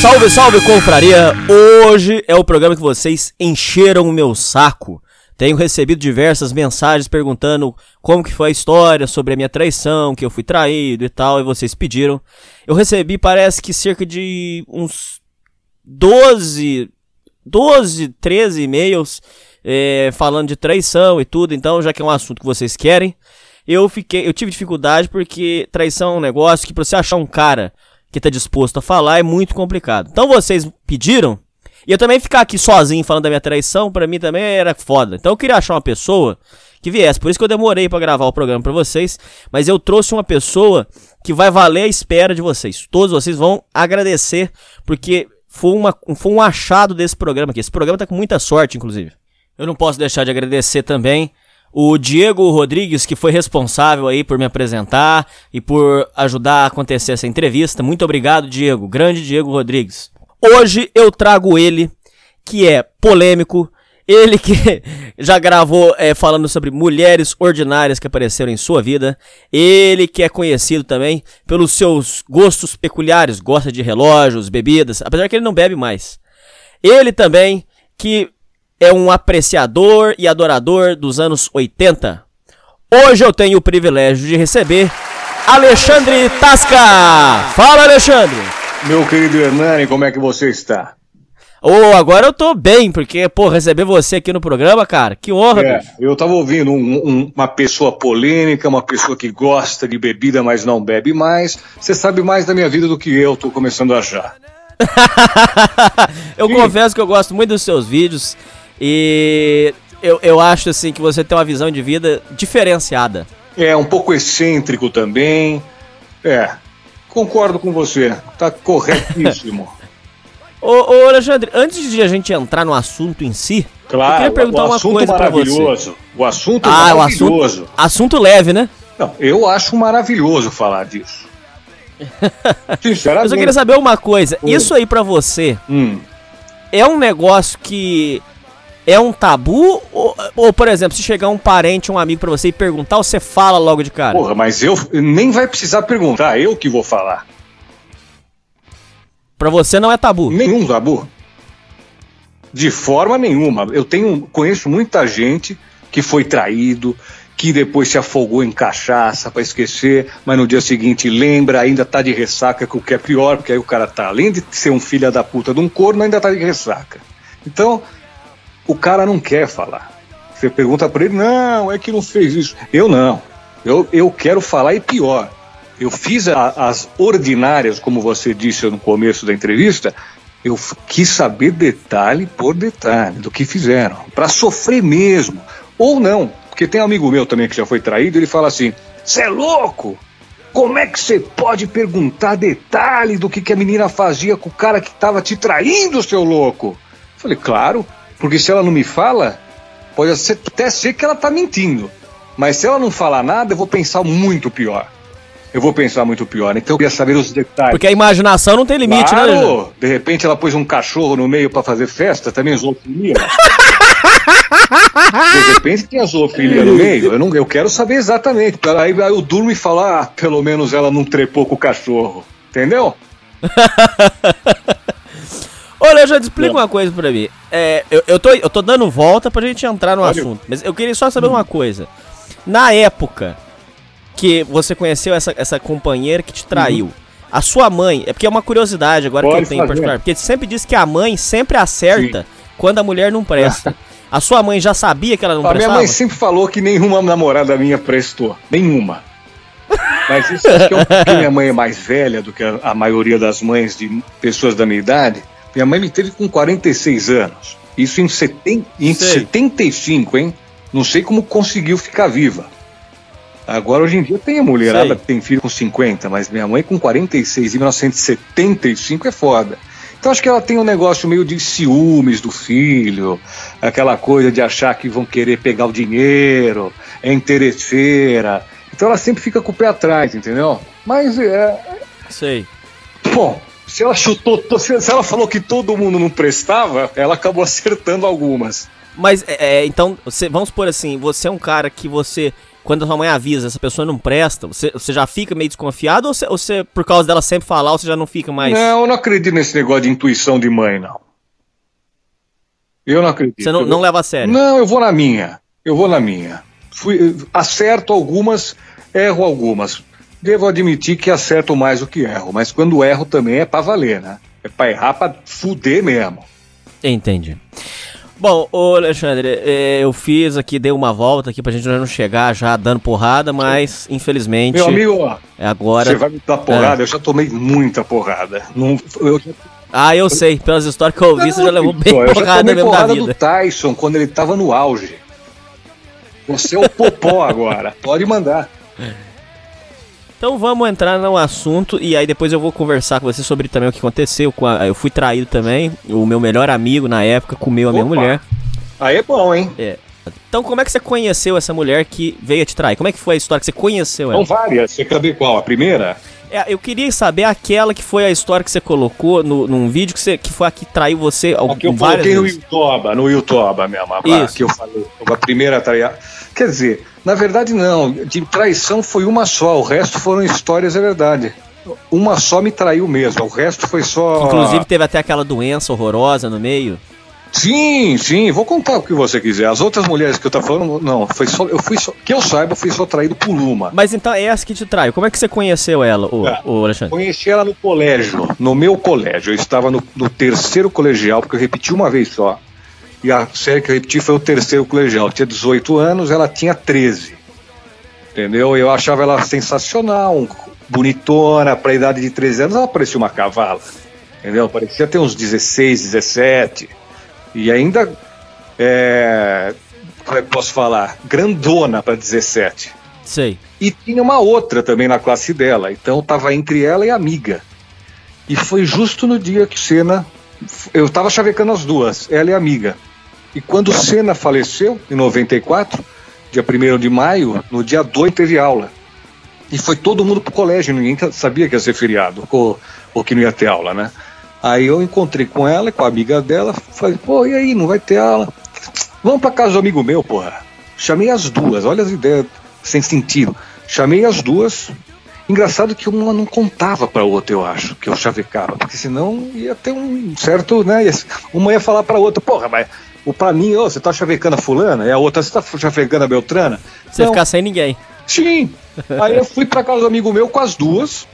Salve, salve, confraria! Hoje é o programa que vocês encheram o meu saco. Tenho recebido diversas mensagens perguntando como que foi a história sobre a minha traição, que eu fui traído e tal, e vocês pediram. Eu recebi, parece que cerca de uns 12, 12, 13 e-mails é, falando de traição e tudo, então já que é um assunto que vocês querem, eu fiquei, eu tive dificuldade porque traição é um negócio que pra você achar um cara que tá disposto a falar é muito complicado. Então vocês pediram, e eu também ficar aqui sozinho falando da minha traição, para mim também era foda. Então eu queria achar uma pessoa que viesse. Por isso que eu demorei para gravar o programa para vocês, mas eu trouxe uma pessoa que vai valer a espera de vocês. Todos vocês vão agradecer, porque foi, uma, foi um achado desse programa aqui. Esse programa tá com muita sorte, inclusive. Eu não posso deixar de agradecer também o Diego Rodrigues, que foi responsável aí por me apresentar e por ajudar a acontecer essa entrevista. Muito obrigado, Diego. Grande Diego Rodrigues. Hoje eu trago ele, que é polêmico, ele que já gravou é, falando sobre mulheres ordinárias que apareceram em sua vida. Ele que é conhecido também pelos seus gostos peculiares, gosta de relógios, bebidas, apesar que ele não bebe mais. Ele também que é um apreciador e adorador dos anos 80. Hoje eu tenho o privilégio de receber Alexandre Tasca. Fala, Alexandre. Meu querido Hernani, como é que você está? Oh, agora eu tô bem, porque, pô, receber você aqui no programa, cara, que honra, é, Eu tava ouvindo um, um, uma pessoa polêmica, uma pessoa que gosta de bebida, mas não bebe mais. Você sabe mais da minha vida do que eu, tô começando a achar. eu Sim. confesso que eu gosto muito dos seus vídeos. E eu, eu acho assim que você tem uma visão de vida diferenciada. É, um pouco excêntrico também. É, concordo com você. Tá corretíssimo. ô, ô, Alexandre, antes de a gente entrar no assunto em si, claro, eu queria perguntar uma coisa para você. O assunto ah, maravilhoso. O assunto, assunto leve, né? Não, eu acho maravilhoso falar disso. Sinceramente. Mas eu queria saber uma coisa. Isso aí para você hum. é um negócio que é um tabu? Ou, ou, por exemplo, se chegar um parente, um amigo para você e perguntar, você fala logo de cara? Porra, mas eu nem vai precisar perguntar, eu que vou falar. Pra você não é tabu? Nenhum tabu. De forma nenhuma. Eu tenho, conheço muita gente que foi traído, que depois se afogou em cachaça para esquecer, mas no dia seguinte lembra, ainda tá de ressaca, que o que é pior, porque aí o cara tá, além de ser um filho da puta de um corno, ainda tá de ressaca. Então, o cara não quer falar. Você pergunta para ele, não, é que não fez isso. Eu não. Eu, eu quero falar e pior. Eu fiz a, as ordinárias, como você disse no começo da entrevista, eu quis saber detalhe por detalhe do que fizeram, para sofrer mesmo. Ou não, porque tem um amigo meu também que já foi traído, ele fala assim: "Você é louco? Como é que você pode perguntar detalhe do que, que a menina fazia com o cara que estava te traindo, seu louco?" Eu falei: "Claro, porque se ela não me fala, pode até ser que ela está mentindo. Mas se ela não falar nada, eu vou pensar muito pior. Eu vou pensar muito pior. Então eu queria saber os detalhes. Porque a imaginação não tem limite, né, claro. né? De repente ela pôs um cachorro no meio para fazer festa, também zoofilia. de repente tem a zoofilia no meio. Eu, não, eu quero saber exatamente. Aí, aí eu durmo e falo, ah, pelo menos ela não trepou com o cachorro. Entendeu? Olha, já te explica uma coisa pra mim. É, eu, eu, tô, eu tô dando volta pra gente entrar no Olha. assunto. Mas eu queria só saber uma coisa. Na época que você conheceu essa, essa companheira que te traiu, uhum. A sua mãe, é porque é uma curiosidade agora Pode que eu tenho em fazer. particular, porque sempre diz que a mãe sempre acerta quando a mulher não presta. A sua mãe já sabia que ela não A minha prestava? mãe sempre falou que nenhuma namorada minha prestou. Nenhuma. Mas isso acho que é um porque minha mãe é mais velha do que a, a maioria das mães de pessoas da minha idade. Minha mãe me teve com 46 anos. Isso em, seten, em Sei. 75, hein? Não sei como conseguiu ficar viva. Agora, hoje em dia, tem a mulherada Sei. que tem filho com 50, mas minha mãe com 46 em 1975 é foda. Então acho que ela tem um negócio meio de ciúmes do filho, aquela coisa de achar que vão querer pegar o dinheiro, é interesseira. Então ela sempre fica com o pé atrás, entendeu? Mas é. Sei. Bom, se ela chutou, to- se ela falou que todo mundo não prestava, ela acabou acertando algumas. Mas, é, é, então, você- vamos supor assim, você é um cara que você, quando a sua mãe avisa, essa pessoa não presta, você, você já fica meio desconfiado ou você, ou você, por causa dela sempre falar, você já não fica mais... Não, eu não acredito nesse negócio de intuição de mãe, não. Eu não acredito. Você não, não leva a sério? Não, eu vou na minha. Eu vou na minha. Fui, acerto algumas, erro algumas. Devo admitir que acerto mais do que erro, mas quando erro também é pra valer, né? É pra errar pra fuder mesmo. Entendi. Bom, ô Alexandre, é, eu fiz aqui, dei uma volta aqui pra gente não chegar já dando porrada, mas infelizmente Meu amigo, é agora. você vai me dar porrada? Eu já tomei muita porrada. Não, eu já, Ah, eu sei, pelas histórias que eu ouvi, você já levou bem eu já porrada tomei mesmo da porrada vida. do Tyson quando ele tava no auge. Você é o popó agora. Pode mandar. Então vamos entrar no assunto e aí depois eu vou conversar com você sobre também o que aconteceu. Com a- eu fui traído também. O meu melhor amigo na época comeu a minha Opa. mulher. Aí é bom, hein? É. Então como é que você conheceu essa mulher que veio a te trair? Como é que foi a história que você conheceu ela? São várias. Você quer saber qual? A primeira? É, eu queria saber aquela que foi a história que você colocou no, num vídeo que, você, que foi a que traiu você A que eu coloquei no. Youtuba, no Youtuba mesmo, a, Isso. que eu falei, a primeira traia. Quer dizer, na verdade não, de traição foi uma só, o resto foram histórias, é verdade. Uma só me traiu mesmo, o resto foi só. Inclusive teve até aquela doença horrorosa no meio. Sim, sim, vou contar o que você quiser. As outras mulheres que eu tô falando, não, foi só. Eu fui só. Que eu saiba, fui só traído por uma. Mas então é essa que te traiu. Como é que você conheceu ela, ô, É. ô Alexandre? Conheci ela no colégio, no meu colégio. Eu estava no, no terceiro colegial, porque eu repeti uma vez só. E a série que eu repeti foi o terceiro colegial. Eu tinha 18 anos, ela tinha 13. Entendeu? Eu achava ela sensacional, bonitona, para a idade de 13 anos, ela parecia uma cavala. Entendeu? Parecia ter uns 16, 17. E ainda. É, como é que posso falar? Grandona para 17. Sei. E tinha uma outra também na classe dela. Então tava entre ela e a amiga. E foi justo no dia que Senna. Eu tava chavecando as duas, ela e a amiga. E quando Senna faleceu, em 94, dia 1 de maio, no dia 2 teve aula. E foi todo mundo pro colégio, ninguém sabia que ia ser feriado, ou, ou que não ia ter aula, né? Aí eu encontrei com ela e com a amiga dela, falei, pô, e aí, não vai ter aula? Vamos pra casa do amigo meu, porra. Chamei as duas, olha as ideias sem sentido. Chamei as duas. Engraçado que uma não contava pra outra, eu acho, que eu chavecava, porque senão ia ter um certo, né? ia- Uma ia falar pra outra, porra, mas o pra mim, ô, você tá chavecando a fulana, e a outra, você tá chavecando a Beltrana? Você Não. ficar sem ninguém. Sim. Aí eu fui pra casa do amigo meu com as duas.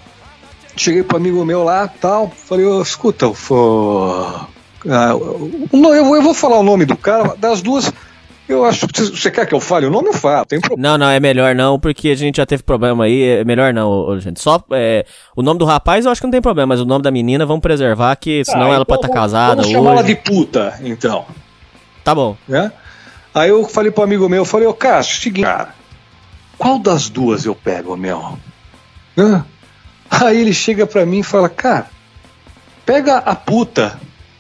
Cheguei pro amigo meu lá tal. Falei, ô, escuta, fô, ah, eu, vou- eu vou falar o nome do cara, das duas. Eu acho que você quer que eu fale o nome? Eu falo, tem problema. Não, não, é melhor não, porque a gente já teve problema aí. É melhor não, gente. Só é, o nome do rapaz eu acho que não tem problema, mas o nome da menina vamos preservar, que senão Ah, ela então pode estar vamos- casada Vamos hoje. chamar ela de puta, então. Tá bom. né? Aí eu falei pro amigo meu, eu falei, ô Cássio, seguinte, cara, qual das duas eu pego, meu? Hã? Aí ele chega pra mim e fala, cara, pega a puta,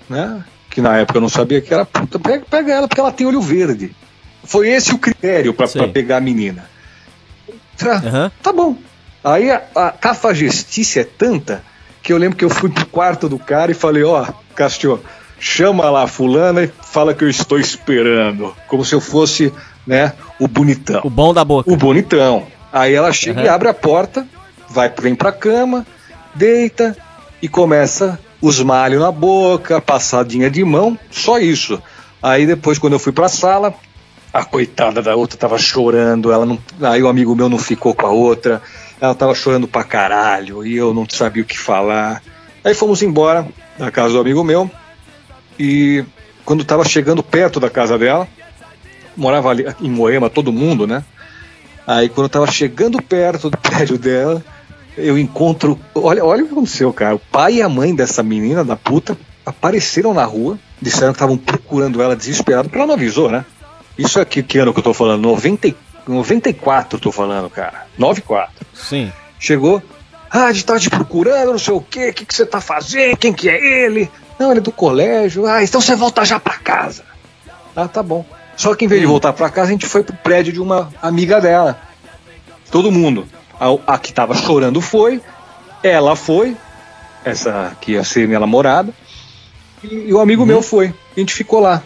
né? Que na época eu não sabia que era puta, pega, pega ela porque ela tem olho verde. Foi esse o critério pra pegar a menina. Tá, Aham. tá bom. Aí a, a cafajestice é tanta que eu lembro que eu fui pro quarto do cara e falei, ó, Castio, chama lá a fulana e fala que eu estou esperando. Como se eu fosse, né, o bonitão. O bom da boca. O bonitão. Aí ela chega e Aham. abre a porta, vai, vem pra cama, deita e começa os malhos na boca, passadinha de mão, só isso. Aí depois, quando eu fui pra sala, a coitada da outra tava chorando, ela não, aí o amigo meu não ficou com a outra, Ela tava chorando pra caralho e eu não sabia o que falar. Aí fomos embora da casa do amigo meu e quando tava chegando perto da casa dela, morava ali em Moema todo mundo, né? Aí quando eu tava chegando perto do prédio dela, eu encontro. Olha, olha o que aconteceu, cara. O pai e a mãe dessa menina da puta apareceram na rua, disseram que estavam procurando ela desesperado, porque ela não avisou, né? Isso aqui, que ano que eu tô falando? 90, 94 tô falando, cara. 94. Sim. Chegou. Ah, a gente tava te procurando, não sei o quê, o que, que você tá fazendo, quem que é ele? Não, ele é do colégio. Ah, então você volta já pra casa. Ah, tá bom. Só que em vez de voltar pra casa, a gente foi pro prédio de uma amiga dela. Todo mundo. A, a que tava chorando foi, ela foi, essa que ia ser minha namorada, e, o amigo meu foi. A gente ficou lá,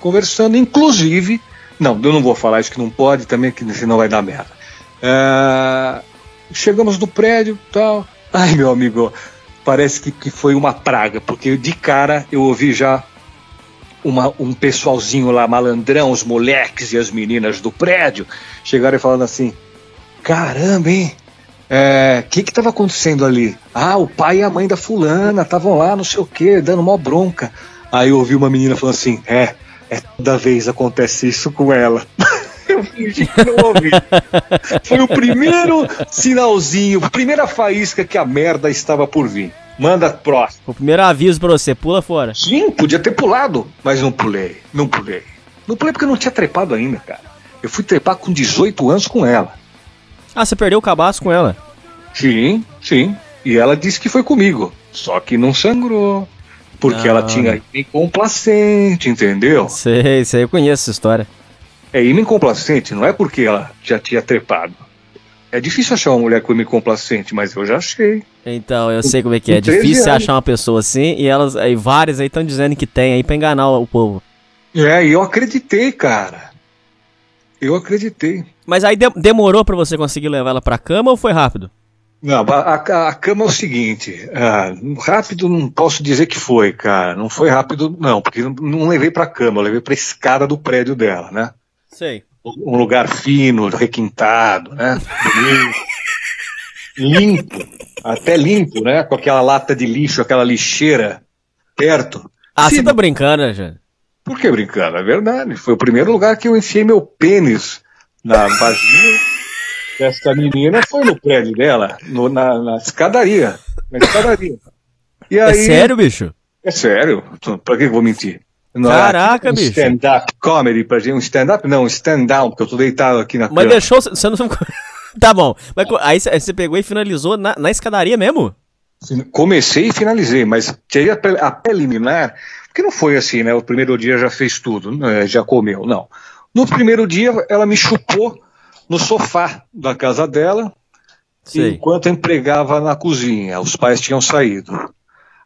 conversando, inclusive. Não, eu não vou falar isso que não pode também, que senão vai dar merda. É, chegamos no prédio tal. Ai, meu amigo, parece que, que foi uma praga, porque de cara eu ouvi já uma, um pessoalzinho lá, malandrão, os moleques e as meninas do prédio, chegaram e falando assim: caramba, hein? O é, que que tava acontecendo ali? Ah, o pai e a mãe da fulana estavam lá, não sei o que, dando mó bronca. Aí eu ouvi uma menina falando assim: é, é toda vez acontece isso com ela. eu fingi que não ouvi. Foi o primeiro sinalzinho, a primeira faísca que a merda estava por vir. Manda próximo. O primeiro aviso pra você, pula fora. Sim, podia ter pulado, mas não pulei, não pulei. Não pulei porque eu não tinha trepado ainda, cara. Eu fui trepar com 18 anos com ela. Ah, você perdeu o cabaço com ela? Sim, sim. E ela disse que foi comigo. Só que não sangrou. Porque ela tinha imen complacente, entendeu? Sei, sei, eu conheço essa história. É complacente, não é porque ela já tinha trepado. É difícil achar uma mulher com complacente, mas eu já achei. Então, eu sei como é que é. É difícil você achar uma pessoa assim e elas, aí várias aí estão dizendo que tem aí pra enganar o povo. É, e eu acreditei, cara. Eu acreditei. Mas aí de demorou para você conseguir levar ela pra cama ou foi rápido? Não, a, a, a cama é o seguinte, uh, rápido não posso dizer que foi, cara. Não foi rápido, não, porque não, não levei pra cama, eu levei pra escada do prédio dela, né? Sei. Um lugar fino, requintado, né? limpo, até limpo, né? Com aquela lata de lixo, aquela lixeira perto. Ah, Sim, você tá brincando, né, gente? Por que brincando? É verdade. Foi o primeiro lugar que eu enfiei meu pênis na vagina dessa menina foi no prédio dela, no, na, na, escadaria. Na escadaria. E é aí, é sério, bicho? É sério. Pra que eu vou mentir? Não Caraca, é um bicho. Stand-up comedy pra gente. Um stand-up? Não, um stand-down, porque eu tô deitado aqui na Mas cama. deixou. Você não. tá bom. Mas aí você pegou e finalizou na, na escadaria mesmo? Comecei e finalizei, mas teria a preliminar, porque não foi assim, né? O primeiro dia já fez tudo, né? já comeu, não. No primeiro dia, ela me chupou no sofá da casa dela, Sei. enquanto empregava na cozinha. Os pais tinham saído.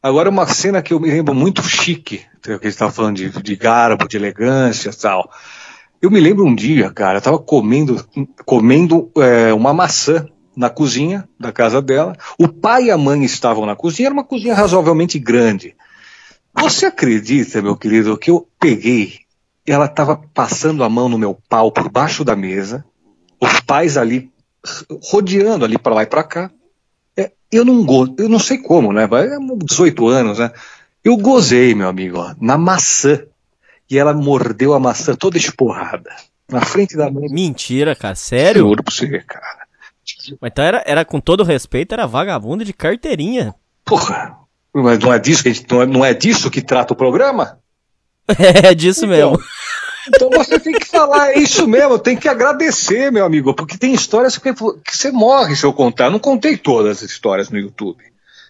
Agora, uma cena que eu me lembro muito chique, que a gente estava falando de, de garbo, de elegância e tal. Eu me lembro um dia, cara, eu estava comendo, comendo é, uma maçã na cozinha da casa dela. O pai e a mãe estavam na cozinha, era uma cozinha razoavelmente grande. Você acredita, meu querido, que eu peguei, ela estava passando a mão no meu pau por baixo da mesa, os pais ali rodeando ali para lá e para cá. É, eu não go, eu não sei como, né? 18 anos, né? Eu gozei, meu amigo, ó, na maçã. E ela mordeu a maçã toda esporrada. Na frente da mãe. Mentira, cara. Sério? Juro pra você, cara. Mas então era, era, com todo respeito, era vagabundo de carteirinha. Porra. Mas não é disso gente, não, é, não é disso que trata o programa? É disso então, mesmo. Então você tem que falar, é isso mesmo, tem que agradecer, meu amigo, porque tem histórias que, que você morre se eu contar. Eu não contei todas as histórias no YouTube.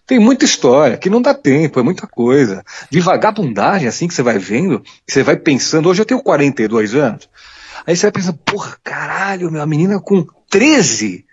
Tem muita história que não dá tempo, é muita coisa. De vagabundagem, assim, que você vai vendo, você vai pensando. Hoje eu tenho 42 anos. Aí você vai pensando, porra, caralho, minha menina com 13,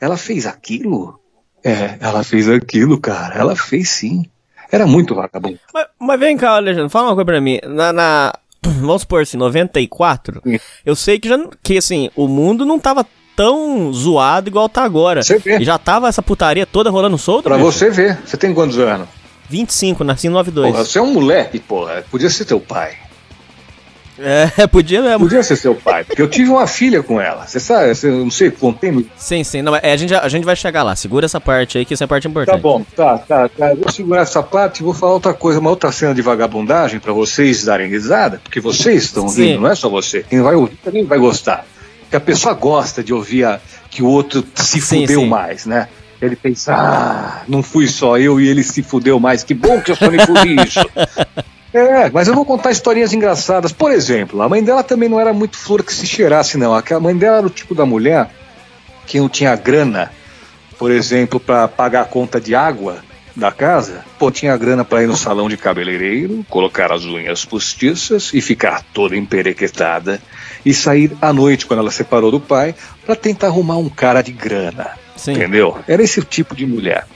ela fez aquilo? É, ela fez aquilo, cara. Ela fez sim. Era muito vagabundo. Mas, mas vem cá, Alexandre, fala uma coisa pra mim. Na, na, vamos supor assim, 94, Sim. eu sei que já que assim, o mundo não tava tão zoado igual tá agora. Você vê. E já tava essa putaria toda rolando solta. Pra bicho? você ver. Você tem quantos anos? 25, nasci em 92. Porra, você é um moleque, porra. Podia ser teu pai. É, podia mesmo. Podia ser seu pai, porque eu tive uma filha com ela. Você sabe, você, não sei, contei. Sim, sim. Não, é, a, gente, a gente vai chegar lá. Segura essa parte aí, que essa é a parte importante. Tá bom, tá, tá, tá. Vou segurar essa parte e vou falar outra coisa, uma outra cena de vagabundagem para vocês darem risada, porque vocês estão ouvindo, não é só você. Quem vai ouvir também vai gostar. Porque a pessoa gosta de ouvir a, que o outro se sim, fudeu sim. mais, né? Ele pensa, ah, não fui só eu e ele se fudeu mais. Que bom que eu só me fudi isso. É, mas eu vou contar historinhas engraçadas. Por exemplo, a mãe dela também não era muito flor que se cheirasse, não. A mãe dela era o tipo da mulher que não tinha grana, por exemplo, para pagar a conta de água da casa. Pô, tinha grana para ir no salão de cabeleireiro, colocar as unhas postiças e ficar toda emperequetada. E sair à noite, quando ela separou do pai, para tentar arrumar um cara de grana. Sim. Entendeu? Era esse tipo de mulher.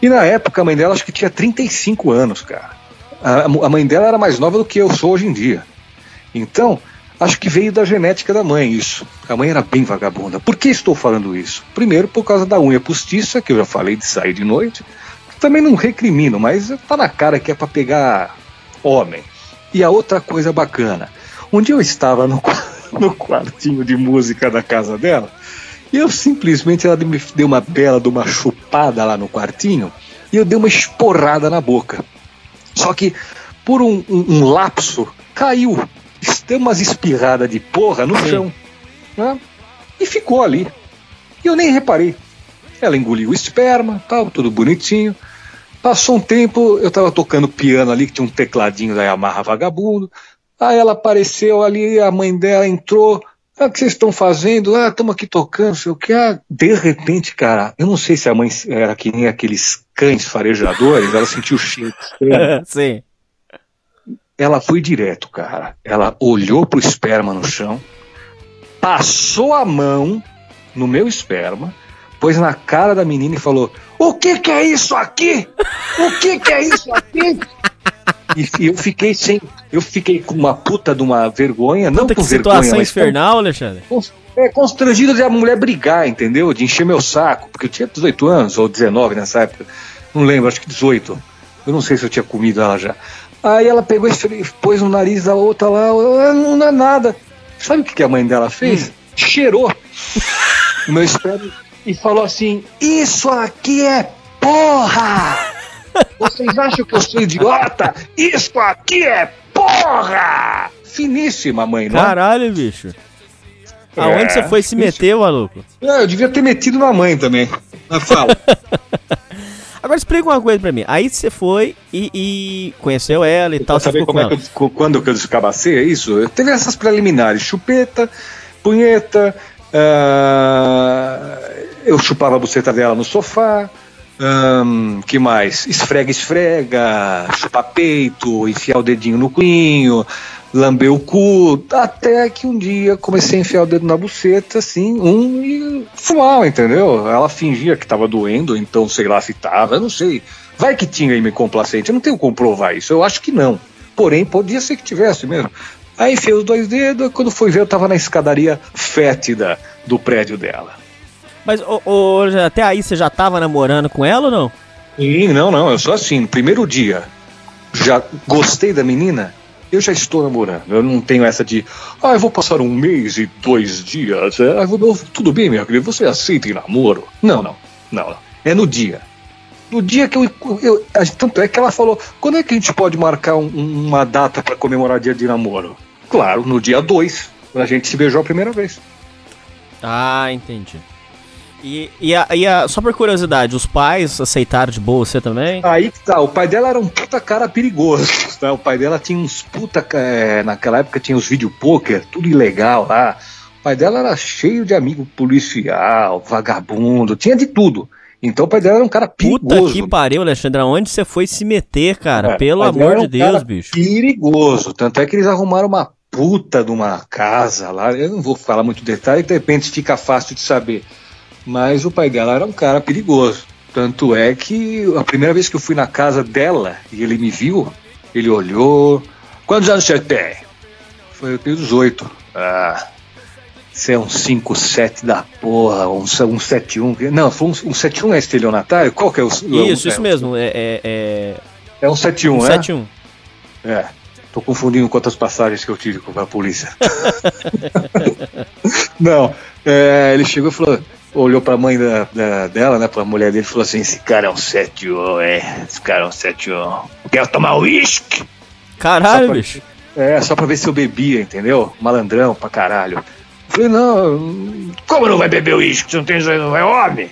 E na época a mãe dela acho que tinha 35 anos, cara. A, a mãe dela era mais nova do que eu sou hoje em dia. Então, acho que veio da genética da mãe isso. A mãe era bem vagabunda. Por que estou falando isso? Primeiro, por causa da unha postiça, que eu já falei de sair de noite. Também não recrimino, mas tá na cara que é para pegar homem. E a outra coisa bacana. Um dia eu estava no, no quartinho de música da casa dela e eu simplesmente, ela me deu uma bela de uma chupada lá no quartinho e eu dei uma esporrada na boca. Só que, por um, um, um lapso, caiu. Deu umas espirradas de porra no Sim. chão. Né? E ficou ali. E eu nem reparei. Ela engoliu o esperma, tal, tudo bonitinho. Passou um tempo, eu tava tocando piano ali, que tinha um tecladinho da Yamaha vagabundo. Aí ela apareceu ali, a mãe dela entrou. Ah, o que vocês estão fazendo? Ah, estamos aqui tocando, sei o que. Ah, de repente, cara, eu não sei se a mãe era que nem aqueles cães farejadores, ela sentiu o cheiro. Sim. Ela foi direto, cara. Ela olhou pro esperma no chão, passou a mão no meu esperma, pôs na cara da menina e falou: O que, que é isso aqui? O que, que é isso aqui? E eu fiquei sem. Eu fiquei com uma puta de uma vergonha, puta não com vergonha. situação infernal, Alexandre. É constrangido de a mulher brigar, entendeu? De encher meu saco, porque eu tinha 18 anos, ou 19 nessa época. Não lembro, acho que 18. Eu não sei se eu tinha comido ela já. Aí ela pegou e pôs no nariz da outra lá, não é nada. Sabe o que a mãe dela fez? Hum. Cheirou o meu esperma e falou assim: Isso aqui é porra! Vocês acham que eu sou idiota? Isso aqui é porra! Finíssima, mãe, não? Caralho, bicho. É, Aonde você foi se meter, maluco? É, eu devia ter metido na mãe também. Mas fala. Agora explica uma coisa pra mim. Aí você foi e, e conheceu ela e tal. Você saber como é que eu, quando que eu descabacei, é isso? Teve essas preliminares: chupeta, punheta, uh, eu chupava a buceta dela no sofá. Um, que mais? Esfrega, esfrega, chupa peito, enfiar o dedinho no cunho, lamber o cu, até que um dia comecei a enfiar o dedo na buceta, assim, um e fumava, entendeu? Ela fingia que tava doendo, então sei lá se tava, eu não sei. Vai que tinha me complacente, eu não tenho como provar isso, eu acho que não. Porém, podia ser que tivesse mesmo. Aí enfiei os dois dedos, quando fui ver, eu tava na escadaria fétida do prédio dela. Mas até aí você já tava namorando com ela ou não? Sim, não, não. Eu sou assim. Primeiro dia, já gostei da menina, eu já estou namorando. Eu não tenho essa de, ah, eu vou passar um mês e dois dias. É, vou, tudo bem, minha querida, você aceita em namoro? Não, não, não, não. É no dia. No dia que eu, eu, Tanto é que ela falou: quando é que a gente pode marcar um, uma data para comemorar dia de namoro? Claro, no dia 2, quando a gente se beijou a primeira vez. Ah, entendi. E, e, a, e a, só por curiosidade, os pais aceitaram de boa você também? Aí que tá, o pai dela era um puta cara perigoso. Tá? O pai dela tinha uns puta. É, naquela época tinha os vídeo poker, tudo ilegal lá. O pai dela era cheio de amigo policial, vagabundo, tinha de tudo. Então o pai dela era um cara perigoso. Puta que pariu, Alexandre. Onde você foi se meter, cara? É, Pelo amor um de Deus, bicho. Perigoso. Tanto é que eles arrumaram uma puta de uma casa lá. Eu não vou falar muito detalhe, de repente fica fácil de saber mas o pai dela era um cara perigoso. Tanto é que a primeira vez que eu fui na casa dela e ele me viu, ele olhou. Quantos anos você tem? Foi, eu tenho 18. Ah, você é um 5-7 da porra, um, um 7-1. Não, foi um, um 7-1 é estelionatário? Qual que é o. Isso, é, isso mesmo. É, é, é... é um 7-1, um é? 7-1. É. Tô confundindo com outras passagens que eu tive com a polícia. Não, é, ele chegou e falou, olhou pra mãe da, da, dela, né, pra mulher dele, e falou assim: Esse cara é um 7 é, esse cara é um 7 Quer tomar uísque? Caralho, pra- bicho. É, só pra ver se eu bebia, entendeu? Malandrão pra caralho. Falei, não, como não vai beber uísque? Você não tem não é homem?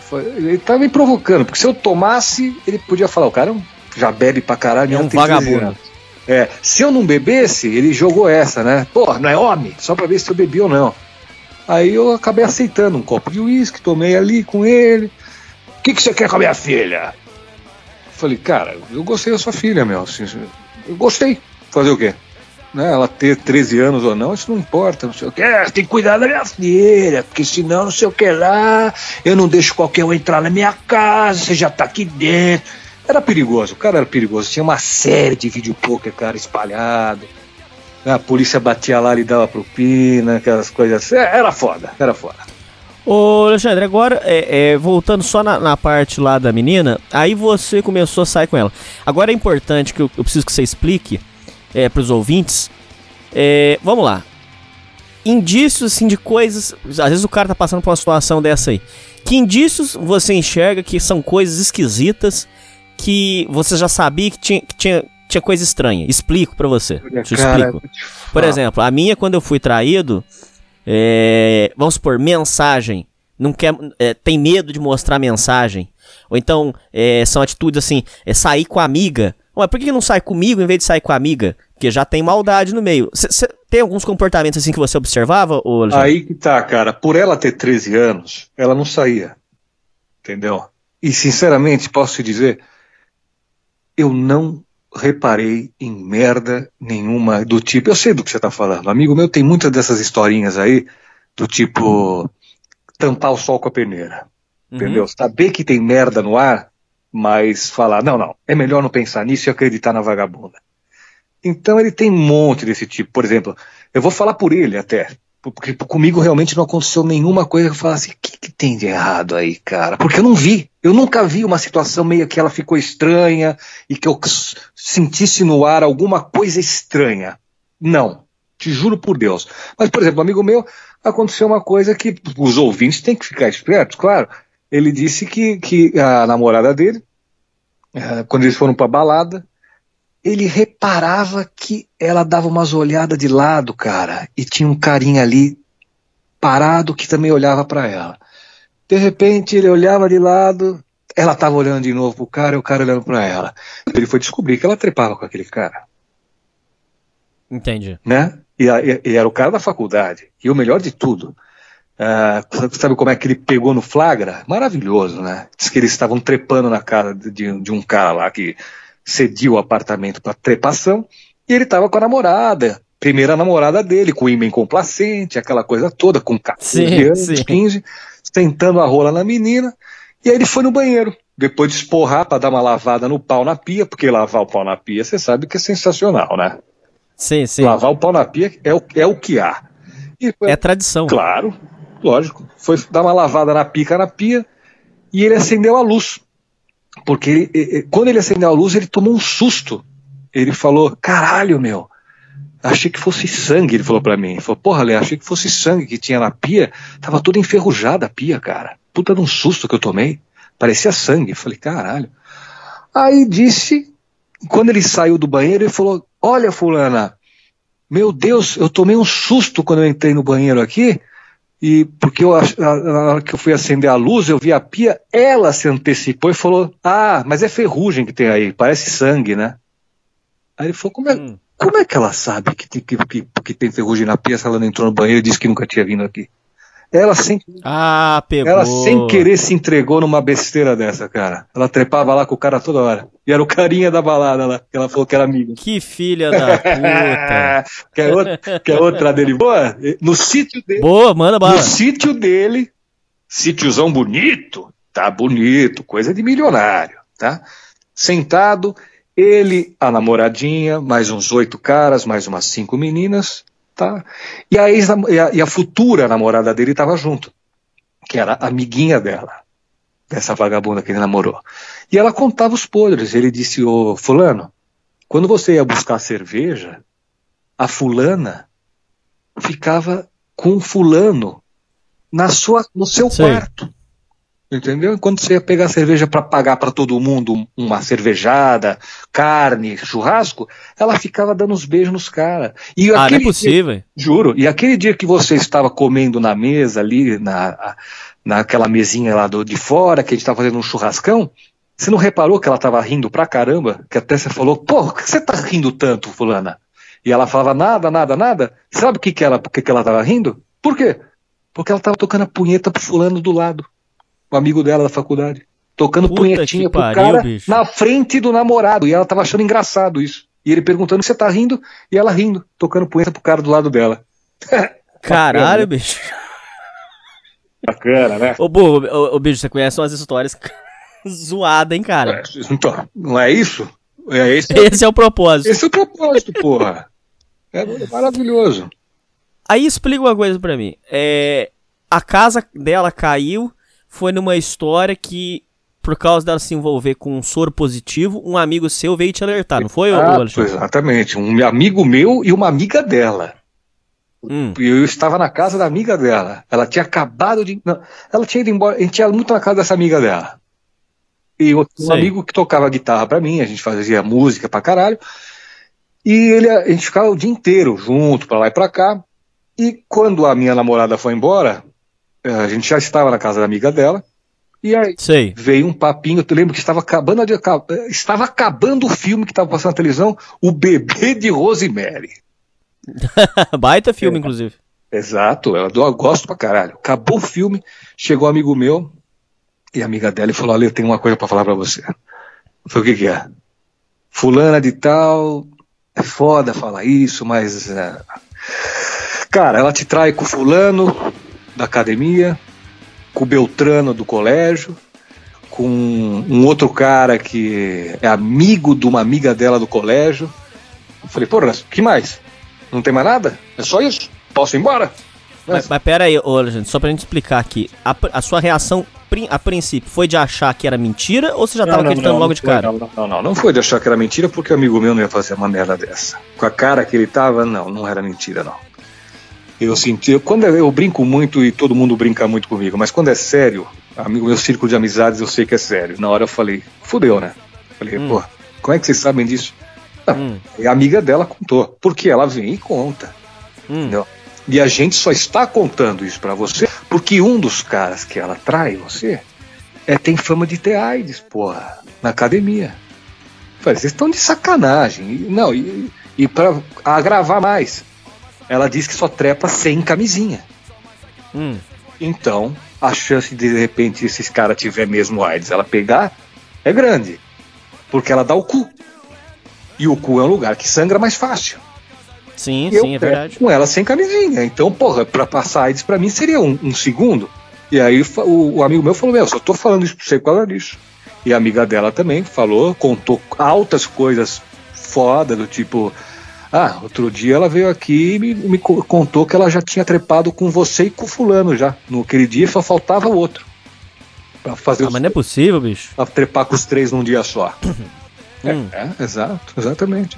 Falei, ele tava me provocando, porque se eu tomasse, ele podia falar, o cara já bebe pra caralho, É um não tem 13 vagabundo. É, se eu não bebesse, ele jogou essa, né? Pô, não é homem? Só pra ver se eu bebi ou não. Aí eu acabei aceitando um copo de uísque, tomei ali com ele. O que, que você quer com a minha filha? Falei, cara, eu gostei da sua filha, meu. assim, Eu gostei. Fazer o quê? Né, ela ter 13 anos ou não, isso não importa, não sei o que. É, tem que cuidar da minha filha, porque senão não sei o que lá, eu não deixo qualquer um entrar na minha casa, você já tá aqui dentro. Era perigoso, o cara era perigoso. Tinha uma série de vídeo poker, cara, espalhado. A polícia batia lá e dava propina, aquelas coisas assim. É, Era foda, era foda. Ô, Alexandre, agora, é, é, voltando só na, na parte lá da menina, aí você começou a sair com ela. Agora é importante que eu, eu preciso que você explique é, para os ouvintes. é, vamos lá. Indícios, assim, de coisas. Às vezes o cara tá passando por uma situação dessa aí. Que indícios você enxerga que são coisas esquisitas que você já sabia que tinha, que tinha, tinha coisa estranha? Explico pra você. Te explico. Por exemplo, a minha, quando eu fui traído, é, vamos supor, mensagem. Não quer, é, tem medo de mostrar mensagem. Ou então, é, são atitudes assim, é sair com a amiga. Ué, por que não sai comigo em vez de sair com a amiga? Porque já tem maldade no meio. Cê, tem alguns comportamentos assim que você observava, ô Alexandre? Aí que tá, cara. Por ela ter 13 anos, ela não saía. Entendeu? E sinceramente, posso te dizer, eu não reparei em merda nenhuma do tipo. Eu sei do que você tá falando. Amigo meu tem muitas dessas historinhas aí, do tipo tampar o sol com a peneira. Uhum. Entendeu? Saber que tem merda no ar, mas falar, não, não, é melhor não pensar nisso e acreditar na vagabunda. Então ele tem um monte desse tipo. Por exemplo, eu vou falar por ele até. Porque comigo realmente não aconteceu nenhuma coisa que eu falasse, o que, que tem de errado aí, cara? Porque eu não vi. Eu nunca vi uma situação meio que ela ficou estranha e que eu sentisse no ar alguma coisa estranha. Não. Te juro por Deus. Mas, por exemplo, um amigo meu, aconteceu uma coisa que os ouvintes têm que ficar espertos, claro. Ele disse que, que a namorada dele, eh, quando eles foram pra balada, ele reparava que ela dava umas olhadas de lado, cara, e tinha um carinha ali parado que também olhava pra ela. De repente ele olhava de lado, ela tava olhando de novo pro cara e o cara olhando pra ela. Ele foi descobrir que ela trepava com aquele cara, Entendi. né? E, e- e era o cara da faculdade. E o melhor de tudo, ah, sabe como é que ele pegou no flagra? Maravilhoso, né? Diz que eles estavam trepando na casa de, de um cara lá que cedia o apartamento para trepação e ele estava com a namorada, primeira namorada dele, com ímã complacente, aquela coisa toda, com 14 Sim, anos, sim. 15, sentando a rola na menina, e aí ele foi no banheiro, depois de esporrar para dar uma lavada no pau na pia, porque lavar o pau na pia, você sabe que é sensacional, né? Sim, sim. Lavar o pau na pia é o, é o que há. E foi- É tradição. Claro, lógico. Foi dar uma lavada na pica na pia e ele acendeu a luz. Porque ele- quando ele acendeu a luz, ele tomou um susto. Ele falou: caralho, meu. Achei que fosse sangue, ele falou pra mim. Ele falou, porra, Lê, achei que fosse sangue que tinha na pia. Tava toda enferrujada a pia, cara. Puta de um susto que eu tomei. Parecia sangue. Eu falei, caralho. Aí disse, quando ele saiu do banheiro, ele falou: Olha, Fulana, meu Deus, eu tomei um susto quando eu entrei no banheiro aqui. E porque eu, na hora que eu fui acender a luz, eu vi a pia, ela se antecipou e falou: Ah, mas é ferrugem que tem aí, parece sangue, né? Aí ele falou: Como é, Hum. Como é que ela sabe que, tem- que, que, que tem ferrugem na pia se ela não entrou no banheiro e disse que nunca tinha vindo aqui? Ela sem, Ah, pegou. ela sem querer se entregou numa besteira dessa, cara. Ela trepava lá com o cara toda hora. E era o carinha da balada lá, que ela falou que era amigo. Que filha da puta. quer, outra, quer outra dele? Boa, no sítio dele. Boa, manda bala. No sítio dele, sítiozão bonito, tá bonito, coisa de milionário, tá? Sentado, ele, a namoradinha, mais uns oito caras, mais umas cinco meninas, tá? E a, ex, e a, e a futura namorada dele estava junto, que era amiguinha dela, dessa vagabunda que ele namorou. E ela contava os podres. Ele disse, ô fulano, quando você ia buscar cerveja, a fulana ficava com fulano na sua, no seu Sei. quarto. Entendeu? E Quando você ia pegar cerveja para pagar para todo mundo uma cervejada, carne, churrasco, ela ficava dando uns beijos nos caras. Ah, não é aquele dia- possível. Juro. E aquele dia que você estava comendo na mesa ali, na, naquela mesinha lá do, de fora, que a gente estava fazendo um churrascão, você não reparou que ela estava rindo pra caramba? Que até você falou, pô, por que você tá rindo tanto, fulana? E ela falava nada, nada, nada. Sabe o que, que ela, que, que ela tava rindo? Por quê? Porque ela tava tocando a punheta pro fulano do lado. O amigo dela da faculdade. Tocando Puta punhetinha pro pariu, cara bicho. na frente do namorado. E ela tava achando engraçado isso. E ele perguntando se você tá rindo, e ela rindo, tocando punheta pro cara do lado dela. Caralho, né? bicho. Bacana, né? Ô, burro, ô, ô, bicho, você conhece umas histórias zoadas, hein, cara? Então, não é isso? É esse, Esse é o propósito. esse é o propósito, porra. É maravilhoso. Aí explica uma coisa pra mim. É, a casa dela caiu, foi numa história que, por causa dela se envolver com um soro positivo, um amigo seu veio te alertar, não foi, Ah, Alexandre? exatamente. Um amigo meu e uma amiga dela. Hum. E eu estava na casa da amiga dela. Ela tinha acabado de. Não, ela tinha ido embora. A gente ia muito na casa dessa amiga dela. E eu um amigo que tocava guitarra pra mim, a gente fazia música pra caralho. E ele, a gente ficava o dia inteiro junto, pra lá e pra cá. E quando a minha namorada foi embora, a gente já estava na casa da amiga dela. E aí Sei. veio um papinho, eu lembro que estava acabando de aca- estava acabando o filme que estava passando na televisão, O Bebê de Rosemary. Baita filme, É. inclusive. Exato, eu, eu gosto pra caralho. Acabou o filme, chegou um amigo meu e a amiga dela e falou: Olha, eu tenho uma coisa pra falar pra você. Eu falei: O que, que é? Fulana de tal, é foda falar isso, mas. é, Cara, ela te trai com fulano da academia, com o Beltrano do colégio, com um outro cara que é amigo de uma amiga dela do colégio. Eu falei, porra, que mais? Não tem mais nada? É só isso? Posso ir embora? Mas, mas pera aí, ô, Alexandre, só pra gente explicar aqui. A, a sua reação, a princípio, foi de achar que era mentira ou você já tava acreditando logo de foi, cara? Não, não, não, não foi de achar que era mentira, porque o amigo meu não ia fazer uma merda dessa. Com a cara que ele tava, não, não era mentira, não. Eu senti, eu- quando eu, eu brinco muito e todo mundo brinca muito comigo, mas quando é sério, amigo, meu círculo de amizades eu sei que é sério. Na hora eu falei, fudeu, né? Falei, Hum. pô, como é que vocês sabem disso? Ah, Hum, E a amiga dela contou, porque ela vem e conta. hum. E a gente só está contando isso pra você porque um dos caras que ela trai você é, tem fama de ter AIDS, porra, na academia. Falei, vocês estão de sacanagem. E- não, e, e para agravar mais, ela diz que só trepa sem camisinha. Hum. Então, a chance de de repente esses caras tiver mesmo AIDS, ela pegar, é grande. Porque ela dá o cu. E o cu é um lugar que sangra mais fácil. Sim, eu sim, é verdade. com ela sem camisinha. Então, porra, pra passar AIDS pra mim seria um, um segundo. E aí o, o amigo meu falou: Meu, só tô falando isso pra você por causa disso. E a amiga dela também falou, contou altas coisas foda, do tipo. Ah, outro dia ela veio aqui e me, me co- contou que ela já tinha trepado com você e com o fulano já. No aquele dia só faltava o outro. Pra fazer Ah, os, mas não é possível, bicho. pra trepar com os três num dia só. Hum. É, exato, exatamente.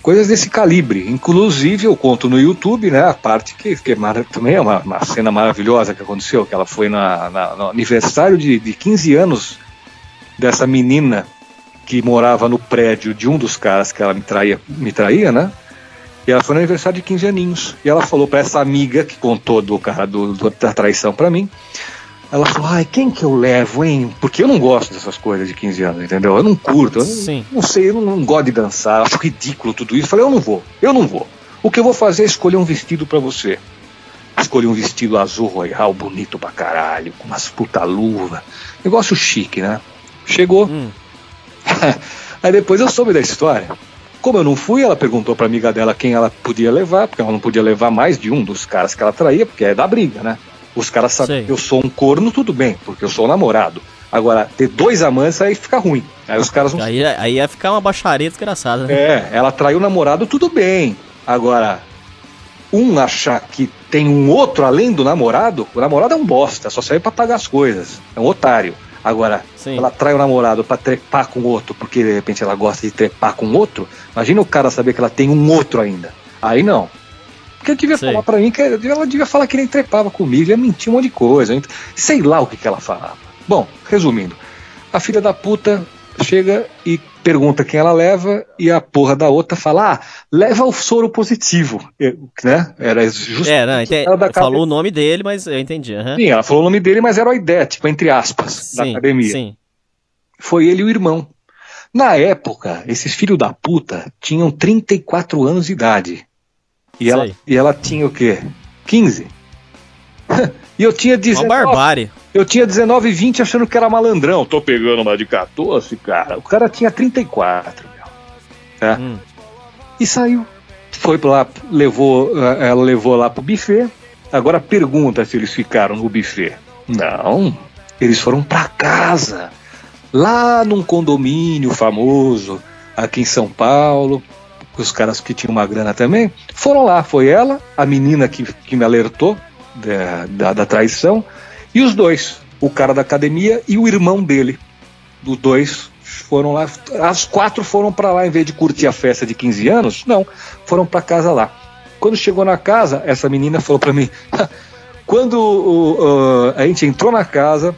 Coisas desse calibre. Inclusive, eu conto no YouTube, né? A parte que, que é mara- também é uma, uma cena maravilhosa que aconteceu, que ela foi na, na- no aniversário de, de 15 anos dessa menina que morava no prédio de um dos caras que ela me traía, me traía, né? E ela foi no aniversário de 15 aninhos. E ela falou pra essa amiga que contou do cara do, do- da traição pra mim. Ela falou, ai, quem que eu levo, hein? Porque eu não gosto dessas coisas de 15 anos, entendeu? Eu não curto, eu não, não sei, eu não, não gosto de dançar, eu acho ridículo tudo isso. Falei, eu não vou, eu não vou. O que eu vou fazer é escolher um vestido pra você. Escolhi um vestido azul royal, bonito pra caralho, com umas puta luva. Negócio chique, né? Chegou. Hum. Aí depois eu soube da história. Como eu não fui, ela perguntou pra amiga dela quem ela podia levar, porque ela não podia levar mais de um dos caras que ela traía, porque é da briga, né? Os caras sabem que eu sou um corno, tudo bem, porque eu sou um namorado. Agora, ter dois amantes aí fica ruim. Aí os caras não Aí, aí ia ficar uma baixaria desgraçada, né? é, ela traiu o namorado, tudo bem. Agora, um achar que tem um outro além do namorado, o namorado é um bosta, só serve pra pagar as coisas. É um otário. Agora, Sim. ela trai o namorado pra trepar com outro, porque de repente ela gosta de trepar com outro. Imagina o cara saber que ela tem um outro ainda. Aí não. Porque ela devia Sei. falar pra mim que ela devia falar que ele trepava comigo, ia mentir um monte de coisa. Sei lá o que, que ela falava. Bom, resumindo, a filha da puta chega e pergunta quem ela leva e a porra da outra fala: ah, leva o soro positivo. Eu, né? Era justo. É, não, entendi, falou o nome dele, mas eu entendi. Uhum. Sim, ela falou o nome dele, mas era a ideia, tipo, entre aspas, sim, da academia. Sim. Foi ele e o irmão. Na época, esses filhos da puta tinham 34 anos de idade. E, ela, e ela tinha o quê? 15? e eu tinha 19. Uma barbárie. Eu tinha 19 e 20 achando que era malandrão. Tô pegando uma de 14, cara. O cara tinha 34, meu. Tá? Hum. E saiu. Foi lá, levou, ela levou lá pro buffet. Agora pergunta se eles ficaram no buffet. Não, eles foram para casa. Lá num condomínio famoso, aqui em São Paulo. Os caras que tinham uma grana também foram lá. Foi ela, a menina que, que me alertou da, da, da traição e os dois, o cara da academia e o irmão dele. Os dois foram lá, as quatro foram para lá em vez de curtir a festa de 15 anos, não, foram para casa lá. Quando chegou na casa, essa menina falou para mim: quando a gente entrou na casa,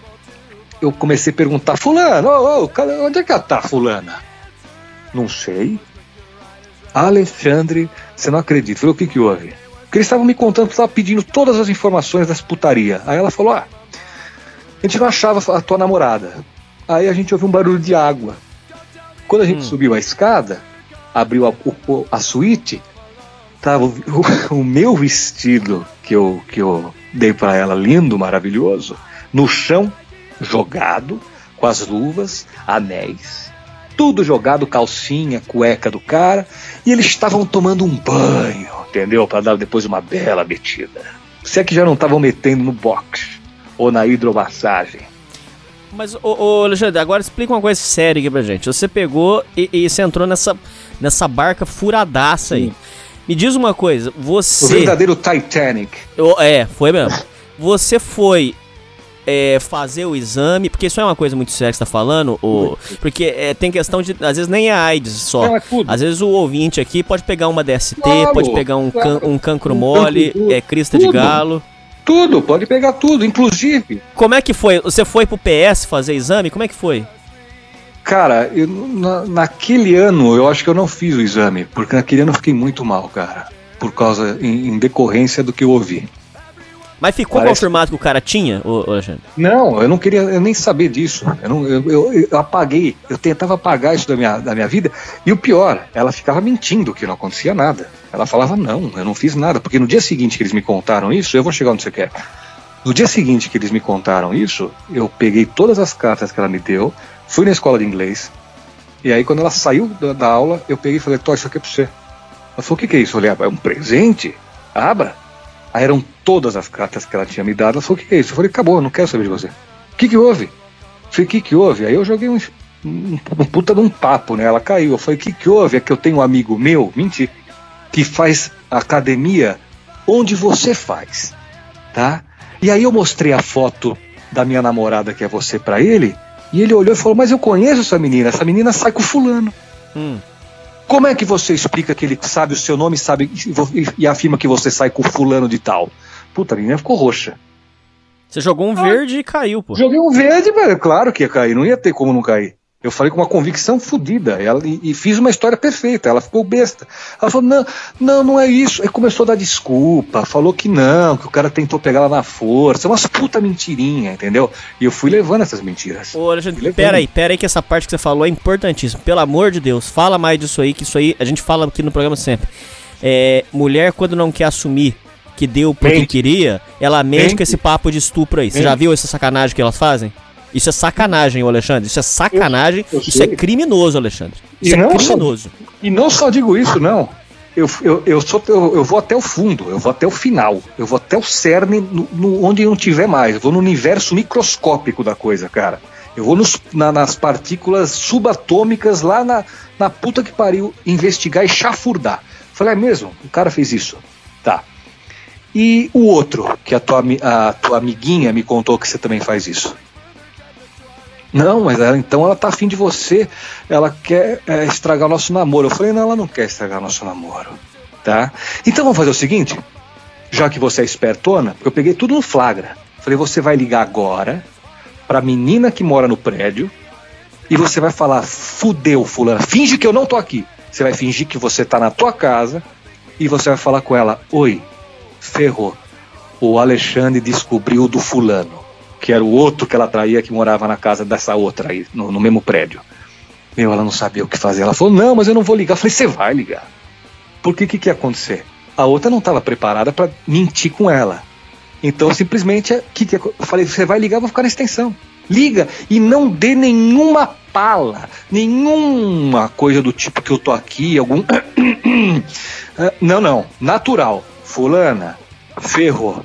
eu comecei a perguntar: Fulano, oh, oh, onde é que ela tá, Fulana? Não sei. Alexandre, você não acredita. Falei: o que que houve? Porque eles estavam me contando, estavam pedindo todas as informações das putaria. Aí ela falou: ah, a gente não achava a tua namorada. Aí a gente ouviu um barulho de água. Quando a gente hum. subiu a escada, abriu a, a suíte, tava o, o, meu vestido que eu, que eu dei para ela, lindo, maravilhoso, no chão, jogado, com as luvas, anéis, tudo jogado, calcinha, cueca do cara, e eles estavam tomando um banho, entendeu? Para dar depois uma bela metida. Se é que já não estavam metendo no box ou na hidromassagem. Mas, ô, ô, Alexandre, agora explica uma coisa séria aqui pra gente. Você pegou e, e você entrou nessa, nessa barca furadaça aí. Sim. Me diz uma coisa, você. O verdadeiro Titanic. É, foi mesmo. Você foi é, fazer o exame, porque isso é uma coisa muito séria que você tá falando, o, porque é, tem questão de, às vezes nem é AIDS só. Não, é às vezes o ouvinte aqui pode pegar uma DST, claro, pode pegar um, claro. can, um cancro mole, um é crista tudo. de galo. Tudo, pode pegar tudo, inclusive. Como é que foi? Você foi pro PS fazer exame? Como é que foi? Cara, eu, na, naquele ano eu acho que eu não fiz o exame, porque naquele ano eu fiquei muito mal, cara, por causa, em, em decorrência do que eu ouvi. Mas ficou Parece... confirmado que o cara tinha, Alexandre? Não, eu não queria eu nem saber disso. Eu, não, eu, eu, eu, apaguei, eu tentava apagar isso da minha, da minha vida. E o pior, ela ficava mentindo que não acontecia nada. Ela falava, não, eu não fiz nada. Porque no dia seguinte que eles me contaram isso, eu vou chegar onde você quer. No dia seguinte que eles me contaram isso, eu peguei todas as cartas que ela me deu, fui na escola de inglês. E aí, quando ela saiu da, da aula, eu peguei e falei, Tó, isso aqui é pra você. Ela falou, o que, que é isso? Eu falei, ah, é um presente? Abra. Aí eram todas as cartas que ela tinha me dado. Ela falou: O que, é isso? Eu falei: Acabou, não quero saber de você. O que, que houve? Eu falei: O que, que houve? Aí eu joguei um, um, um puta de um papo, né? Ela caiu. Eu falei: O que, que houve? É que eu tenho um amigo meu, mentira, que faz academia onde você faz, tá? E aí eu mostrei a foto da minha namorada, que é você, para ele. E ele olhou e falou: Mas eu conheço essa menina. Essa menina sai com fulano. Hum. Como é que você explica que ele sabe o seu nome sabe, e afirma que você sai com fulano de tal? Puta, a menina ficou roxa. Você jogou um ah, verde e caiu, pô. Joguei um verde, mas claro que ia cair, não ia ter como não cair. Eu falei com uma convicção fodida ela, e, e, fiz uma história perfeita. Ela ficou besta. Ela falou: não, não, não é isso. Aí começou a dar desculpa, falou que não, que o cara tentou pegar ela na força. Umas puta mentirinha, entendeu? E eu fui levando essas mentiras. Ô, Alexandre, pera aí, pera aí, que essa parte que você falou é importantíssima. Pelo amor de Deus, fala mais disso aí, que isso aí a gente fala aqui no programa sempre. É, mulher, quando não quer assumir que deu porque queria, ela mente, mente com esse papo de estupro aí. Mente. Você já viu essa sacanagem que elas fazem? Isso é sacanagem, Alexandre. Isso é sacanagem. Eu, eu isso é criminoso, Alexandre. Isso e é criminoso. Só, e não só digo isso, não. Eu, eu, eu, sou, eu, eu, vou até o fundo, eu vou até o final, eu vou até o cerne no, no onde não tiver mais. Eu vou no universo microscópico da coisa, cara. Eu vou nos, na, nas partículas subatômicas lá na, na puta que pariu investigar e chafurdar. Falei, é mesmo? O cara fez isso. Tá. E o outro, que a tua, a tua amiguinha me contou que você também faz isso. Não, mas ela, então ela tá afim de você, ela quer é, estragar o nosso namoro. Eu falei, não, ela não quer estragar o nosso namoro, tá? Então vamos fazer o seguinte, já que você é espertona, eu peguei tudo no flagra. Falei, você vai ligar agora pra menina que mora no prédio e você vai falar, fudeu, fulana, finge que eu não tô aqui. Você vai fingir que você tá na tua casa e você vai falar com ela, oi, ferrou. O Alexandre descobriu do fulano, que era o outro que ela traía que morava na casa dessa outra aí, no, no mesmo prédio. Meu, ela não sabia o que fazer. Ela falou, não, mas eu não vou ligar. Eu falei, você vai ligar. Porque o que, que ia acontecer? A outra não estava preparada para mentir com ela. Então, simplesmente, que que eu falei, você vai ligar, eu vou ficar na extensão. Liga e não dê nenhuma pala, nenhuma coisa do tipo que eu tô aqui, algum. não, não. Natural. Fulana, ferrou.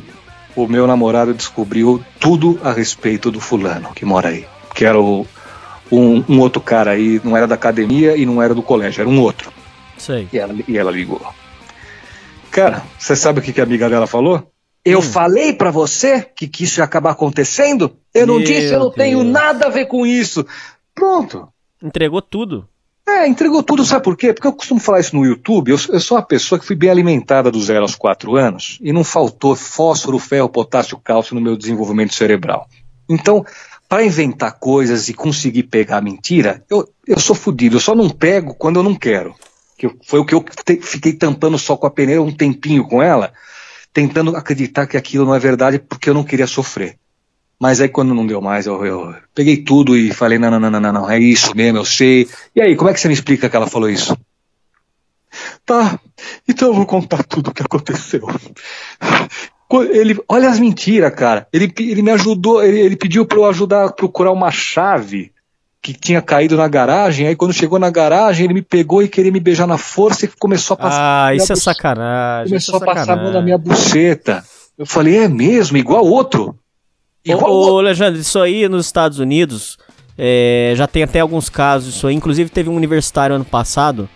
O meu namorado descobriu tudo a respeito do fulano que mora aí. Que era o, um, um outro cara aí, não era da academia e não era do colégio, era um outro. Sei. E ela, e ela ligou. Cara, você sabe o que, que a amiga dela falou? Eu falei pra você que, que isso ia acabar acontecendo? Eu não Meu disse, eu não tenho Deus. nada a ver com isso. Pronto. Entregou tudo. É, entregou tudo, sabe por quê? Porque eu costumo falar isso no YouTube. Eu, eu sou uma pessoa que fui bem alimentada do zero aos quatro anos e não faltou fósforo, ferro, potássio, cálcio no meu desenvolvimento cerebral. Então, para inventar coisas e conseguir pegar mentira, eu, eu sou fodido. Eu só não pego quando eu não quero. Que foi o que eu te- fiquei tampando só com a peneira um tempinho com ela, tentando acreditar que aquilo não é verdade porque eu não queria sofrer. Mas aí quando não deu mais, eu, eu peguei tudo e falei, não, não, não, não, não, é isso mesmo, eu sei. E aí, como é que você me explica que ela falou isso? Tá, então eu vou contar tudo o que aconteceu. Co- Ele, olha as mentiras, cara. Ele, ele me ajudou, ele, ele pediu para eu ajudar a procurar uma chave que tinha caído na garagem. Aí quando chegou na garagem, ele me pegou e queria me beijar na força e começou a passar. Ah, isso é buceta. sacanagem. isso Começou é a passar a mão na sacanagem. minha buceta. Eu falei, é mesmo, igual outro. Igual Ô, ô, Alexandre, isso aí nos Estados Unidos é, já tem até alguns casos disso aí. Inclusive teve um universitário ano passado.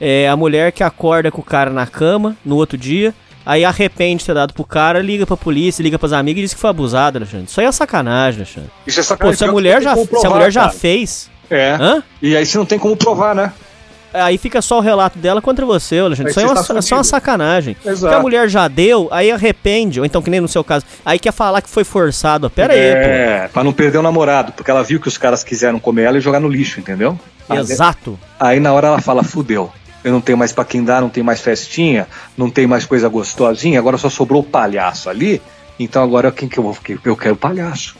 é, a mulher que acorda com o cara na cama no outro dia, aí arrepende de ter dado pro cara, liga pra polícia, liga pras amigas e diz que foi abusada, Alexandre. Isso aí é sacanagem, Alexandre. Isso é Pô, sacanagem. se a mulher já, se a mulher já cara. fez, É. hã? E aí você não tem como provar, né? Aí fica só o relato dela contra você, Alexandre. Aí Isso aí é, uma, tá é só uma sacanagem. Exato. Porque a mulher já deu, aí arrepende, ou então que nem no seu caso, aí quer falar que foi forçado. Pera aí, pô. É, pra não perder o namorado, porque ela viu que os caras quiseram comer ela e jogar no lixo, entendeu? Aí- Exato. Aí na hora ela fala, fudeu. Eu não tenho mais pra quem dar, não tem mais festinha, não tem mais coisa gostosinha, agora só sobrou o palhaço ali. Então agora quem que eu vou? Eu quero palhaço.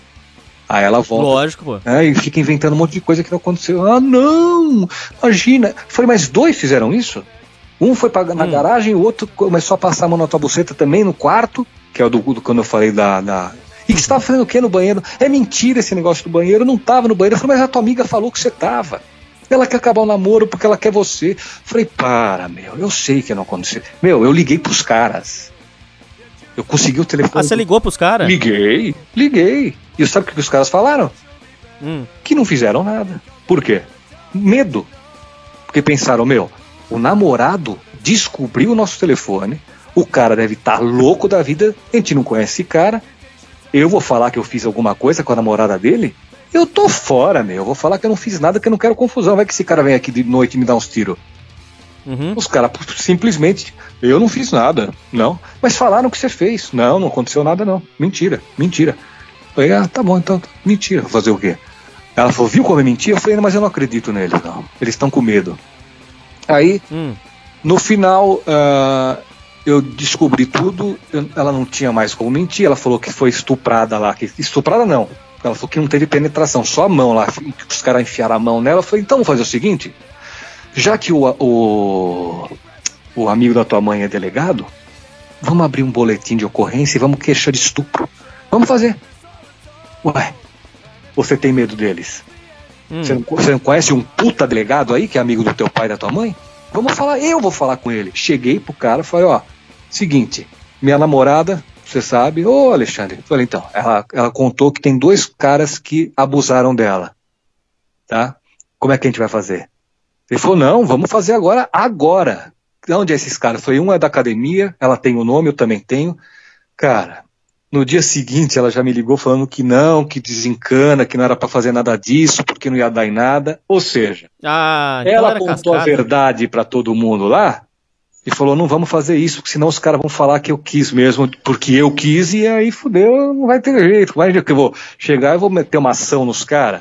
Aí ela volta. Lógico, pô. É, e fica inventando um monte de coisa que não aconteceu. Ah, não! Imagina! Foi mais dois fizeram isso? Um foi pra, na Hum. garagem, o outro começou a passar a mão na tua buceta também no quarto, que é o do, do quando eu falei da. da... E que você tava fazendo o que no banheiro? É mentira esse negócio do banheiro, eu não tava no banheiro. Eu falei, mas a tua amiga falou que você tava. Ela quer acabar o namoro porque ela quer você. Eu falei, para, meu, eu sei que não aconteceu. Meu, eu liguei pros caras. Eu consegui o telefone. Ah, você ligou pros caras? Liguei, liguei. E sabe o que os caras falaram? Hum. que não fizeram nada. Por quê? Medo. Porque pensaram, meu, o namorado descobriu o nosso telefone, o cara deve estar louco da vida, a gente não conhece esse cara, eu vou falar que eu fiz alguma coisa com a namorada dele? Eu tô fora, meu. Eu vou falar que eu não fiz nada, que eu não quero confusão. Vai que esse cara vem aqui de noite e me dá uns tiros. Uhum. Os caras simplesmente, eu não fiz nada, não. Mas falaram que você fez. Não, não aconteceu nada, não. Mentira, mentira. Eu falei, ah, tá bom, então, mentira. Vou fazer o quê? Ela falou, viu como é mentira? Eu falei, mas eu não acredito neles, não. Eles estão com medo. Aí, Hum. no final, ah, eu descobri tudo. eu- ela não tinha mais como mentir. Ela falou que foi estuprada lá. Que, estuprada não. Ela falou que não teve penetração, só a mão lá. que Os caras enfiaram a mão nela. Eu falei, então vamos fazer o seguinte: já que o, o, o amigo da tua mãe é delegado, vamos abrir um boletim de ocorrência e vamos queixar de estupro. Vamos fazer. Ué, você tem medo deles? Hum. Você, não, você não conhece um puta delegado aí que é amigo do teu pai e da tua mãe? Vamos falar, eu vou falar com ele. Cheguei pro cara e falei, ó, seguinte, minha namorada, você sabe, ô Alexandre, falei, então, ela, ela contou que tem dois caras que abusaram dela. Tá? Como é que a gente vai fazer? Ele falou, não, vamos fazer agora, agora. De onde é esses caras? Foi um é da academia, ela tem o nome, eu também tenho. Cara, No dia seguinte, ela já me ligou falando que não, que desencana, que não era para fazer nada disso, porque não ia dar em nada. Ou seja, ah, então ela contou a verdade para todo mundo lá e falou: não vamos fazer isso, porque senão os caras vão falar que eu quis mesmo, porque eu quis, e aí fudeu, não vai ter jeito. Vai que eu vou chegar e vou meter uma ação nos caras,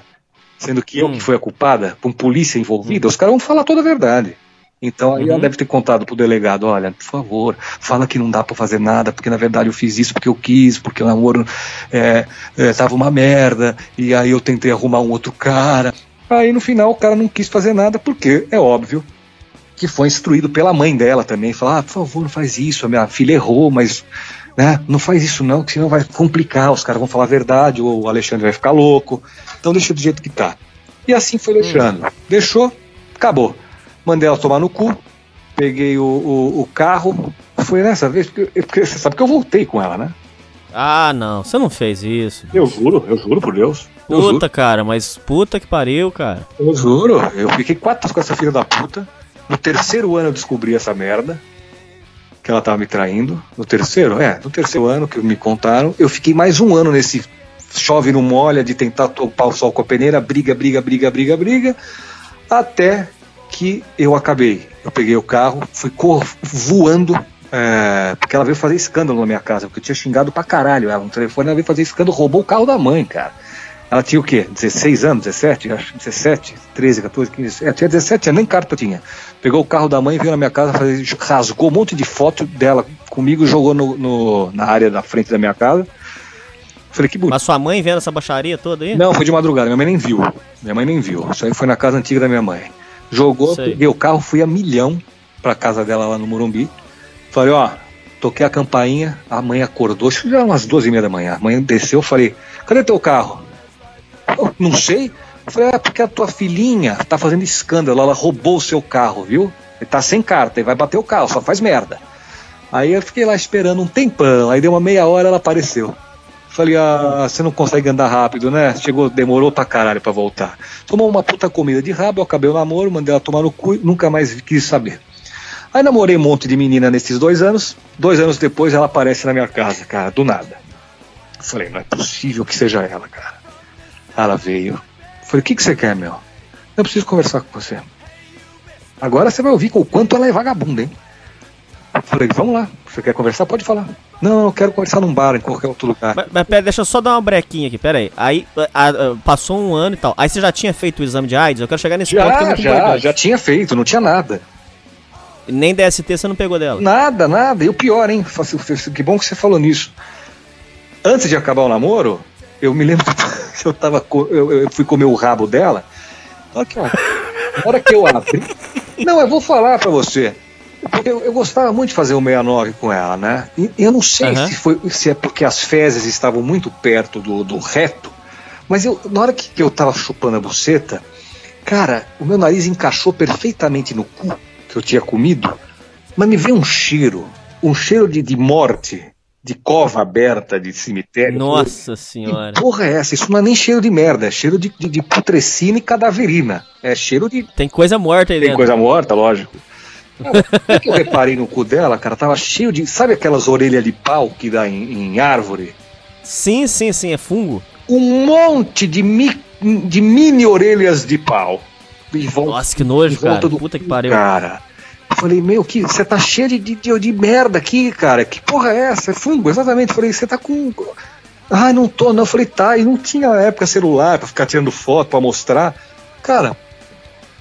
sendo que hum. eu que fui a culpada, com polícia envolvida, hum. os caras vão falar toda a verdade. Então aí uhum. ela deve ter contado pro delegado, olha, por favor, fala que não dá para fazer nada, porque na verdade eu fiz isso porque eu quis, porque o namoro é, é, tava uma merda, e aí eu tentei arrumar um outro cara. Aí no final o cara não quis fazer nada, porque é óbvio que foi instruído pela mãe dela também, falar, ah, por favor, não faz isso, a minha filha errou, mas né, não faz isso não, que senão vai complicar, os caras vão falar a verdade, ou o Alexandre vai ficar louco, então deixa do jeito que tá. E assim foi deixando. Hum. Deixou, acabou mandei ela tomar no cu, peguei o, o, o carro. Foi nessa vez, porque, porque, você sabe que eu voltei com ela, né? Ah, não, você não fez isso. Eu juro, eu juro por Deus. Eu puta, juro. cara, mas puta que pariu, cara. Eu juro, eu fiquei quatro com essa filha da puta. No terceiro ano eu descobri essa merda. Que ela tava me traindo. No terceiro? É, no terceiro ano que me contaram. Eu fiquei mais um ano nesse chove no molha de tentar topar o sol com a peneira, briga, briga, briga, briga, briga. Até que eu acabei. Eu peguei o carro, fui voando, é, porque ela veio fazer escândalo na minha casa, porque eu tinha xingado pra caralho ela no telefone, ela veio fazer escândalo, roubou o carro da mãe, cara. Ela tinha o quê? 16 anos, 17? Acho 17, 13, 14, 15. É, tinha 17 anos, nem carta tinha. Pegou o carro da mãe, veio na minha casa, rasgou um monte de foto dela comigo jogou no, no, na área da frente da minha casa. Falei, que bonito. Mas sua mãe vendo essa baixaria toda aí? Não, foi de madrugada, minha mãe nem viu. Minha mãe nem viu. Isso aí foi na casa antiga da minha mãe. Jogou, Sei. peguei o carro, fui a milhão pra casa dela lá no Morumbi. Falei, ó, toquei a campainha, a mãe acordou, acho que já umas 12 e meia da manhã. A mãe desceu, falei, cadê teu carro? Eu, não sei. Eu falei, é porque a tua filhinha tá fazendo escândalo, ela roubou o seu carro, viu? Ele tá sem carta, e vai bater o carro, só faz merda. Aí eu fiquei lá esperando um tempão, aí deu uma meia hora ela apareceu. Falei, ah, você não consegue andar rápido, né? Chegou, demorou pra caralho pra voltar. Tomou uma puta comida de rabo, eu acabei o namoro, mandei ela tomar no cu e nunca mais quis saber. Aí namorei um monte de menina nesses dois anos. Dois anos depois ela aparece na minha casa, cara, do nada. Falei, não é possível que seja ela, cara. Ela veio. Falei, o que, que você quer, meu? Eu preciso conversar com você. Agora você vai ouvir com o quanto ela é vagabunda, hein? Falei, vamos lá. Você quer conversar? Pode falar. Não, eu quero conversar num bar, em qualquer outro lugar. Mas, mas pera, deixa eu só dar uma brequinha aqui, pera aí. Aí a, a, passou um ano e tal. Aí você já tinha feito o exame de AIDS? Eu quero chegar nesse já, ponto que Já, importante. já tinha feito, não tinha nada. Nem DST você não pegou dela? Nada, nada. E o pior, hein? Que bom que você falou nisso. Antes de acabar o namoro, eu me lembro que eu, tava, eu, eu fui comer o rabo dela. Olha aqui, ó. Na hora que eu abri. Não, eu vou falar pra você. Eu, eu, gostava muito de fazer o 69 com ela, né? E eu não sei uhum. se, foi, se é porque as fezes estavam muito perto do, do reto, mas eu, na hora que, que eu tava chupando a buceta, cara, o meu nariz encaixou perfeitamente no cu que eu tinha comido, mas me veio um cheiro, um cheiro de, de morte, de cova aberta de cemitério. Nossa senhora. Que porra é essa? Isso não é nem cheiro de merda, é cheiro de, de, de putrescina e cadaverina. É cheiro de. Tem coisa morta aí Tem dentro. coisa morta, lógico. O que eu reparei no cu dela, cara? Tava cheio de. Sabe aquelas orelhas de pau que dá em, em árvore? Sim, sim, sim, é fungo. Um monte de, mi, de mini orelhas de pau. Volta, Nossa, que nojo, cara. Do... Puta que pariu. Cara. Falei, meu, que você tá cheio de, de, de, merda aqui, cara. Que porra é essa? É fungo, exatamente. Falei, você tá com. Ah, não tô, não. Eu falei, tá. E não tinha época celular pra ficar tirando foto, pra mostrar. Cara,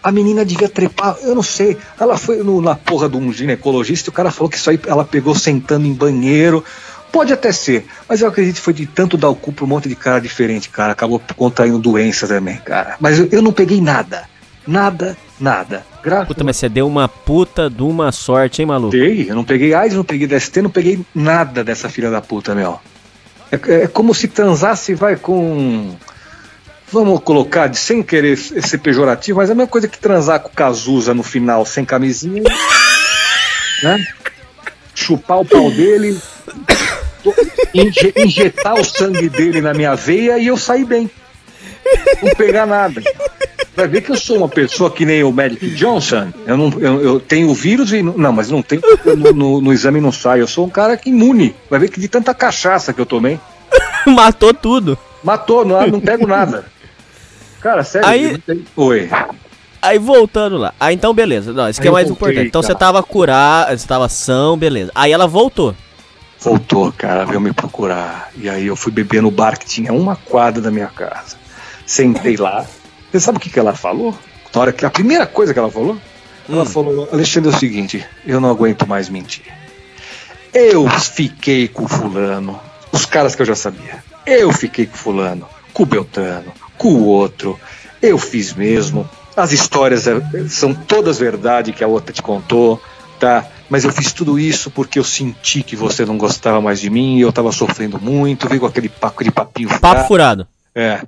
a menina devia trepar, eu não sei. Ela foi no, na porra de um ginecologista e o cara falou que isso aí ela pegou sentando em banheiro. Pode até ser, mas eu acredito que foi de tanto dar o cu pra um monte de cara diferente, cara. Acabou contraindo doenças também, cara. Mas eu, eu não peguei nada. Nada, nada. Graças Puta, mas você deu uma puta de uma sorte, hein, maluco? Dei, eu não peguei AIDS, não peguei DST, não peguei nada dessa filha da puta, meu. É, é como se transasse, vai, com vamos colocar, de, sem querer ser pejorativo, mas é a mesma coisa que transar com o Cazuza no final sem camisinha, né? Chupar o pau dele, injetar o sangue dele na minha veia e eu sair bem. Não pegar nada. Vai ver que eu sou uma pessoa que nem o Magic Johnson. Eu, não, eu, eu tenho o vírus e. Não, mas não tem. No, no, no, exame não sai. Eu sou um cara que imune. Vai ver que de tanta cachaça que eu tomei. Matou tudo. Matou, não, não pego nada. Cara, sério. Aí... Oi. Aí voltando lá. Aí então, beleza. Não, isso que é mais voltei, importante. Então cara. você tava curado, você tava são, beleza. Aí ela voltou. Voltou, cara, veio me procurar. E aí eu fui beber no bar que tinha uma quadra da minha casa. Sentei lá. Você sabe o que, que ela falou? Na hora que a primeira coisa que ela falou, ela hum. falou: Alexandre, é o seguinte, eu não aguento mais mentir. Eu fiquei com o fulano, os caras que eu já sabia. Eu fiquei com o fulano, com o Beltrano, com o outro. Eu fiz mesmo. As histórias é, são todas verdade que a outra te contou, tá? Mas eu fiz tudo isso porque eu senti que você não gostava mais de mim, eu tava sofrendo muito, veio com aquele, papo, aquele papinho. Papo furado. É.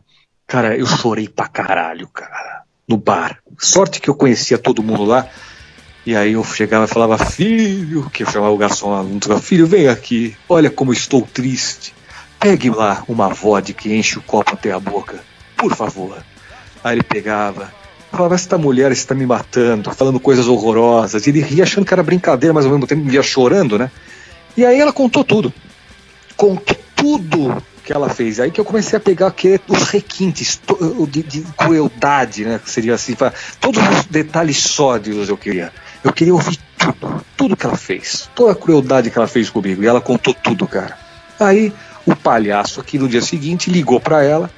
Cara, eu chorei pra caralho, cara. No bar. Sorte que eu conhecia todo mundo lá. E aí eu chegava e falava, filho, que eu chamava o garçom lá, falava, filho, vem aqui, olha como estou triste. Pegue lá uma vodka e enche o copo até a boca, por favor. Aí ele pegava, falava, essa mulher está me matando, falando coisas horrorosas. E ele ria achando que era brincadeira, mas ao mesmo tempo via chorando, né? E aí ela contou tudo. Contou tudo que ela fez. Aí que eu comecei a pegar aqui os requintes de, de crueldade, né? Seria assim, todos os detalhes sódios eu queria. Eu queria ouvir tudo, tudo que ela fez, toda a crueldade que ela fez comigo. E ela contou tudo, cara. Aí o palhaço aqui no dia seguinte ligou para ela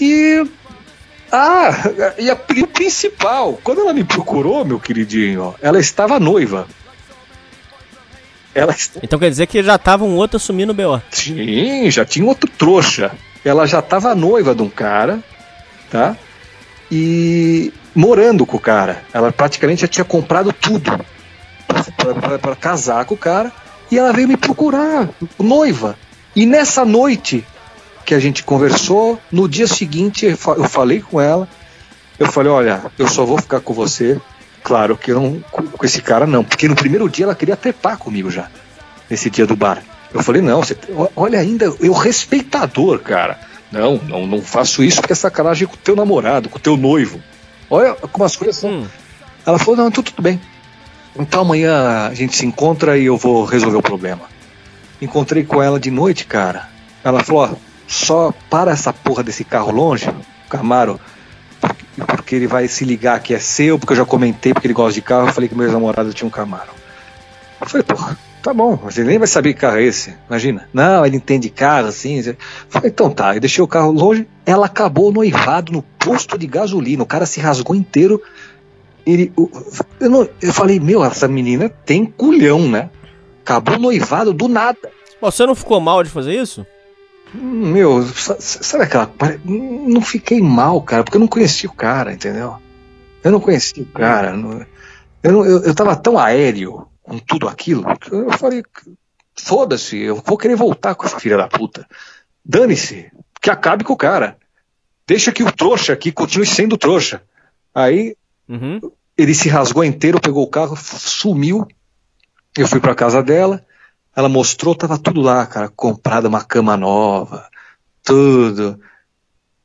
e ah, e a principal, quando ela me procurou, meu queridinho, ela estava noiva. Ela. Então quer dizer que já estava um outro assumindo o BO. Sim, já tinha outro trouxa. Ela já estava noiva de um cara, tá? E morando com o cara. Ela praticamente já tinha comprado tudo para casar com o cara. E ela veio me procurar, noiva. E nessa noite, que a gente conversou. No dia seguinte, eu falei com ela. Eu falei: Olha, eu só vou ficar com você. Claro que eu não, com esse cara não, porque no primeiro dia ela queria trepar comigo já, nesse dia do bar. Eu falei: Não, você, olha, ainda eu respeitador, cara. Não, não, não faço isso porque é sacanagem com o teu namorado, com o teu noivo. Olha como as coisas são. Hum. Ela falou: Não, tudo, tudo bem. Então amanhã a gente se encontra e eu vou resolver o problema. Encontrei com ela de noite, cara. Ela falou: ó, só para essa porra desse carro longe, Camaro, porque ele vai se ligar que é seu, porque eu já comentei porque ele gosta de carro, eu falei que meu namorado tinha um Camaro. Eu falei, porra, tá bom, mas ele nem vai saber que carro é esse, imagina. Não, ele entende carro, assim. Eu falei, então tá, eu deixei o carro longe, ela acabou noivado no posto de gasolina, o cara se rasgou inteiro. Ele, eu, não, eu falei, meu, essa menina tem culhão, né? Acabou noivado do nada. Você não ficou mal de fazer isso? Meu, sabe aquela. Não fiquei mal, cara, porque eu não conhecia o cara, entendeu? Eu não conhecia o cara. eu, não, eu, eu tava tão aéreo com tudo aquilo que eu falei: foda-se, eu vou querer voltar com essa filha da puta. Dane-se, que acabe com o cara. Deixa que o trouxa aqui continue sendo trouxa. Aí uhum. ele se rasgou inteiro, pegou o carro, sumiu. Eu fui pra casa dela. Ela mostrou, tava tudo lá, cara, comprada uma cama nova, tudo.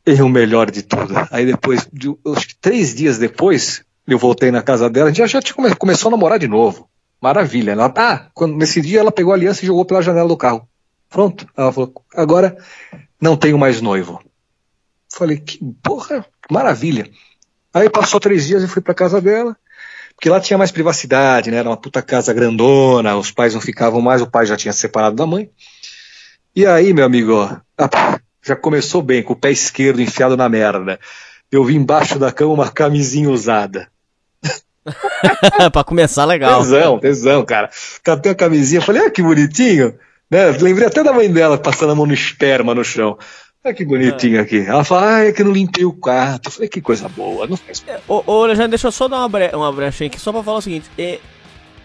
E o melhor de tudo. Aí depois, de, acho que três dias depois, eu voltei na casa dela, já, já tinha come, começou a namorar de novo. Maravilha. Ela, ah, quando, nesse dia ela pegou a aliança e jogou pela janela do carro. Pronto. Ela falou, agora não tenho mais noivo. Falei, que porra, maravilha. Aí passou três dias e fui pra casa dela. Porque lá tinha mais privacidade, né? Era uma puta casa grandona, os pais não ficavam mais, o pai já tinha separado da mãe. E aí, meu amigo, ó, já começou bem, com o pé esquerdo enfiado na merda. Eu vi embaixo da cama uma camisinha usada. pra começar legal. Tesão, tesão, cara. Catei a camisinha, falei, ah, que bonitinho. Né? Lembrei até da mãe dela passando a mão no esperma no chão. Olha que bonitinho aqui. Ela fala, ah, é que eu não limpei o quarto. Eu falei, que coisa boa, não faz. É, ô, ô Alexandre, deixa eu só dar uma, bre uma brecha aqui, só pra falar o seguinte. É,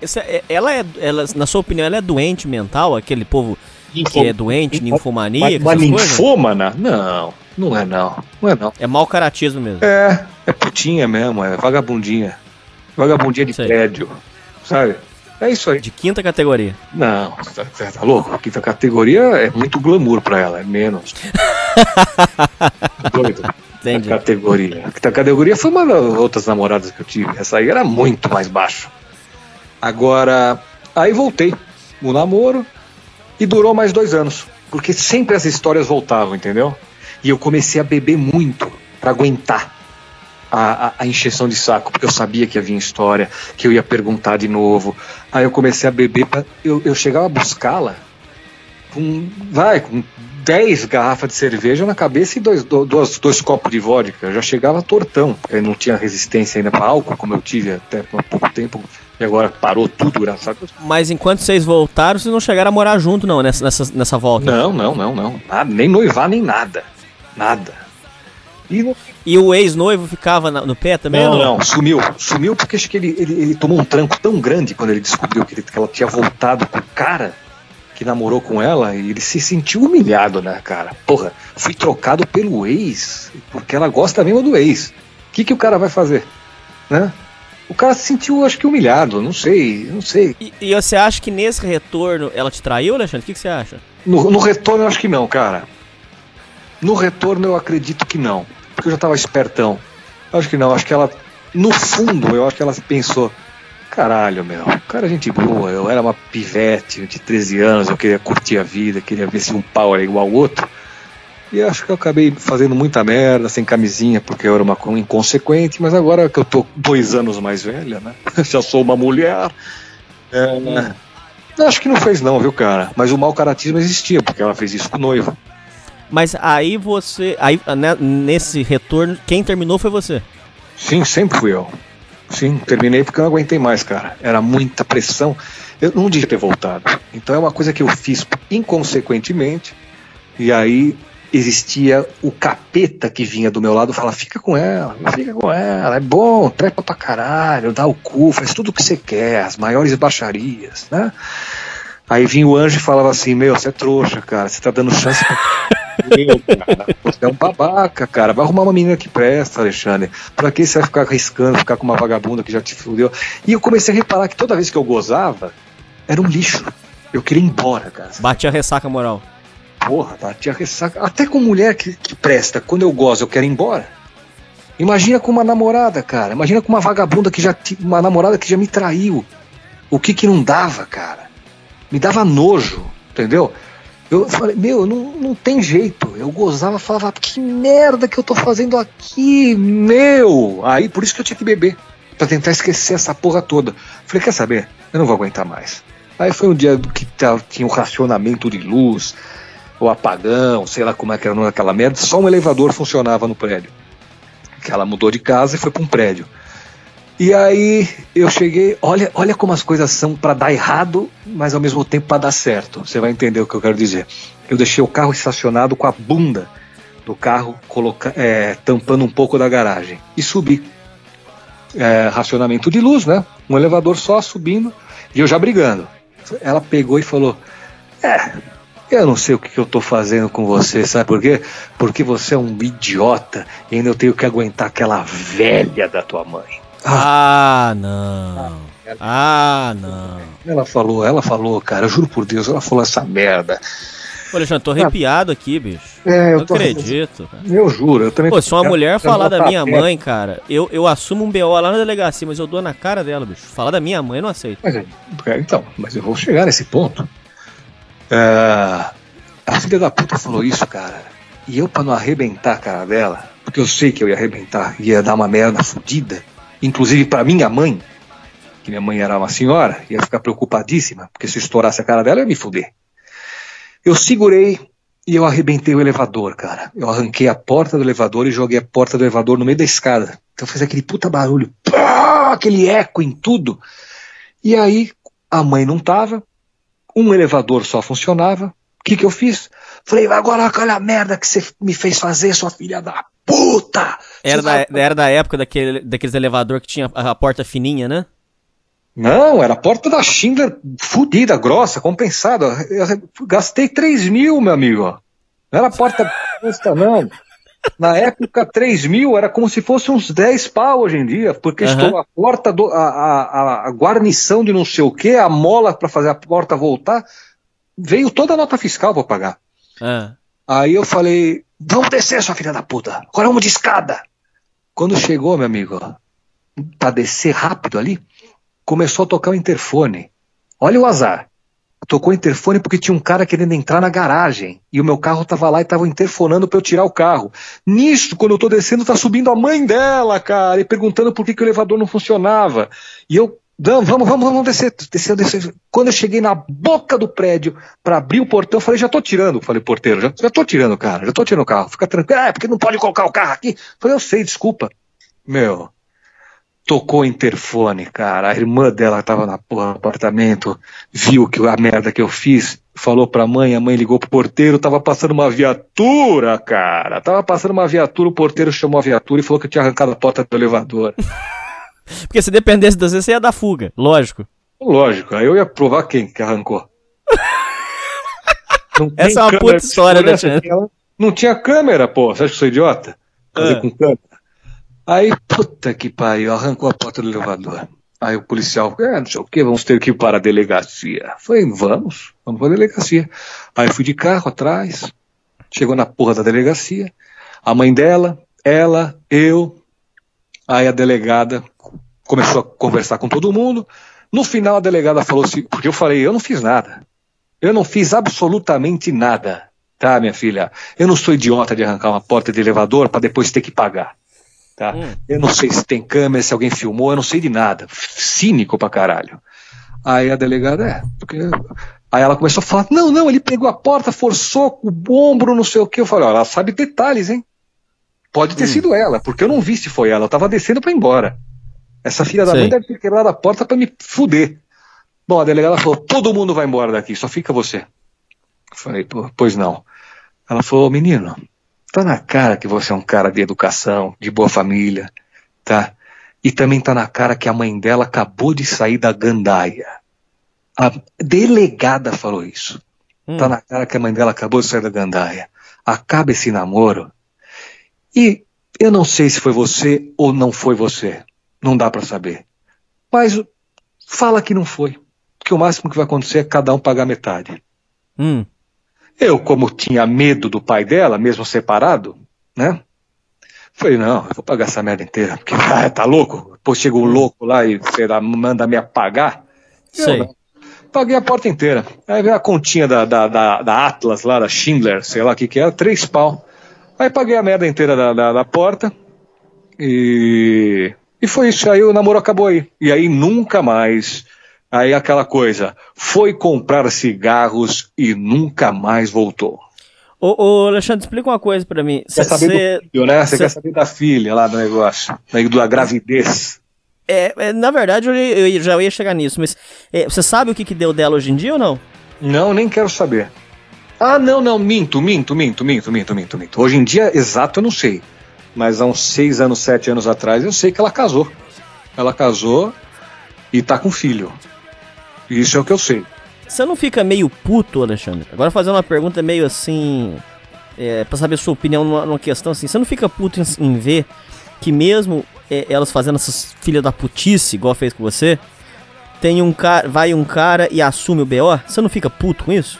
essa, é, ela é, ela, na sua opinião, ela é doente mental? Aquele povo que é doente, ninfomania? Uma ninfômana? Não, não é não. Não é não. É mau caratismo mesmo. É, é putinha mesmo, é vagabundinha. Vagabundinha de Sei. prédio, sabe? É isso aí. De quinta categoria. Não, tá, tá, tá louco? Quinta categoria é muito glamour pra ela, é menos. Doido. Entendi. A categoria. A categoria foi uma das outras namoradas que eu tive. Essa aí era muito mais baixo. Agora, aí voltei o namoro e durou mais dois anos. Porque sempre as histórias voltavam, entendeu? E eu comecei a beber muito para aguentar a, a, a, encheção de saco, porque eu sabia que havia história, que eu ia perguntar de novo. Aí eu comecei a beber, pra, eu, eu chegava a buscá-la com, vai, com 10 garrafas de cerveja na cabeça e dois, dois, dois copos de vodka. Eu já chegava tortão, porque não tinha resistência ainda para álcool, como eu tive até há pouco tempo. E agora parou tudo, graças a Deus. Mas enquanto vocês voltaram, vocês não chegaram a morar junto, não, nessa, nessa, nessa volta? Não, não, não, não. Nada, nem noivar, nem nada. Nada. E, no... e o ex-noivo ficava no pé também? Não, não, sumiu. Sumiu porque acho que ele, ele, ele, tomou um tranco tão grande quando ele descobriu que, ele, que ela tinha voltado com o cara que namorou com ela e ele se sentiu humilhado, né, cara? Porra, fui trocado pelo ex porque ela gosta mesmo do ex. O que, que o cara vai fazer? Né? O cara se sentiu, acho que, humilhado, não sei, não sei. E, e você acha que nesse retorno ela te traiu, Alexandre? O que, que você acha? No, no retorno eu acho que não, cara. No retorno eu acredito que não porque eu já estava espertão. Acho que não, acho que ela, no fundo, eu acho que ela pensou: caralho, meu, cara, é gente boa, eu era uma pivete de 13 anos, eu queria curtir a vida, queria ver se um pau era igual ao outro. E acho que eu acabei fazendo muita merda, sem camisinha, porque eu era uma inconsequente, mas agora que eu tô dois anos mais velha, né? Já sou uma mulher. É, acho que não fez não, viu, cara? Mas o mau caratismo existia, porque ela fez isso com o noivo. Mas aí você. Aí, né, nesse retorno, quem terminou foi você. Sim, sempre fui eu. Sim, terminei porque eu não aguentei mais, cara. Era muita pressão. Eu não devia ter voltado. Então é uma coisa que eu fiz inconsequentemente. E aí existia o capeta que vinha do meu lado e falava: fica com ela, fica com ela, é bom, trepa pra caralho, dá o cu, faz tudo o que você quer, as maiores baixarias, né? Aí vinha o anjo e falava assim: Meu, você é trouxa, cara, você tá dando chance pra. Meu, cara, você é um babaca, cara. Vai arrumar uma menina que presta, Alexandre. Pra que você vai ficar arriscando, ficar com uma vagabunda que já te fudeu? E eu comecei a reparar que toda vez que eu gozava, era um lixo. Eu queria ir embora, cara. Batia ressaca moral. Porra, batia ressaca. Até com mulher que, que presta, quando eu gozo, eu quero ir embora. Imagina com uma namorada, cara. Imagina com uma vagabunda que já. Uma namorada que já me traiu. O que que não dava, cara? Me dava nojo, entendeu? Eu falei, meu, não, não tem jeito. Eu gozava, falava, que merda que eu tô fazendo aqui, meu. Aí por isso que eu tinha que beber, para tentar esquecer essa porra toda. Falei, quer saber? Eu não vou aguentar mais. Aí foi um dia que tinha um racionamento de luz, o apagão, sei lá como é que era aquela merda, só um elevador funcionava no prédio. Que ela mudou de casa e foi para um prédio. E aí eu cheguei, olha, olha como as coisas são para dar errado, mas ao mesmo tempo para dar certo. Você vai entender o que eu quero dizer. Eu deixei o carro estacionado com a bunda do carro coloca, é, tampando um pouco da garagem e subi. É, racionamento de luz, né? Um elevador só subindo e eu já brigando. Ela pegou e falou: É, eu não sei o que, eu tô fazendo com você, sabe por quê? Porque você é um idiota e ainda eu tenho que aguentar aquela velha da tua mãe. Ah, não. Ah, não. Ela falou, ela falou, cara, eu juro por Deus, ela falou essa merda. Pô, Alexandre, tô arrepiado aqui, bicho. É, eu tô... acredito. Cara. Eu juro, eu também. Pô, se uma mulher falar da minha mãe, cara, eu, eu assumo um BO lá na delegacia, mas eu dou na cara dela, bicho. Falar da minha mãe eu não aceito. Mas, é, então, mas eu vou chegar nesse ponto. É, a filha da puta falou isso, cara. E eu, pra não arrebentar a cara dela, porque eu sei que eu ia arrebentar, ia dar uma merda fodida inclusive para minha mãe, que minha mãe era uma senhora, ia ficar preocupadíssima, porque se estourasse a cara dela, ia me fuder. Eu segurei e eu arrebentei o elevador, cara. Eu arranquei a porta do elevador e joguei a porta do elevador no meio da escada. Então fez aquele puta barulho, pá, aquele eco em tudo. E aí a mãe não tava, um elevador só funcionava. O que que eu fiz? Falei, agora olha a merda que você me fez fazer, sua filha da puta! Era da, era da época daquele, daqueles elevador que tinha a, a porta fininha, né? Não, era a porta da Schindler fudida, grossa, compensada. Eu gastei 3 mil, meu amigo. Não era a porta custa, não. Na época, 3 mil era como se fosse uns 10 pau hoje em dia, porque uhum. estou a porta, do, a, a, a, guarnição de não sei o que, a mola para fazer a porta voltar, veio toda a nota fiscal para pagar. Uhum. Aí eu falei, Vamos descer, sua filha da puta. Agora vamos de escada. Quando chegou, meu amigo, pra descer rápido ali, começou a tocar o interfone. Olha o azar. Tocou o interfone porque tinha um cara querendo entrar na garagem. E o meu carro tava lá e tava interfonando para eu tirar o carro. Nisso, quando eu tô descendo, tá subindo a mãe dela, cara, e perguntando por que, que o elevador não funcionava. E eu não, vamos, vamos, vamos descer, descer, descer. Quando eu cheguei na boca do prédio para abrir o portão, eu falei, já tô tirando. Falei, porteiro, já, já tô tirando, cara, já tô tirando o carro. Fica tranquilo. É, porque não pode colocar o carro aqui. Falei, eu sei, desculpa. Meu, tocou o interfone, cara. A irmã dela tava na porra do apartamento, viu que a merda que eu fiz, falou pra mãe, a mãe ligou pro porteiro, tava passando uma viatura, cara. Tava passando uma viatura, o porteiro chamou a viatura e falou que eu tinha arrancado a porta do elevador. Porque se dependesse de você, você ia dar fuga, lógico. Lógico, aí eu ia provar quem que arrancou. Essa é uma puta história, né, Não tinha câmera, pô. Você acha que eu sou idiota? Fazer Ah. com câmera. Aí, puta que pariu, arrancou a porta do elevador. Aí o policial, é, não sei o que, vamos ter que ir para a delegacia. Falei, vamos, vamos para a delegacia. Aí fui de carro atrás, chegou na porra da delegacia, a mãe dela, ela, eu, aí a delegada começou a conversar com todo mundo. No final a delegada falou assim, porque eu falei, eu não fiz nada. Eu não fiz absolutamente nada, tá, minha filha? Eu não sou idiota de arrancar uma porta de elevador para depois ter que pagar. Tá? Eu não sei se tem câmera, se alguém filmou, eu não sei de nada. Cínico pra caralho. Aí a delegada, é, porque. Aí ela começou a falar: não, não, ele pegou a porta, forçou o ombro, não sei o que. Eu falei: ó, ela sabe detalhes, hein? Pode ter sido ela, porque eu não vi se foi ela, eu tava descendo pra ir embora. Essa filha da Sei. mãe deve ter quebrado a porta pra me fuder. Bom, a delegada falou: todo mundo vai embora daqui, só fica você. Eu falei: "Pô, pois não. Ela falou: menino, tá na cara que você é um cara de educação, de boa família, tá? E também tá na cara que a mãe dela acabou de sair da gandaia. A delegada falou isso. Tá na cara que a mãe dela acabou de sair da gandaia. Acaba esse namoro. E eu não sei se foi você ou não foi você. Não dá pra saber. Mas fala que não foi. Porque o máximo que vai acontecer é cada um pagar metade. Hum. Eu, como tinha medo do pai dela, mesmo separado, né? Falei, não, eu vou pagar essa merda inteira, porque ah, tá louco? Depois chega o louco lá e manda me apagar. Eu Sei. não. Paguei a porta inteira. Aí veio a continha da, da, da, da Atlas lá, da Schindler, sei lá o que que era, três pau. Aí paguei a merda inteira da, da, da porta e, e foi isso. Aí o namoro acabou aí. E aí nunca mais. Aí aquela coisa, foi comprar cigarros e nunca mais voltou. Ô, ô, Alexandre, explica uma coisa pra mim. Quer Cê- saber cê- do filho, né? Você cê- quer saber da filha lá do negócio, da da gravidez. é, é, na verdade, eu, eu já ia chegar nisso, mas é, você sabe o que, que deu dela hoje em dia ou não? Não, nem quero saber. Ah, não, não, minto, minto, minto, minto, minto, minto, minto. Hoje em dia, exato, eu não sei. Mas há uns seis anos, sete anos atrás, eu sei que ela casou. Ela casou e tá com filho. Isso é o que eu sei. Você não fica meio puto, Alexandre? Agora fazendo uma pergunta meio assim. É, pra saber a sua opinião numa, numa questão assim. Você não fica puto em, em ver que mesmo é, elas fazendo essas filhas da putice, igual fez com você, tem um cara. Vai um cara e assume o BO? Você não fica puto com isso?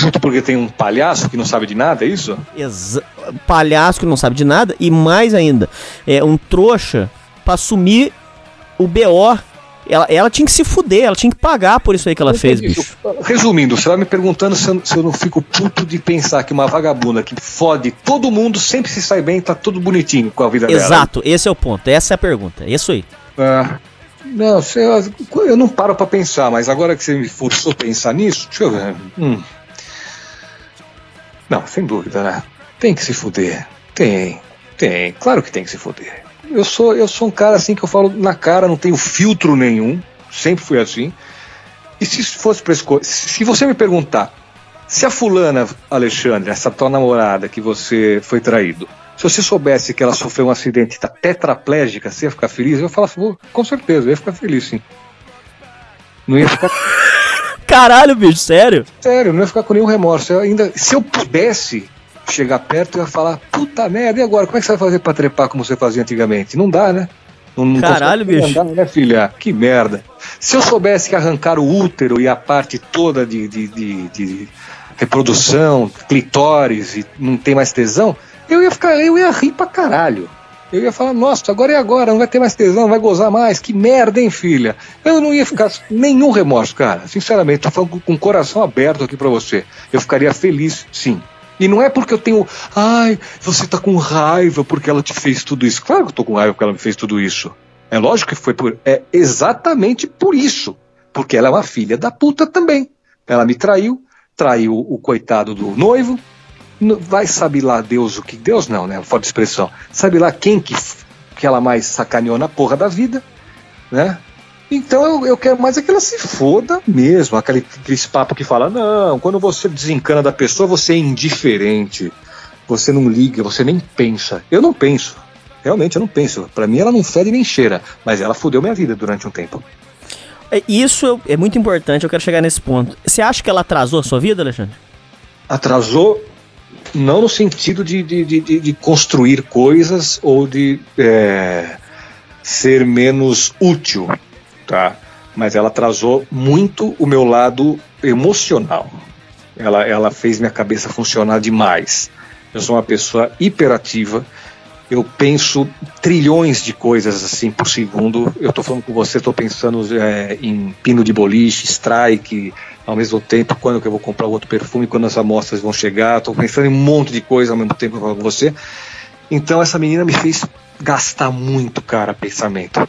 Puto porque tem um palhaço que não sabe de nada, é isso? Exa palhaço que não sabe de nada e mais ainda, é um trouxa pra assumir o BO. Ela, ela tinha que se fuder, ela tinha que pagar por isso aí que ela fez, Entendi. bicho. Resumindo, você vai me perguntando se eu, se eu não fico puto de pensar que uma vagabunda que fode todo mundo sempre se sai bem, tá tudo bonitinho com a vida dela. Exato, esse é o ponto, essa é a pergunta, é isso aí. Ah, não, lá, eu não paro pra pensar, mas agora que você me forçou a pensar nisso, deixa eu ver. Hum. Não, sem dúvida, né? Tem que se fuder. Tem, tem, claro que tem que se fuder. Eu sou, eu sou um cara assim que eu falo na cara, não tenho filtro nenhum, sempre fui assim. E se fosse pra escolher, se você me perguntar, se a fulana, Alexandre, essa tua namorada que você foi traído, se você soubesse que ela sofreu um acidente e tá tetraplégica, você ia ficar feliz? Eu falar assim, "Pô, com certeza, eu ia ficar feliz sim. Não ia ficar Caralho, bicho, sério? sério, não ia ficar com nenhum remorso. Eu ainda, se eu pudesse chegar perto, eu ia falar, puta merda, e agora? Como é que você vai fazer pra trepar como você fazia antigamente? Não dá, né? Não, não Caralho, bicho. Andar, né, filha? Que merda. Se eu soubesse que arrancar o útero e a parte toda de, de, de, de reprodução, clitóris e não tem mais tesão, eu ia ficar, eu ia rir pra caralho. Eu ia falar, nossa, agora é agora, não vai ter mais tesão, não vai gozar mais, que merda, hein, filha? Eu não ia ficar nenhum remorso, cara. Sinceramente, tô falando com o coração aberto aqui para você. Eu ficaria feliz, sim. E não é porque eu tenho, ai, você tá com raiva porque ela te fez tudo isso. Claro que eu tô com raiva porque ela me fez tudo isso. É lógico que foi por. É exatamente por isso. Porque ela é uma filha da puta também. Ela me traiu, traiu o coitado do noivo. Vai saber lá Deus o que. Deus não, né? Foda expressão. Sabe lá quem que, que ela mais sacaneou na porra da vida, né? Então eu, eu quero mais é que ela se foda mesmo. Aquele, aquele papo que fala: não, quando você desencana da pessoa, você é indiferente. Você não liga, você nem pensa. Eu não penso. Realmente eu não penso. Para mim ela não fede nem cheira. Mas ela fudeu minha vida durante um tempo. É, isso é muito importante, eu quero chegar nesse ponto. Você acha que ela atrasou a sua vida, Alexandre? Atrasou não no sentido de, de, de, de construir coisas ou de é, ser menos útil tá? Mas ela atrasou muito o meu lado emocional. Ela, ela fez minha cabeça funcionar demais. Eu sou uma pessoa hiperativa. Eu penso trilhões de coisas assim por segundo. Eu estou falando com você, estou pensando é, em pino de boliche, strike, ao mesmo tempo, quando que eu vou comprar outro perfume, quando as amostras vão chegar. Estou pensando em um monte de coisa ao mesmo tempo com você. Então essa menina me fez gastar muito, cara, pensamento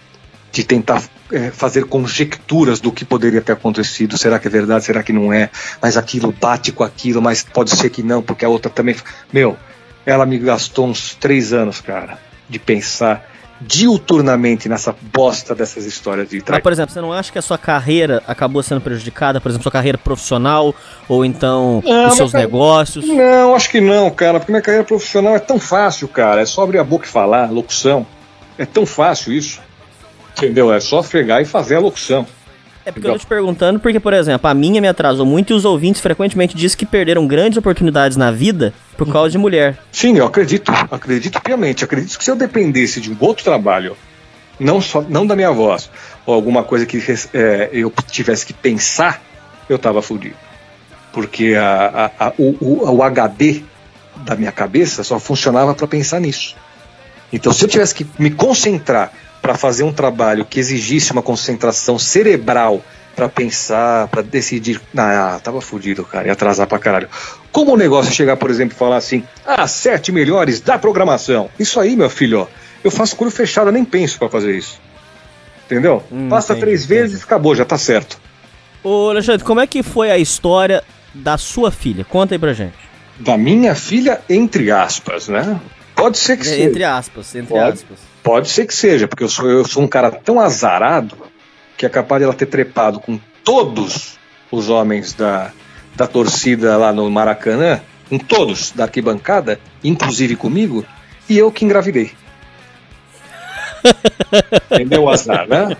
de tentar é, fazer conjecturas do que poderia ter acontecido. Será que é verdade? Será que não é? Mas aquilo bate com aquilo, mas pode ser que não, porque a outra também. Meu, ela me gastou uns três anos, cara, de pensar diuturnamente nessa bosta dessas histórias de trás. por exemplo, você não acha que a sua carreira acabou sendo prejudicada? Por exemplo, sua carreira profissional ou então não, os seus negócios? Não, acho que não, cara, porque minha carreira profissional é tão fácil, cara. É só abrir a boca e falar, locução. É tão fácil isso. Entendeu? É só pegar e fazer a locução. É porque eu tô te perguntando, porque, por exemplo, a minha me atrasou muito e os ouvintes frequentemente dizem que perderam grandes oportunidades na vida por causa de mulher. Sim, eu acredito, acredito piamente. Acredito que se eu dependesse de um outro trabalho, não só não da minha voz, ou alguma coisa que é, eu tivesse que pensar, eu tava fudido. Porque a, a, a, o, o, o HD da minha cabeça só funcionava para pensar nisso. Então, se eu tivesse que me concentrar para fazer um trabalho que exigisse uma concentração cerebral para pensar, para decidir. Ah, tava fudido, cara, ia atrasar pra caralho. Como o negócio chegar, por exemplo, e falar assim: ah, sete melhores da programação. Isso aí, meu filho, ó, eu faço fechado, eu nem penso para fazer isso. Entendeu? Hum, Passa entendi, três entendi. vezes, acabou, já tá certo. Ô, Alexandre, como é que foi a história da sua filha? Conta aí pra gente. Da minha filha, entre aspas, né? Pode ser que seja. Entre aspas, entre Pode. aspas. Pode ser que seja, porque eu sou, eu sou um cara tão azarado que é capaz de ela ter trepado com todos os homens da, da torcida lá no Maracanã, com todos da arquibancada, inclusive comigo, e eu que engravidei. Entendeu o azar, né?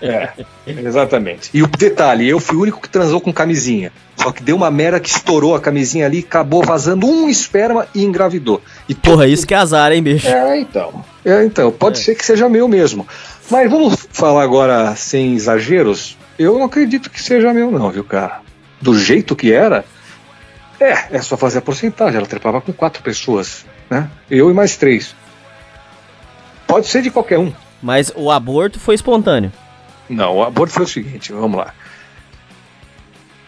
É, exatamente. E o detalhe, eu fui o único que transou com camisinha. Só que deu uma mera que estourou a camisinha ali, acabou vazando um esperma e engravidou. E Porra, isso que é azar, hein, bicho? É, então. É, então, pode é. ser que seja meu mesmo. Mas vamos falar agora sem exageros. Eu não acredito que seja meu, não, viu, cara? Do jeito que era, é, é só fazer a porcentagem. Ela trepava com quatro pessoas, né? Eu e mais três. Pode ser de qualquer um. Mas o aborto foi espontâneo. Não, o aborto foi o seguinte, vamos lá.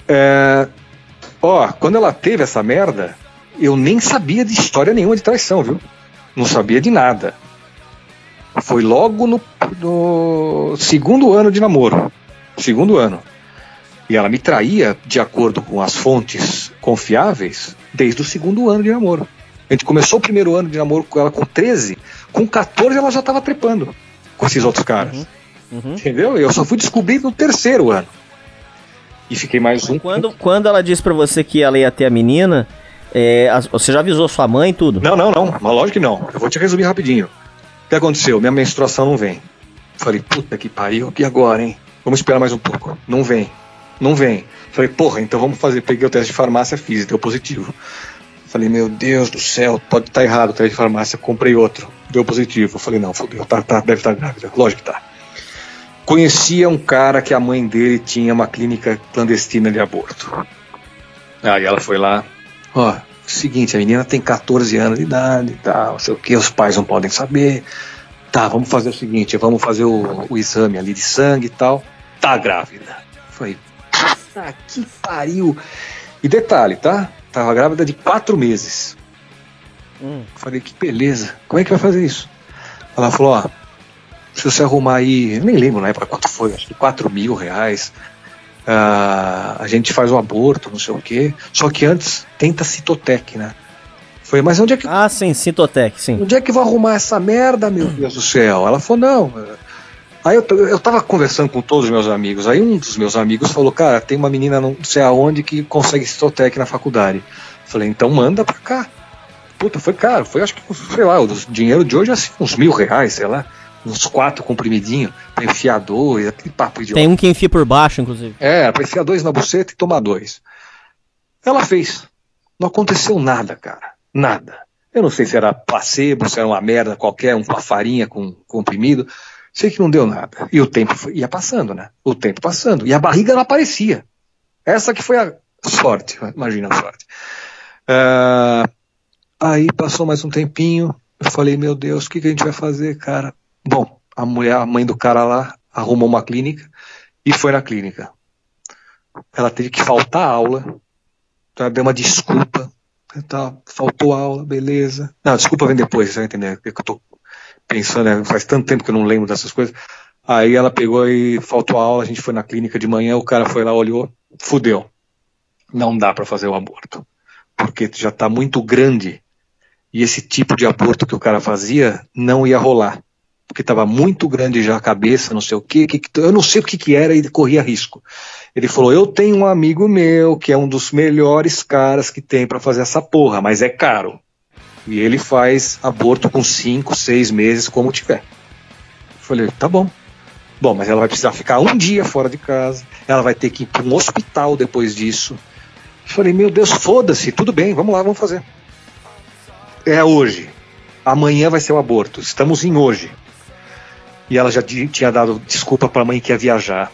É, ó, quando ela teve essa merda, eu nem sabia de história nenhuma de traição, viu? Não sabia de nada. Foi logo no, no segundo ano de namoro. Segundo ano. E ela me traía, de acordo com as fontes confiáveis, desde o segundo ano de namoro. A gente começou o primeiro ano de namoro com ela com 13, com 14 ela já estava trepando com esses outros caras. Uhum. Uhum. Entendeu? Eu só fui descobrir no terceiro ano. E fiquei mais um. Quando, quando ela disse para você que ela ia ter a menina, é, você já avisou sua mãe e tudo? Não, não, não. Mas lógico que não. Eu vou te resumir rapidinho. O que aconteceu? Minha menstruação não vem. Falei, puta que pariu, e agora, hein? Vamos esperar mais um pouco. Não vem. Não vem. Falei, porra, então vamos fazer. Peguei o teste de farmácia, fiz, deu positivo. Falei, meu Deus do céu, pode estar tá errado teste de farmácia. Comprei outro, deu positivo. Falei, não, fodeu, tá, tá, deve estar tá grávida. Lógico que tá. conhecia um cara que a mãe dele tinha uma clínica clandestina de aborto. Aí ela foi lá, ó, seguinte, a menina tem 14 anos de idade e tal, não sei o que, os pais não podem saber. Tá, vamos fazer o seguinte, vamos fazer o, o exame ali de sangue e tal. Tá grávida. Falei, puta que pariu. E detalhe, tá? Tava grávida de quatro meses. Hum. Falei, que beleza. Como é que vai fazer isso? Ela falou, ó, se você arrumar aí, eu nem lembro na época quanto foi, acho que 4 mil reais. Uh, a gente faz o aborto, não sei o quê. Só que antes tenta Citotec, né? Foi, mas onde é que. Ah, sim, Citotec, sim. Onde é que vou arrumar essa merda, meu Deus do céu? Ela falou, não. Aí eu, eu tava conversando com todos os meus amigos. Aí um dos meus amigos falou, cara, tem uma menina não sei aonde que consegue Citotec na faculdade. Falei, então manda pra cá. Puta, foi caro. Foi acho que, sei lá, o dinheiro de hoje é assim, uns mil reais, sei lá. Uns quatro comprimidinhos, pra enfiar dois, aquele papo idiota. Tem um que enfia por baixo, inclusive. É, pra enfiar dois na buceta e tomar dois. Ela fez. Não aconteceu nada, cara. Nada. Eu não sei se era placebo, se era uma merda qualquer, uma farinha com comprimido. Sei que não deu nada. E o tempo ia passando, né? O tempo passando. E a barriga não aparecia. Essa que foi a sorte, imagina a sorte. Uh, aí passou mais um tempinho. Eu falei, meu Deus, o que, que a gente vai fazer, cara? Bom, a mulher, a mãe do cara lá, arrumou uma clínica e foi na clínica. Ela teve que faltar aula. Ela deu uma desculpa Tá, faltou aula, beleza. Não, desculpa, vem depois, você vai entender. Eu tô pensando, né, faz tanto tempo que eu não lembro dessas coisas. Aí ela pegou e faltou aula, a gente foi na clínica de manhã, o cara foi lá, olhou, fudeu. Não dá para fazer o aborto. Porque já tá muito grande. E esse tipo de aborto que o cara fazia não ia rolar. Porque estava muito grande já a cabeça, não sei o que, que eu não sei o que, que era e corria risco. Ele falou: Eu tenho um amigo meu que é um dos melhores caras que tem para fazer essa porra, mas é caro. E ele faz aborto com 5, 6 meses, como tiver. Falei: Tá bom. Bom, mas ela vai precisar ficar um dia fora de casa, ela vai ter que ir para um hospital depois disso. Falei: Meu Deus, foda-se, tudo bem, vamos lá, vamos fazer. É hoje. Amanhã vai ser o aborto. Estamos em hoje. E ela já tinha dado desculpa para a mãe que ia viajar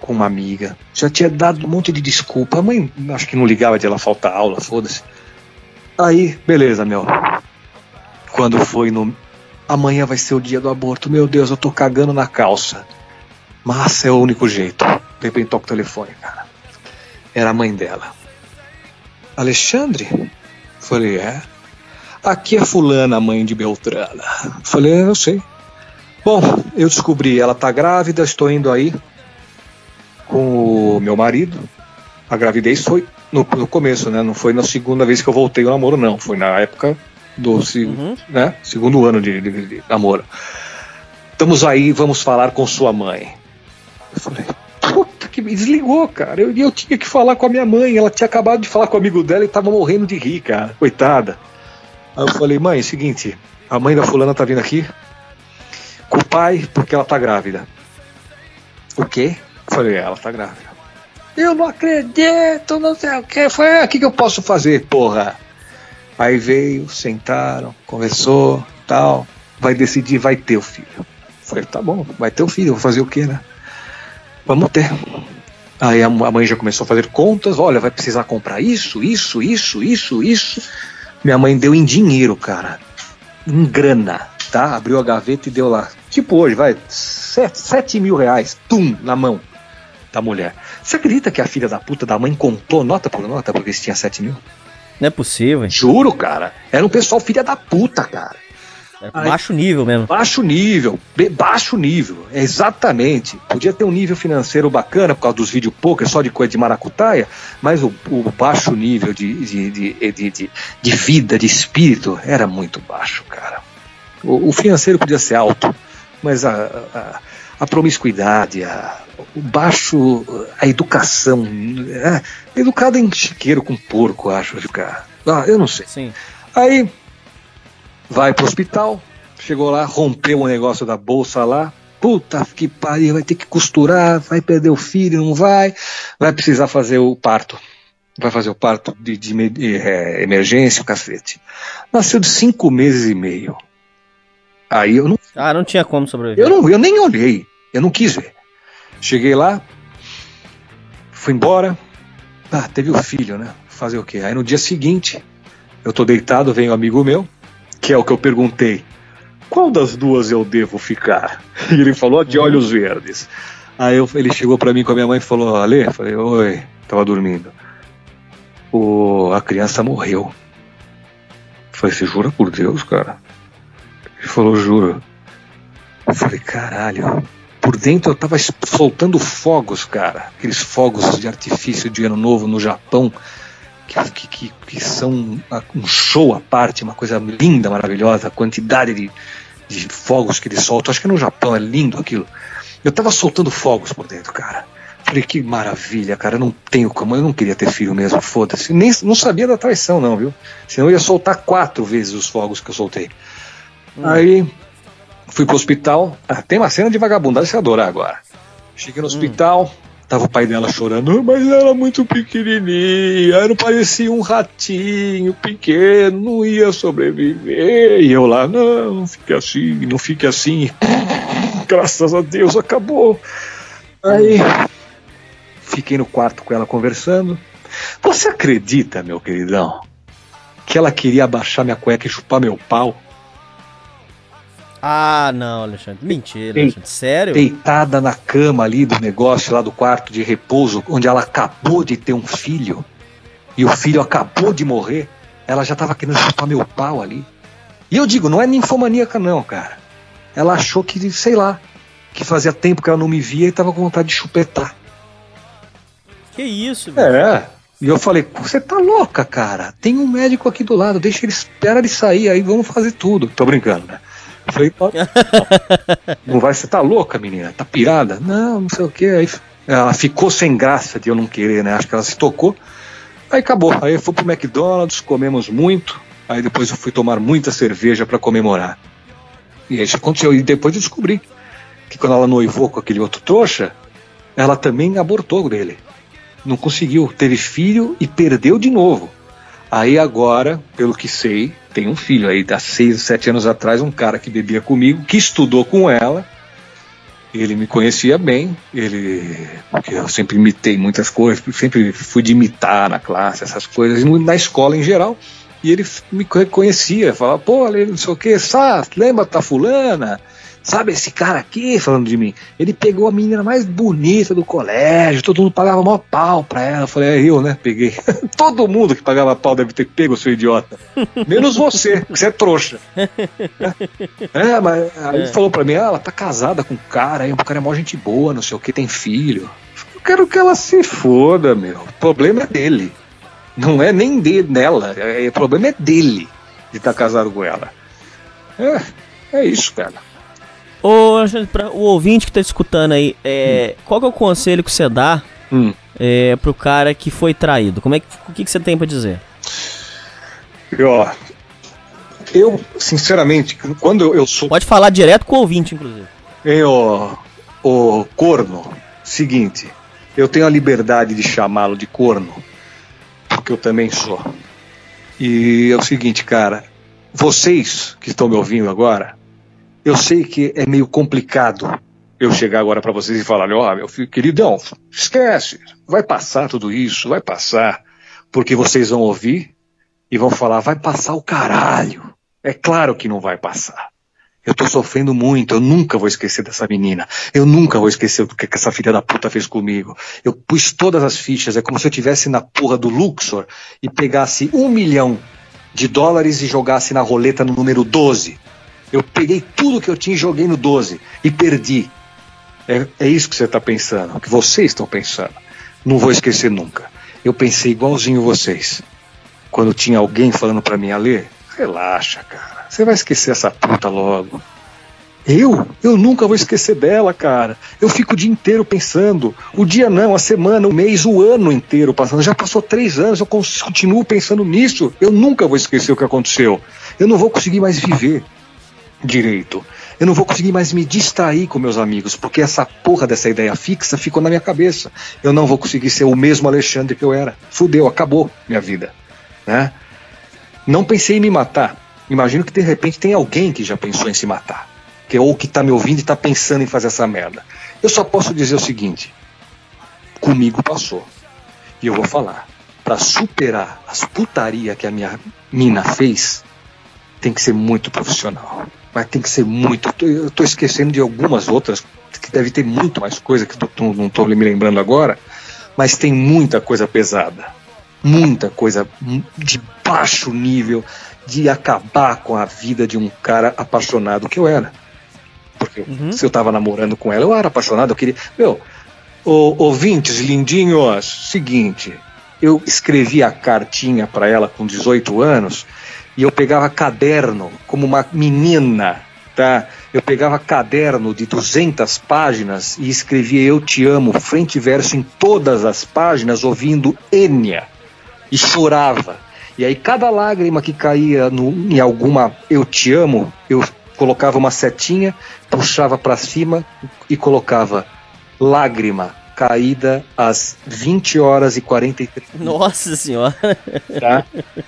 com uma amiga. Já tinha dado um monte de desculpa. A mãe acho que não ligava de ela faltar aula, foda-se. Aí, beleza, meu. Quando foi no. Amanhã vai ser o dia do aborto. Meu Deus, eu tô cagando na calça. Mas é o único jeito. De repente toca o telefone, cara. Era a mãe dela. Alexandre? Falei, é. Aqui é fulana, mãe de Beltrana. Falei, é, eu sei. Bom, eu descobri, ela tá grávida, estou indo aí com o meu marido. A gravidez foi no, no, começo, né? Não foi na segunda vez que eu voltei o namoro, não. Foi na época do uhum. né? segundo ano de, de, de, namoro. Estamos aí, vamos falar com sua mãe. Eu falei, puta que me desligou, cara. Eu, eu tinha que falar com a minha mãe. Ela tinha acabado de falar com o amigo dela e tava morrendo de rir, cara. Coitada. Aí eu falei, mãe, é o seguinte, a mãe da fulana tá vindo aqui com o pai porque ela tá grávida. O quê? Falei, ela tá grávida. Eu não acredito, não sei o que. Foi o que, eu posso fazer, porra? Aí veio, sentaram, conversou, tal. Vai decidir, vai ter o filho. Falei, tá bom, vai ter o filho, vou fazer o quê, né? Vamos ter. Aí a mãe já começou a fazer contas, olha, vai precisar comprar isso, isso, isso, isso, isso. Minha mãe deu em dinheiro, cara. Em grana, tá? Abriu a gaveta e deu lá. Tipo hoje, vai, 7 mil reais, tum, na mão da mulher. Você acredita que a filha da puta da mãe contou nota por nota pra ver se tinha 7 mil? Não é possível. Hein? Juro, cara. Era um pessoal filha da puta, cara. É baixo nível mesmo. Baixo nível, baixo nível, exatamente. Podia ter um nível financeiro bacana por causa dos vídeos poker, só de coisa de maracutaia, mas o, o baixo nível de, de, de, de, de vida, de espírito, era muito baixo, cara. O, o financeiro podia ser alto, mas a, a, a promiscuidade, a, o baixo, a educação, é, educado em chiqueiro com porco, acho, ficar. Ah, eu não sei. Sim. Aí vai pro hospital, chegou lá, rompeu o negócio da bolsa lá. Puta que pariu, vai ter que costurar, vai perder o filho, não vai, vai precisar fazer o parto. Vai fazer o parto de, de, de é, emergência, o cacete. Nasceu de cinco meses e meio. Aí eu não. Ah, não tinha como sobreviver. Eu, não, eu nem olhei. Eu não quis ver. Cheguei lá, fui embora. Ah, teve o filho, né? Fazer o quê? Aí no dia seguinte, eu tô deitado, vem um amigo meu, que é o que eu perguntei. Qual das duas eu devo ficar? E ele falou de olhos verdes. Aí eu, ele chegou para mim com a minha mãe e falou: Ale, eu falei, oi, tava dormindo. O, a criança morreu. Eu falei, você jura por Deus, cara? Ele falou, juro. Eu falei, caralho. Por dentro eu tava soltando fogos, cara. Aqueles fogos de artifício de ano novo no Japão. Que, que, que são um show à parte, uma coisa linda, maravilhosa. A quantidade de, de fogos que eles soltam. Acho que no Japão é lindo aquilo. Eu tava soltando fogos por dentro, cara. Falei, que maravilha, cara. Eu não tenho como. Eu não queria ter filho mesmo, foda-se. Nem não sabia da traição, não, viu? Senão eu ia soltar quatro vezes os fogos que eu soltei. Hum. Aí fui pro hospital. Ah, tem uma cena de vagabundagem que você adorar agora. Cheguei no hum. hospital, tava o pai dela chorando, mas ela muito pequenininha, não parecia um ratinho pequeno, não ia sobreviver. E eu lá, não, não fique assim, não fique assim graças a Deus acabou. Aí fiquei no quarto com ela conversando. Você acredita, meu queridão, que ela queria abaixar minha cueca e chupar meu pau? Ah, não, Alexandre. Mentira, Alexandre. Sério? Deitada na cama ali do negócio, lá do quarto de repouso, onde ela acabou de ter um filho. E o filho acabou de morrer. Ela já tava querendo chupar meu pau ali. E eu digo, não é ninfomaníaca, não, cara ela achou que, sei lá, que fazia tempo que ela não me via e tava com vontade de chupetar. Que isso, velho? É. E eu falei, você tá louca, cara? Tem um médico aqui do lado, deixa ele, espera ele sair, aí vamos fazer tudo. Tô brincando, né? Eu falei, não vai, você tá louca, menina? Tá pirada? Não, não sei o que. Ela ficou sem graça de eu não querer, né? Acho que ela se tocou. Aí acabou. Aí eu fui pro McDonald's, comemos muito. Aí depois eu fui tomar muita cerveja para comemorar. E isso aconteceu. E depois eu descobri que quando ela noivou com aquele outro trouxa, ela também abortou dele. Não conseguiu, teve filho e perdeu de novo. Aí agora, pelo que sei, tem um filho aí, há seis, sete anos atrás, um cara que bebia comigo, que estudou com ela. Ele me conhecia bem, ele. Porque eu sempre imitei muitas coisas, sempre fui de imitar na classe, essas coisas, na escola em geral. E ele me reconhecia, falava, pô, não sei o que, sabe, lembra da fulana? Sabe esse cara aqui, falando de mim? Ele pegou a menina mais bonita do colégio, todo mundo pagava maior pau pra ela. Eu falei, é eu, né? Peguei. todo mundo que pagava pau deve ter pego, seu idiota. Menos você, que você é trouxa. é, mas aí ele é. falou pra mim, ah, ela tá casada com um cara, aí o cara é mó gente boa, não sei o que, tem filho. Eu quero que ela se foda, meu. O problema é dele. Não é nem de, dela, é, o problema é dele de estar tá casado com ela. É, é isso, cara. Ô, pra, o ouvinte que tá escutando aí, é, hum. qual que é o conselho que você dá hum. é, pro cara que foi traído? Como é que, o que, que você tem para dizer? Ó, eu, sinceramente, quando eu, sou. Pode falar direto com o ouvinte, inclusive. Eu, o corno, seguinte, eu tenho a liberdade de chamá-lo de corno que eu também sou. E é o seguinte, cara, vocês que estão me ouvindo agora, eu sei que é meio complicado eu chegar agora para vocês e falar: ó, oh, meu filho, queridão, esquece, vai passar tudo isso, vai passar, porque vocês vão ouvir e vão falar: vai passar o caralho. É claro que não vai passar. Eu tô sofrendo muito, eu nunca vou esquecer dessa menina. Eu nunca vou esquecer do que essa filha da puta fez comigo. Eu pus todas as fichas, é como se eu tivesse na porra do Luxor e pegasse um milhão de dólares e jogasse na roleta no número 12. Eu peguei tudo que eu tinha e joguei no 12 e perdi. É, é isso que você está pensando, que vocês estão pensando. Não vou esquecer nunca. Eu pensei igualzinho vocês. Quando tinha alguém falando para mim, ler, relaxa, cara você vai esquecer essa puta logo. Eu? Eu nunca vou esquecer dela, cara. Eu fico o dia inteiro pensando. O dia não, a semana, o mês, o ano inteiro passando. Já passou três anos, eu continuo pensando nisso. Eu nunca vou esquecer o que aconteceu. Eu não vou conseguir mais viver direito. Eu não vou conseguir mais me distrair com meus amigos, porque essa porra dessa ideia fixa ficou na minha cabeça. Eu não vou conseguir ser o mesmo Alexandre que eu era. Fudeu, acabou minha vida. Né? Não pensei em me matar Imagino que de repente tem alguém que já pensou em se matar. Que, ou que tá me ouvindo e tá pensando em fazer essa merda. Eu só posso dizer o seguinte: comigo passou. E eu vou falar. Para superar as putaria que a minha mina fez, tem que ser muito profissional. Mas tem que ser muito. Eu estou esquecendo de algumas outras, que deve ter muito mais coisa que eu não estou me lembrando agora, mas tem muita coisa pesada. Muita coisa de baixo nível, de acabar com a vida de um cara apaixonado que eu era. Porque uhum. se eu estava namorando com ela, eu era apaixonado, eu queria. Meu, ouvintes lindinhos, seguinte, eu escrevi a cartinha para ela com 18 anos e eu pegava caderno como uma menina, tá? Eu pegava caderno de 200 páginas e escrevia Eu Te Amo, frente e verso em todas as páginas, ouvindo Enya. E chorava. E aí, cada lágrima que caía no, em alguma Eu Te Amo, eu colocava uma setinha, puxava para cima e colocava lágrima caída às 20 horas e 43 Nossa Senhora! Tá?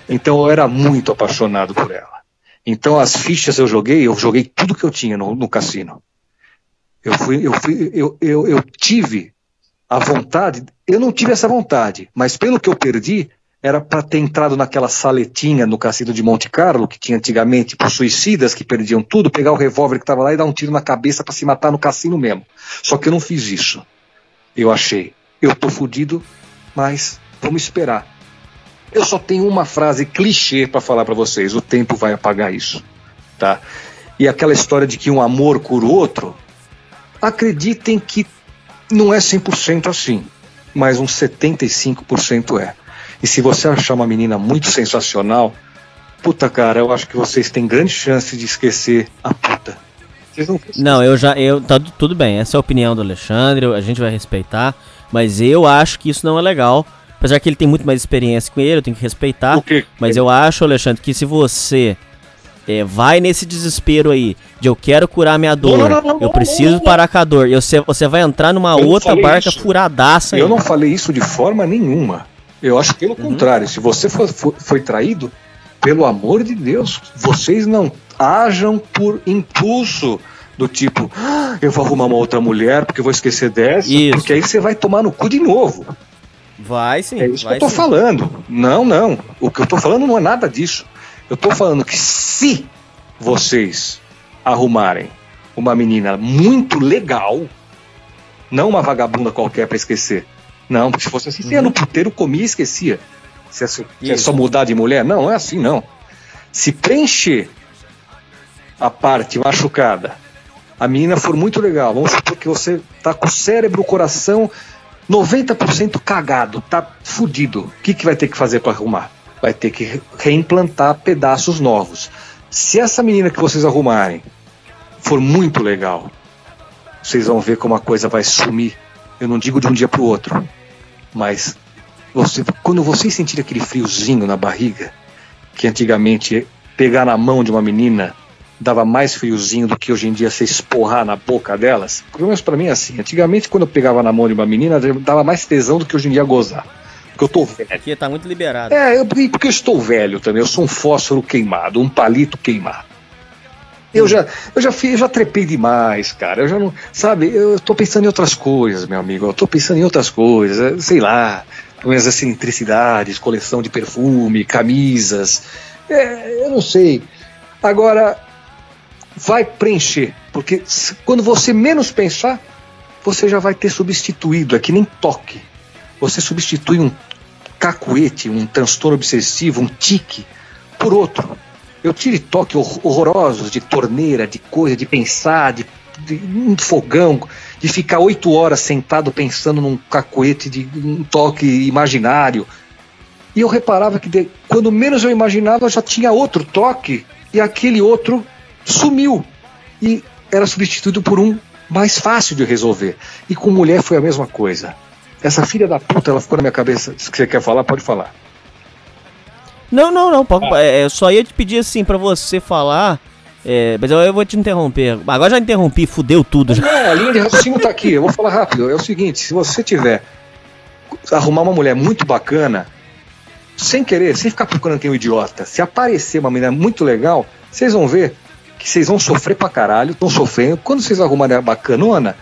Então eu era muito apaixonado por ela. Então as fichas eu joguei, eu joguei tudo que eu tinha no, no cassino. Eu fui, eu fui, eu, eu, eu tive a vontade, eu não tive essa vontade, mas pelo que eu perdi, era para ter entrado naquela saletinha no cassino de Monte Carlo, que tinha antigamente por suicidas que perdiam tudo, pegar o revólver que estava lá e dar um tiro na cabeça para se matar no cassino mesmo. Só que eu não fiz isso eu achei. Eu tô fudido, mas vamos esperar. Eu só tenho uma frase clichê para falar para vocês: o tempo vai apagar isso, tá? E aquela história de que um amor cura o outro, acreditem que não é 100% assim, mas uns 75% é. E se você achar uma menina muito sensacional, puta cara, eu acho que vocês têm grande chance de esquecer a puta. Não, não, eu já. Eu, tá tudo bem, essa é a opinião do Alexandre, a gente vai respeitar. Mas eu acho que isso não é legal. Apesar que ele tem muito mais experiência com ele, eu tenho que respeitar. Mas eu acho, Alexandre, que se você é, vai nesse desespero aí de eu quero curar minha dor, não, não, não, eu preciso parar com a dor, e você, você vai entrar numa outra barca isso. furadaça. Eu aí. não falei isso de forma nenhuma. Eu acho pelo uhum. contrário. Se você for, for, foi traído, pelo amor de Deus, vocês não ajam por impulso do tipo, ah, eu vou arrumar uma outra mulher porque eu vou esquecer dessa, isso. porque aí você vai tomar no cu de novo. Vai sim. É isso que eu tô sim. falando. Não, não. O que eu tô falando não é nada disso. Eu tô falando que se vocês arrumarem uma menina muito legal, não uma vagabunda qualquer para esquecer. Não, porque se fosse assim, você ia no uhum. puteiro, comia e esquecia. Se é, se é só mudar de mulher? Não, não é assim, não. Se preencher a parte machucada, a menina for muito legal, vamos supor que você tá com o cérebro, o coração 90% cagado, tá fudido. O que, que vai ter que fazer para arrumar? Vai ter que reimplantar pedaços novos. Se essa menina que vocês arrumarem for muito legal, vocês vão ver como a coisa vai sumir. Eu não digo de um dia para o outro, mas você, quando vocês sentirem aquele friozinho na barriga, que antigamente pegar na mão de uma menina dava mais friozinho do que hoje em dia você esporrar na boca delas. Pelo menos pra mim é assim. Antigamente, quando eu pegava na mão de uma menina, dava mais tesão do que hoje em dia gozar. Porque eu tô velho. Aqui tá muito liberado. É, eu, porque eu estou velho também. Eu sou um fósforo queimado, um palito queimado. Eu já, eu já fiz, eu já trepei demais, cara. Eu já não, sabe, eu tô pensando em outras coisas, meu amigo. Eu tô pensando em outras coisas, é, sei lá, minhas excentricidades, coleção de perfume, camisas. É, eu não sei. Agora, vai preencher, porque quando você menos pensar, você já vai ter substituído, é que nem toque. Você substitui um cacuete, um transtorno obsessivo, um tique, por outro. Eu tive toque horrorosos de torneira, de coisa, de pensar, de, de um fogão, de ficar oito horas sentado pensando num cacuete, de um toque imaginário. E eu reparava que de, quando menos eu imaginava, já tinha outro toque, e aquele outro sumiu e era substituído por um mais fácil de resolver. E com mulher foi a mesma coisa. Essa filha da puta, ela ficou na minha cabeça. Se você quer falar, pode falar. Não, não, não. Ah. É, eu só ia te pedir assim para você falar. É, mas eu, eu, vou te interromper. Agora já interrompi, fudeu tudo. Já. Não, a linha de raciocínio tá aqui. Eu vou falar rápido. É o seguinte: se você tiver arrumar uma mulher muito bacana, sem querer, sem ficar procurando quem é um idiota, se aparecer uma menina muito legal, vocês vão ver que vocês vão sofrer pra caralho, estão sofrendo. Quando vocês arrumarem a bacanona,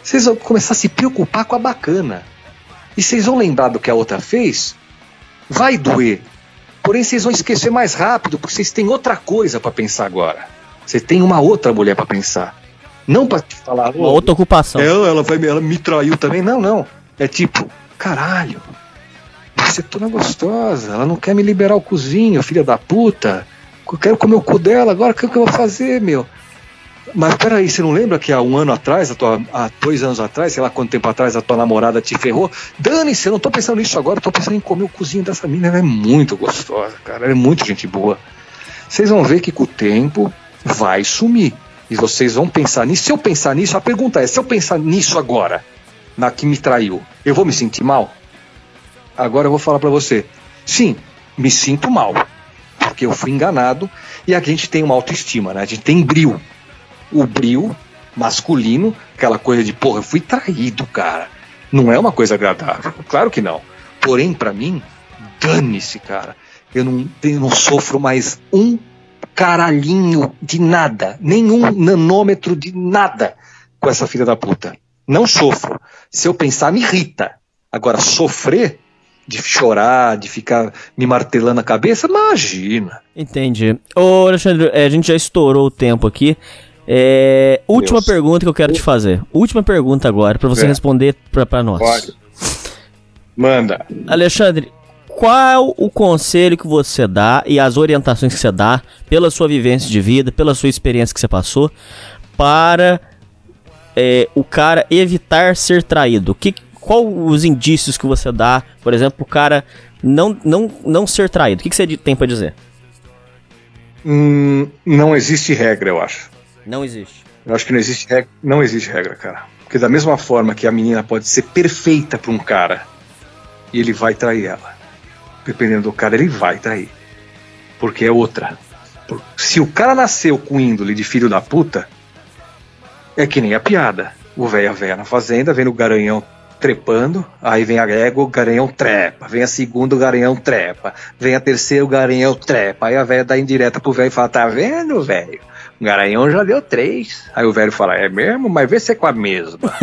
vocês vão começar a se preocupar com a bacana. E vocês vão lembrar do que a outra fez, vai doer. Porém, vocês vão esquecer mais rápido, porque vocês têm outra coisa para pensar agora. Você tem uma outra mulher para pensar. Não para te falar. Uma outra ocupação. Ela, ela, vai, ela me traiu também. Não, não. É tipo, caralho, você é toda gostosa. Ela não quer me liberar o cozinho, filha da puta. Eu quero comer o cu dela, agora o que, que eu vou fazer, meu? Mas peraí, você não lembra que há um ano atrás, tua, há dois anos atrás, sei lá quanto tempo atrás, a tua namorada te ferrou? Dane-se, eu não tô pensando nisso agora, eu tô pensando em comer o cozinho dessa mina. Ela é muito gostosa, cara, ela é muito gente boa. Vocês vão ver que com o tempo vai sumir. E vocês vão pensar nisso. Se eu pensar nisso, a pergunta é: se eu pensar nisso agora, na que me traiu, eu vou me sentir mal? Agora eu vou falar para você. Sim, me sinto mal. Porque eu fui enganado e a gente tem uma autoestima, né? A gente tem bril. O bril masculino, aquela coisa de, porra, eu fui traído, cara. Não é uma coisa agradável. Claro que não. Porém, para mim, dane-se, cara. Eu não, eu não sofro mais um caralhinho de nada, nenhum nanômetro de nada com essa filha da puta. Não sofro. Se eu pensar, me irrita. Agora, sofrer, de chorar, de ficar me martelando a cabeça, imagina. Entendi. Ô, Alexandre, é, a gente já estourou o tempo aqui. É, última Deus. pergunta que eu quero te fazer. Última pergunta agora, para você é. responder para nós. Pode. Manda. Alexandre, qual o conselho que você dá e as orientações que você dá pela sua vivência de vida, pela sua experiência que você passou, para é, o cara evitar ser traído? Que, qual os indícios que você dá, por exemplo, o cara não, não, não ser traído? O que, que você tem para dizer? Hum, não existe regra, eu acho. Não existe. Eu acho que não existe regra, não existe regra, cara. Porque da mesma forma que a menina pode ser perfeita para um cara e ele vai trair ela, dependendo do cara, ele vai trair. Porque é outra. Se o cara nasceu com índole de filho da puta, é que nem a piada. O velho a véia na fazenda, vendo o garanhão trepando, aí vem a égua, o garanhão trepa, vem a segunda, o garanhão trepa, vem a terceira, o garanhão trepa, aí a velha dá indireta pro velho e fala, tá vendo, velho? O garanhão já deu três. Aí o velho fala, é mesmo? Mas vê se é com a mesma.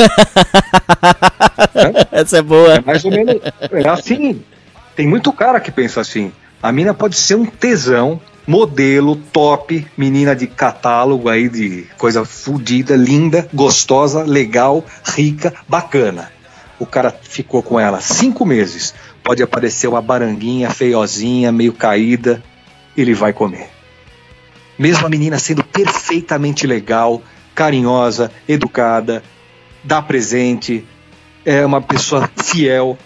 Essa é boa. É mais ou menos, é assim, tem muito cara que pensa assim, a mina pode ser um tesão, modelo, top, menina de catálogo aí de coisa fodida, linda, gostosa, legal, rica, bacana o cara ficou com ela cinco meses, pode aparecer uma baranguinha feiozinha, meio caída, ele vai comer. Mesmo a menina sendo perfeitamente legal, carinhosa, educada, dá presente, é uma pessoa fiel.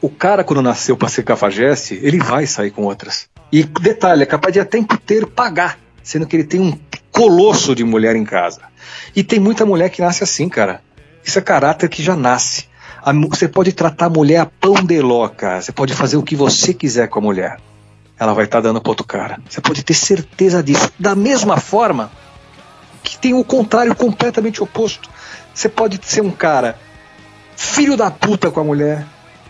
O cara, quando nasceu para ser cafajeste, ele vai sair com outras. E detalhe, é capaz de até inteiro pagar, sendo que ele tem um colosso de mulher em casa. E tem muita mulher que nasce assim, cara. Isso é caráter que já nasce. Você pode tratar a mulher a pão de loca. Você pode fazer o que você quiser com a mulher. Ela vai estar tá dando para outro cara. Você pode ter certeza disso. Da mesma forma que tem o contrário completamente oposto. Você pode ser um cara filho da puta com a mulher,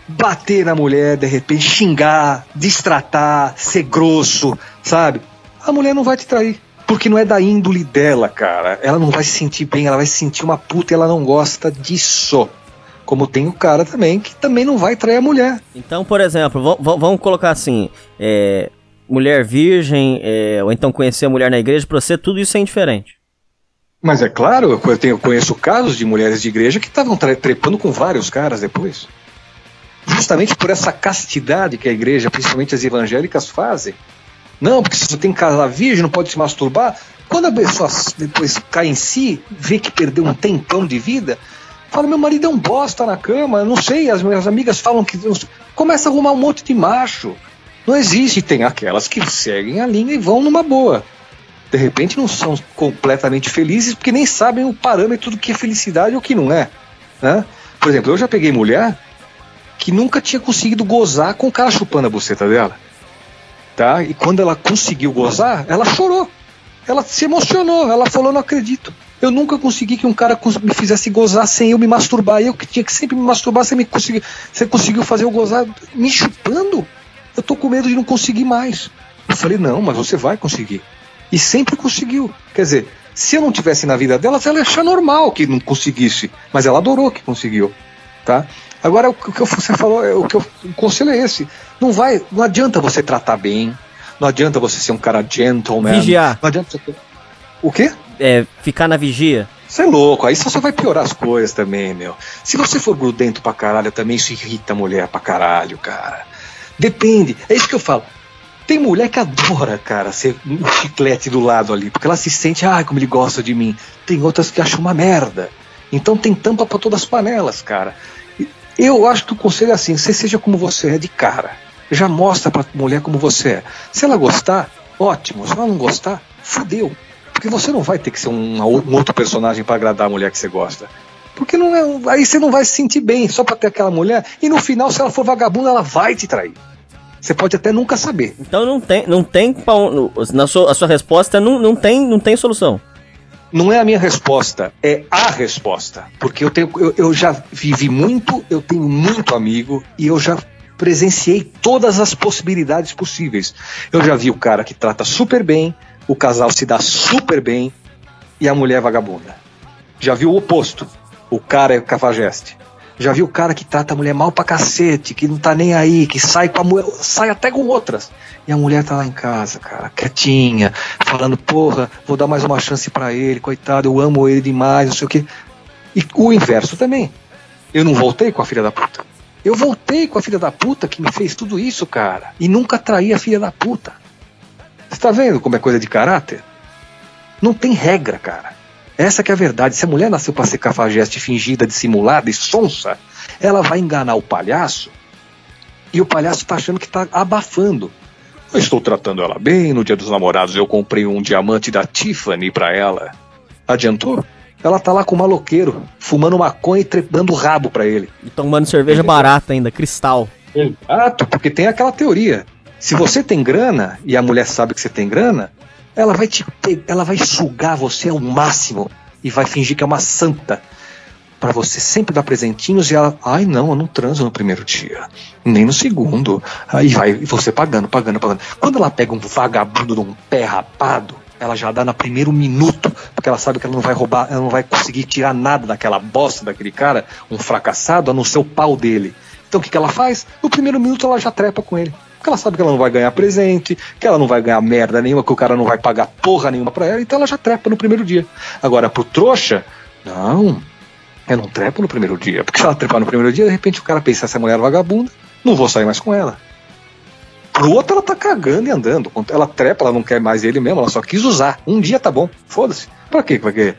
bater na mulher, de repente xingar, distratar, ser grosso, sabe? A mulher não vai te trair. Porque não é da índole dela, cara. Ela não vai se sentir bem, ela vai se sentir uma puta e ela não gosta disso. Como tem o cara também que também não vai trair a mulher. Então, por exemplo, vamos colocar assim: é, mulher virgem, é, ou então conhecer a mulher na igreja, pra você tudo isso é indiferente. Mas é claro, eu, tenho, eu conheço casos de mulheres de igreja que estavam trepando com vários caras depois. Justamente por essa castidade que a igreja, principalmente as evangélicas, fazem. Não, porque se você tem casa virgem, não pode se masturbar. Quando a pessoa depois cai em si, vê que perdeu um tempão de vida, Fala, meu marido é um bosta na cama, não sei, as minhas amigas falam que. Começa a arrumar um monte de macho. Não existe. Tem aquelas que seguem a linha e vão numa boa. De repente não são completamente felizes porque nem sabem o parâmetro do que é felicidade ou o que não é. Né? Por exemplo, eu já peguei mulher que nunca tinha conseguido gozar com o cara chupando a buceta dela. Tá? E quando ela conseguiu gozar, ela chorou. Ela se emocionou. Ela falou: Não acredito. Eu nunca consegui que um cara me fizesse gozar sem eu me masturbar. Eu que tinha que sempre me masturbar, você, me consegui, você conseguiu fazer eu gozar me chupando? Eu tô com medo de não conseguir mais. Eu falei, não, mas você vai conseguir. E sempre conseguiu. Quer dizer, Se eu não tivesse na vida delas, ela ia achar normal que não conseguisse. Mas ela adorou que conseguiu. Tá? Agora, o que você falou, é, o que eu, o conselho é esse. Não vai, não adianta você tratar bem, não adianta você ser um cara gentleman. Vigiar. Não adianta você... O quê? É, ficar na vigia. Você é louco, aí só vai piorar as coisas também, meu. Se você for grudento pra caralho, também isso irrita a mulher pra caralho, cara. Depende, é isso que eu falo. Tem mulher que adora, cara, ser um chiclete do lado ali, porque ela se sente, ah, como ele gosta de mim. Tem outras que acham uma merda. Então tem tampa para todas as panelas, cara. Eu acho que o conselho é assim: você seja como você é de cara. Já mostra pra mulher como você é. Se ela gostar, ótimo. Se ela não gostar, fudeu. Porque você não vai ter que ser um, um outro personagem para agradar a mulher que você gosta. Porque não é, aí você não vai se sentir bem só para ter aquela mulher. E no final, se ela for vagabunda, ela vai te trair. Você pode até nunca saber. Então não tem, não tem na sua, a sua resposta não, não tem, não tem solução. Não é a minha resposta, é a resposta. Porque eu tenho, eu, eu já vivi muito, eu tenho muito amigo e eu já presenciei todas as possibilidades possíveis. Eu já vi o cara que trata super bem, o casal se dá super bem e a mulher vagabunda. Já viu o oposto. O cara é cafajeste. Já viu o cara que trata a mulher mal pra cacete, que não tá nem aí, que sai com a mulher, sai até com outras. E a mulher tá lá em casa, cara, quietinha, falando, porra, vou dar mais uma chance para ele, coitado, eu amo ele demais, não sei o quê. E o inverso também. Eu não voltei com a filha da puta. Eu voltei com a filha da puta que me fez tudo isso, cara. E nunca traí a filha da puta. Você tá vendo como é coisa de caráter? Não tem regra, cara. Essa que é a verdade. Se a mulher nasceu para ser cafajeste fingida, dissimulada e sonsa, ela vai enganar o palhaço e o palhaço tá achando que tá abafando. Eu estou tratando ela bem, no dia dos namorados eu comprei um diamante da Tiffany para ela. Adiantou? Ela tá lá com o maloqueiro, fumando maconha e trepando o rabo para ele. E tomando cerveja barata ainda, cristal. Exato, porque tem aquela teoria. Se você tem grana e a mulher sabe que você tem grana, ela vai te ela vai sugar você ao máximo e vai fingir que é uma santa para você sempre dar presentinhos e ela, ai não, eu não transo no primeiro dia, nem no segundo. Aí vai você pagando, pagando, pagando. Quando ela pega um vagabundo de um pé rapado, ela já dá no primeiro minuto, porque ela sabe que ela não vai roubar, ela não vai conseguir tirar nada daquela bosta daquele cara, um fracassado, a não ser o pau dele. Então o que, que ela faz? No primeiro minuto ela já trepa com ele. Porque ela sabe que ela não vai ganhar presente, que ela não vai ganhar merda nenhuma, que o cara não vai pagar porra nenhuma pra ela, então ela já trepa no primeiro dia. Agora, pro trouxa, não. Eu não trepo no primeiro dia. Porque se ela trepar no primeiro dia, de repente o cara pensa, essa mulher vagabunda, não vou sair mais com ela. Pro outro, ela tá cagando e andando. Ela trepa, ela não quer mais ele mesmo, ela só quis usar. Um dia tá bom, foda-se. Pra quê vai querer?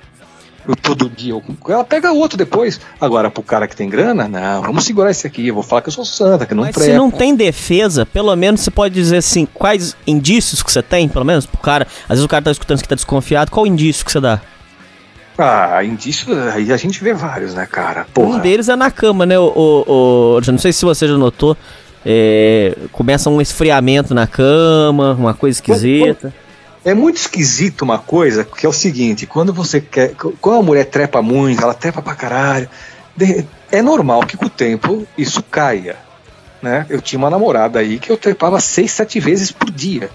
Eu todo dia. Ela pega outro depois. Agora, pro cara que tem grana, não, vamos segurar esse aqui. Eu vou falar que eu sou santa, que não Mas se não tem defesa, pelo menos você pode dizer assim, quais indícios que você tem, pelo menos, pro cara. Às vezes o cara tá escutando que tá desconfiado, qual indício que você dá? Ah, indício, aí a gente vê vários, né, cara? Porra. Um deles é na cama, né? O, o, o não sei se você já notou. É, começa um esfriamento na cama, uma coisa esquisita. É muito esquisito uma coisa, que é o seguinte, quando você quer. Quando a mulher trepa muito, ela trepa pra caralho. É normal que com o tempo isso caia. Né? Eu tinha uma namorada aí que eu trepava seis, sete vezes por dia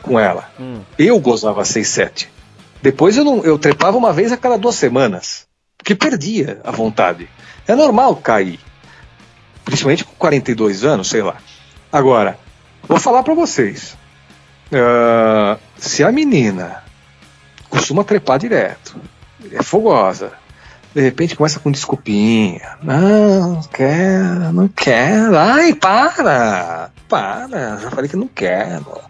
com ela. Hum. Eu gozava seis, sete. Depois eu, não, eu trepava uma vez a cada duas semanas. Porque perdia a vontade. É normal cair. Principalmente com 42 anos, sei lá. Agora, vou falar para vocês. Uh, se a menina costuma trepar direto, é fogosa, de repente começa com desculpinha. Não, não quero, não quero. Ai, para! Para! Já falei que não quero.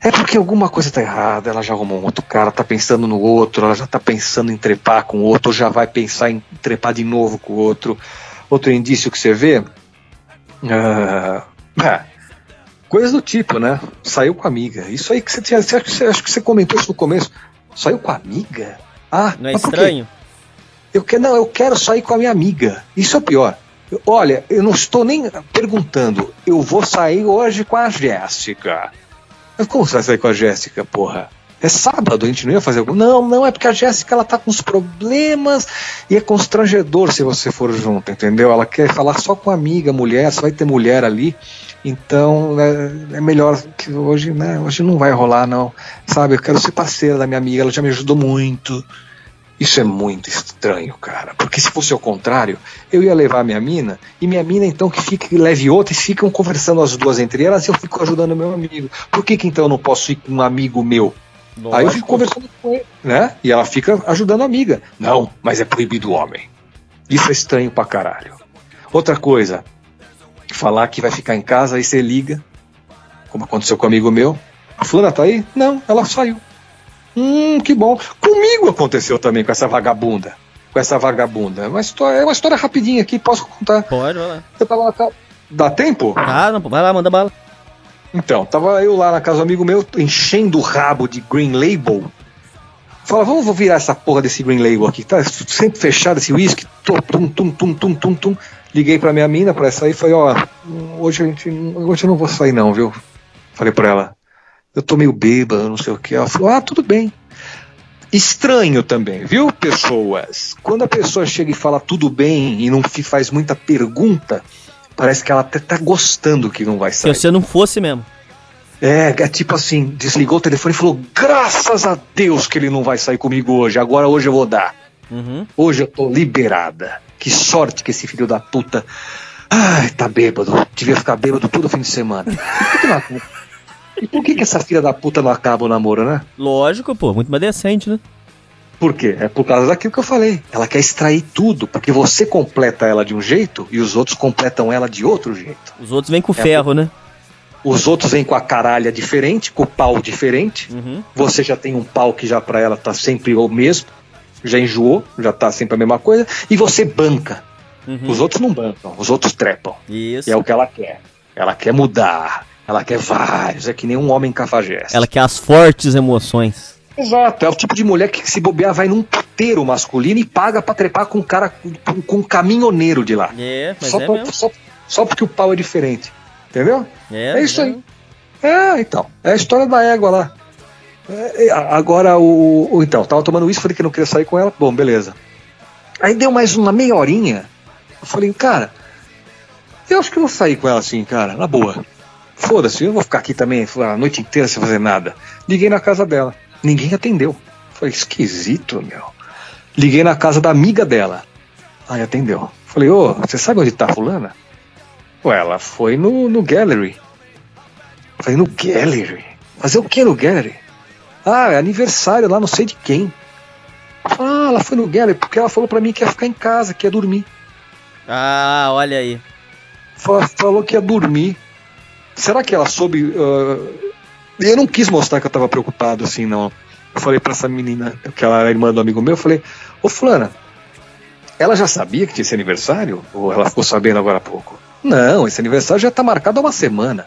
É porque alguma coisa tá errada, ela já arrumou um outro cara, tá pensando no outro, ela já tá pensando em trepar com o outro, ou já vai pensar em trepar de novo com o outro. Outro indício que você vê. Uh, Coisas do tipo, né? Saiu com a amiga. Isso aí que você tinha. Você, acho que você comentou isso no começo. Saiu com a amiga? Ah, não é estranho? Eu quero, não, eu quero sair com a minha amiga. Isso é o pior. Eu, olha, eu não estou nem perguntando. Eu vou sair hoje com a Jéssica. Mas como você vai sair com a Jéssica, porra? É sábado, a gente não ia fazer algum. Não, não, é porque a Jéssica ela tá com uns problemas e é constrangedor se você for junto, entendeu? Ela quer falar só com amiga, mulher, só vai ter mulher ali. Então é, é, melhor que hoje, né? Hoje não vai rolar, não. Sabe, eu quero ser parceira da minha amiga, ela já me ajudou muito. Isso é muito estranho, cara. Porque se fosse o contrário, eu ia levar minha mina, e minha mina então que fica, leve outra e ficam conversando as duas entre elas e eu fico ajudando meu amigo. Por que, que então eu não posso ir com um amigo meu? Lógico. Aí eu fico conversando com ele, né? E ela fica ajudando a amiga. Não, mas é proibido o homem. Isso é estranho pra caralho. Outra coisa, falar que vai ficar em casa, aí você liga, como aconteceu com um amigo meu. A fulana tá aí? Não, ela saiu. Hum, que bom. Comigo aconteceu também com essa vagabunda. Com essa vagabunda. É uma história, é uma história rapidinha aqui, posso contar. Pode, vai lá. Eu tava lá. Dá tempo? Ah, não, vai lá, manda bala. Então, tava eu lá na casa do amigo meu, enchendo o rabo de Green Label. Fala, vamos virar essa porra desse Green Label aqui, tá sempre fechado esse whisky. Tum, tum, tum, tum, tum, tum. Liguei pra minha mina pra sair e falei, ó, hoje a gente. Hoje eu não vou sair não, viu? Falei pra ela, eu tô meio bêbado, não sei o que. Ela falou, ah, tudo bem. Estranho também, viu, pessoas? Quando a pessoa chega e fala tudo bem e não faz muita pergunta, parece que ela até tá gostando que não vai sair. Se você não fosse mesmo. É, é tipo assim, desligou o telefone e falou: graças a Deus que ele não vai sair comigo hoje, agora hoje eu vou dar. Uhum. Hoje eu tô liberada. Que sorte que esse filho da puta. Ai, tá bêbado. Devia ficar bêbado todo fim de semana. E por que, que essa filha da puta não acaba o namoro, né? Lógico, pô, muito mais decente, né? Por quê? É por causa daquilo que eu falei. Ela quer extrair tudo, porque você completa ela de um jeito e os outros completam ela de outro jeito. Os outros vêm com é ferro, por... né? Os outros vêm com a caralha diferente, com o pau diferente. Uhum. Você já tem um pau que já pra ela tá sempre o mesmo. Já enjoou, já tá sempre a mesma coisa. E você banca. Uhum. Os outros não bancam, os outros trepam. Isso. E é o que ela quer. Ela quer mudar. Ela quer vários, é que nem um homem cafajeste. Ela quer as fortes emoções. Exato, é o tipo de mulher que se bobear vai num puteiro masculino e paga pra trepar com um cara, com, com um caminhoneiro de lá. É, mas só, é pra, só, só, porque o pau é diferente. Entendeu? É, é isso é. aí. É, então. É a história da égua lá. É, é agora o, o, Então, tava tomando isso, falei que não queria sair com ela. Bom, beleza. Aí deu mais uma meia horinha. Eu falei, cara, eu acho que eu vou sair com ela assim, cara, na boa. Foda-se, eu vou ficar aqui também a noite inteira sem fazer nada. Liguei na casa dela. Ninguém atendeu. Foi esquisito, meu. Liguei na casa da amiga dela. Aí atendeu. Falei, ô, você sabe onde tá a fulana? Ué, ela foi no, no gallery. Falei, no gallery? Fazer o que no gallery? Ah, é aniversário lá, não sei de quem. Ah, ela foi no gallery porque ela falou pra mim que ia ficar em casa, que ia dormir. Ah, olha aí. Falou que ia dormir. Será que ela soube. Uh... Eu não quis mostrar que eu tava preocupado assim, não. Eu falei pra essa menina, que ela era irmã do amigo meu, eu falei, ô Fulana, ela já sabia que tinha esse aniversário? Ou ela ficou sabendo agora há pouco? Não, esse aniversário já tá marcado há uma semana.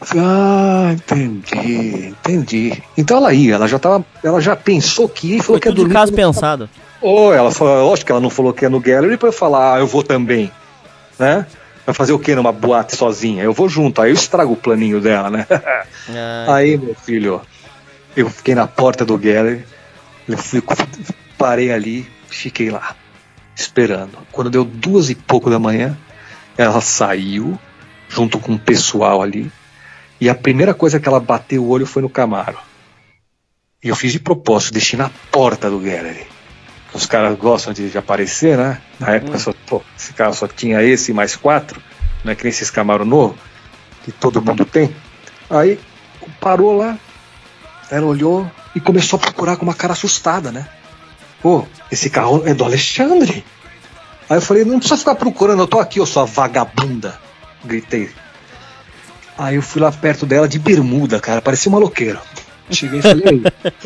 falei, ah, entendi, entendi. Então ela ia, ela já tava. Ela já pensou que ia e falou Foi que ia dormir. caso pensado. Ou ela falou, lógico que ela não falou que ia no gallery pra eu falar, ah, eu vou também. Né? Vai fazer o que numa boate sozinha? Eu vou junto, aí eu estrago o planinho dela, né? aí, meu filho, eu fiquei na porta do gallery, eu fui, parei ali, fiquei lá, esperando. Quando deu duas e pouco da manhã, ela saiu, junto com o pessoal ali, e a primeira coisa que ela bateu o olho foi no Camaro. E eu fiz de propósito, deixei na porta do gallery os caras gostam de, de, aparecer, né? Na época hum. só, pô, esse carro só tinha esse mais quatro, não é que nem esses Camaro novo, que todo mundo tem. Aí parou lá, ela olhou e começou a procurar com uma cara assustada, né? Pô, esse carro é do Alexandre. Aí eu falei, não precisa ficar procurando, eu tô aqui, eu sou a vagabunda. Gritei. Aí eu fui lá perto dela de bermuda, cara, parecia um maloqueiro. Cheguei e falei,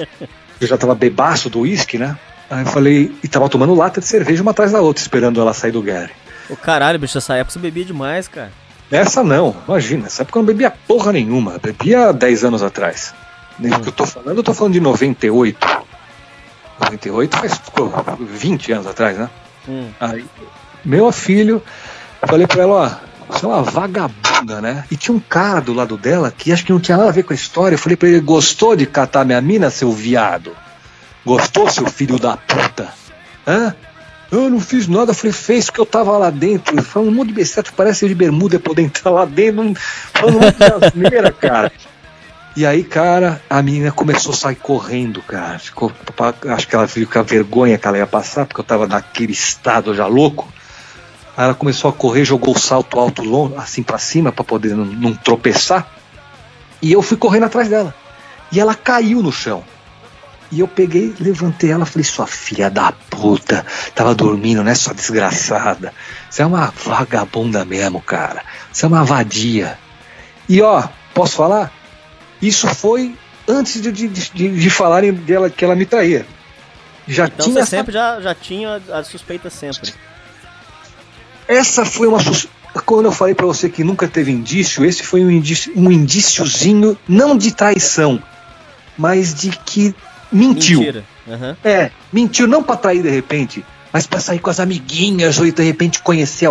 eu já tava bebaço do uísque, né? Aí eu falei, e tava tomando lata de cerveja uma atrás da outra, esperando ela sair do Gary. Ô caralho, bicho, essa época você bebia demais, cara. Essa não, imagina, essa época eu não bebia porra nenhuma, bebia 10 anos atrás. Hum. O que eu tô falando, eu tô falando de 98. 98 faz pô, 20 anos atrás, né? Hum. Aí, meu filho, falei pra ela, ó, você é uma vagabunda bunda, né? E tinha um cara do lado dela que acho que não tinha nada a ver com a história. Eu falei pra ele: gostou de catar minha mina, seu viado? Gostou, seu filho da puta? Hã? Eu não fiz nada, eu falei, fez que eu tava lá dentro. Falando um monte de besteira, parece de bermuda poder entrar lá dentro, falando um monte de asneira, cara. E aí, cara, a menina começou a sair correndo, cara. Ficou, acho que ela viu com a vergonha que ela ia passar, porque eu tava naquele estado já louco. Aí ela começou a correr, jogou o salto alto longo, assim para cima, para poder não, não tropeçar. E eu fui correndo atrás dela. E ela caiu no chão. E eu peguei, levantei ela falei, sua filha da puta, tava dormindo, né, sua desgraçada. Você é uma vagabunda mesmo, cara. Você é uma vadia. E ó, posso falar? Isso foi antes de, de, de, de falarem dela que ela me traía. Já então tinha. Você sempre já, já tinha a suspeita sempre. Essa foi uma suspeita. Quando eu falei para você que nunca teve indício, esse foi um, indício, um indíciozinho, não de traição, mas de que mentiu. Uhum. É, mentiu não para trair de repente, mas para sair com as amiguinhas ou de repente conhecer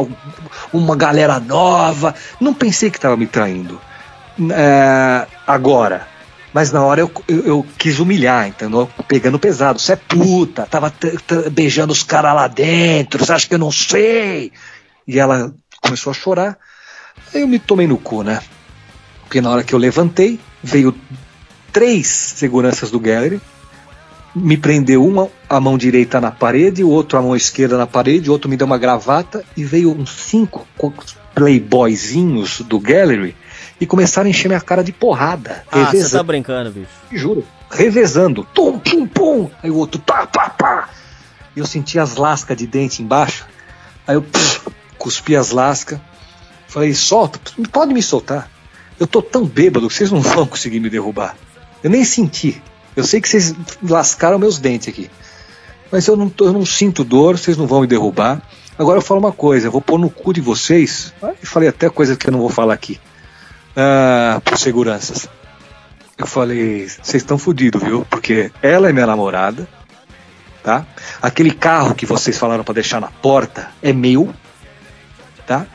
uma galera nova. Não pensei que estava me traindo. É, agora, mas na hora eu, eu, eu, quis humilhar, entendeu? Pegando pesado. Você é puta, tava beijando os caras lá dentro, você acha que eu não sei? E ela começou a chorar. Aí eu me tomei no cu, né? Porque na hora que eu levantei, veio três seguranças do gallery me prendeu uma a mão direita na parede, o outro a mão esquerda na parede, o outro me deu uma gravata e veio uns cinco playboyzinhos do gallery e começaram a encher minha cara de porrada. Ah, você tá brincando, bicho. Juro. Revezando. Tum, pum, pum. Aí o outro pá, pá, pá. E eu senti as lascas de dente embaixo. Aí eu pff, cuspi as lascas. Falei, solta, pode me soltar. Eu tô tão bêbado que vocês não vão conseguir me derrubar. Eu nem senti. Eu sei que vocês lascaram meus dentes aqui. Mas eu não, tô, eu não sinto dor, vocês não vão me derrubar. Agora eu falo uma coisa, eu vou pôr no cu de vocês. E falei até coisa que eu não vou falar aqui. Ah, por seguranças. Eu falei, vocês estão fodidos, viu? Porque ela é minha namorada, tá? Aquele carro que vocês falaram para deixar na porta é meu, tá?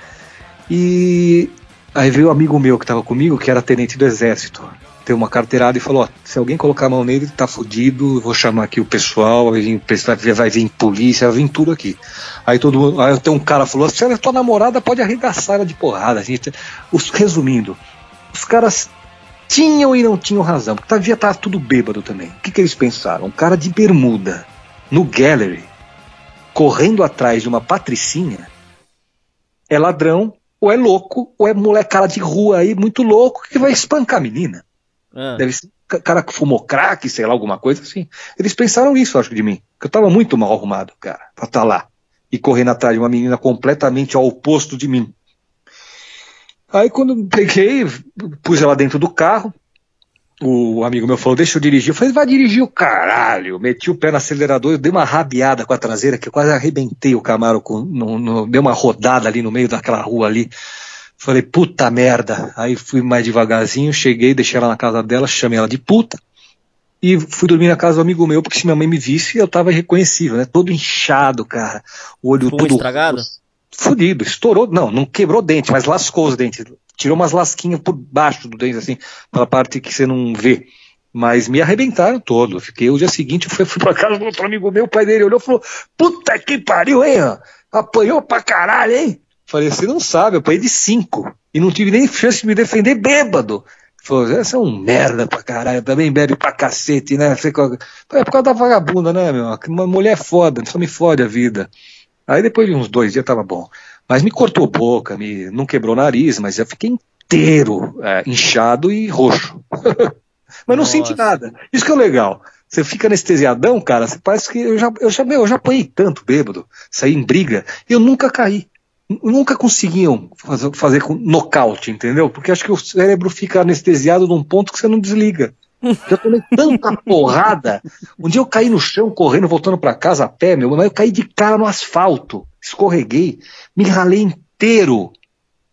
E aí veio um amigo meu que tava comigo, que era tenente do exército ter uma carteirada e falou: ó, se alguém colocar a mão nele, tá fudido, vou chamar aqui o pessoal, vai vir, vai, vir polícia, vai vir tudo aqui. Aí todo mundo, aí tem um cara falou: se ela é tua namorada, pode arregaçar ela de porrada. Gente, os, resumindo, os caras tinham e não tinham razão, porque devia estar tudo bêbado também. O que, que eles pensaram? Um cara de bermuda, no gallery, correndo atrás de uma patricinha, é ladrão, ou é louco, ou é molecada de rua aí, muito louco, que vai espancar a menina. Ah. Deve ser cara que fumou crack, sei lá, alguma coisa assim. Eles pensaram isso, acho, de mim. Que eu tava muito mal arrumado, cara, pra estar tá lá. E correndo atrás de uma menina completamente ao oposto de mim. Aí quando peguei, pus ela dentro do carro, o amigo meu falou, deixa eu dirigir. Eu falei, vai dirigir o caralho. Meti o pé no acelerador, eu dei uma rabiada com a traseira, que eu quase arrebentei o Camaro, com, no, no, dei uma rodada ali no meio daquela rua ali. Falei, puta merda. Aí fui mais devagarzinho, cheguei, deixei ela na casa dela, chamei ela de puta. E fui dormir na casa do amigo meu, porque se minha mãe me visse, eu tava irreconhecível, né? Todo inchado, cara. O olho Foi todo. estragado? Fudido, estourou. Não, não quebrou dente, mas lascou os dentes. Tirou umas lasquinhas por baixo do dente, assim, pela parte que você não vê. Mas me arrebentaram todo. Fiquei o dia seguinte, fui, fui pra casa do outro amigo meu, o pai dele olhou e falou: Puta que pariu, hein? Apanhou pra caralho, hein? Falei, você não sabe, eu apanhei de cinco. E não tive nem chance de me defender bêbado. Falou, você é um merda pra caralho, também bebe pra cacete, né? É por causa da vagabunda, né, meu? Uma mulher é foda, só me fode a vida. Aí depois de uns dois dias tava bom. Mas me cortou boca, me, não quebrou o nariz, mas eu fiquei inteiro é, inchado e roxo. mas não Nossa. senti nada. Isso que é legal. Você fica anestesiadão, cara, você parece que eu já, eu já, meu, eu já apanhei tanto bêbado, saí em briga, e eu nunca caí nunca conseguiam fazer, fazer com nocaute, entendeu? Porque acho que o cérebro fica anestesiado num ponto que você não desliga. Já tomei tanta porrada. Um dia eu caí no chão correndo, voltando para casa a pé, meu, mas eu caí de cara no asfalto, escorreguei, me ralei inteiro.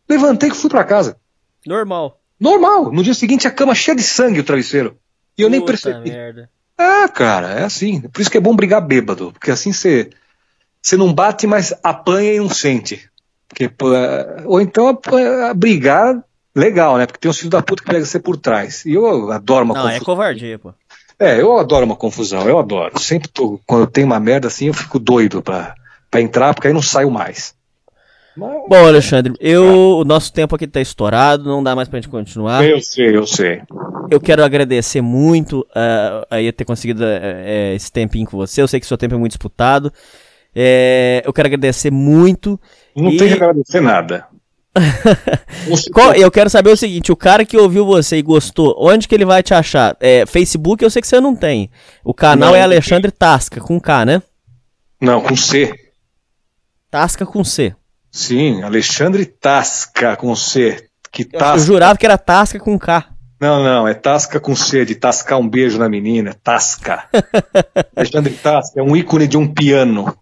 Levantei e fui para casa. Normal. Normal. No dia seguinte a cama cheia de sangue, o travesseiro. E eu Puta nem percebi. Merda. Ah, cara, é assim. Por isso que é bom brigar bêbado, porque assim você você não bate, mas apanha e não sente. Porque, ou então a, a brigar legal, né? Porque tem um filho da puta que pega você por trás. E eu adoro uma Não, é covardia, pô. É, eu adoro uma confusão, eu adoro. Sempre tô, quando eu tenho uma merda assim, eu fico doido pra, pra entrar, porque aí não saio mais. Mas... Bom, Alexandre, eu, o nosso tempo aqui tá estourado, não dá mais pra gente continuar. Eu sei, eu sei. Eu quero agradecer muito uh, aí ter conseguido uh, esse tempinho com você. Eu sei que seu tempo é muito disputado. É, eu quero agradecer muito. Não e... tem que agradecer nada. Qual, eu quero saber o seguinte: o cara que ouviu você e gostou, onde que ele vai te achar? É, Facebook eu sei que você não tem. O canal não, é Alexandre Tasca, com K, né? Não, com C. Tasca com C. Sim, Alexandre Tasca com C. Que tasca. Eu, eu jurava que era Tasca com K. Não, não, é Tasca com C, de tascar um beijo na menina. Tasca. Alexandre Tasca é um ícone de um piano.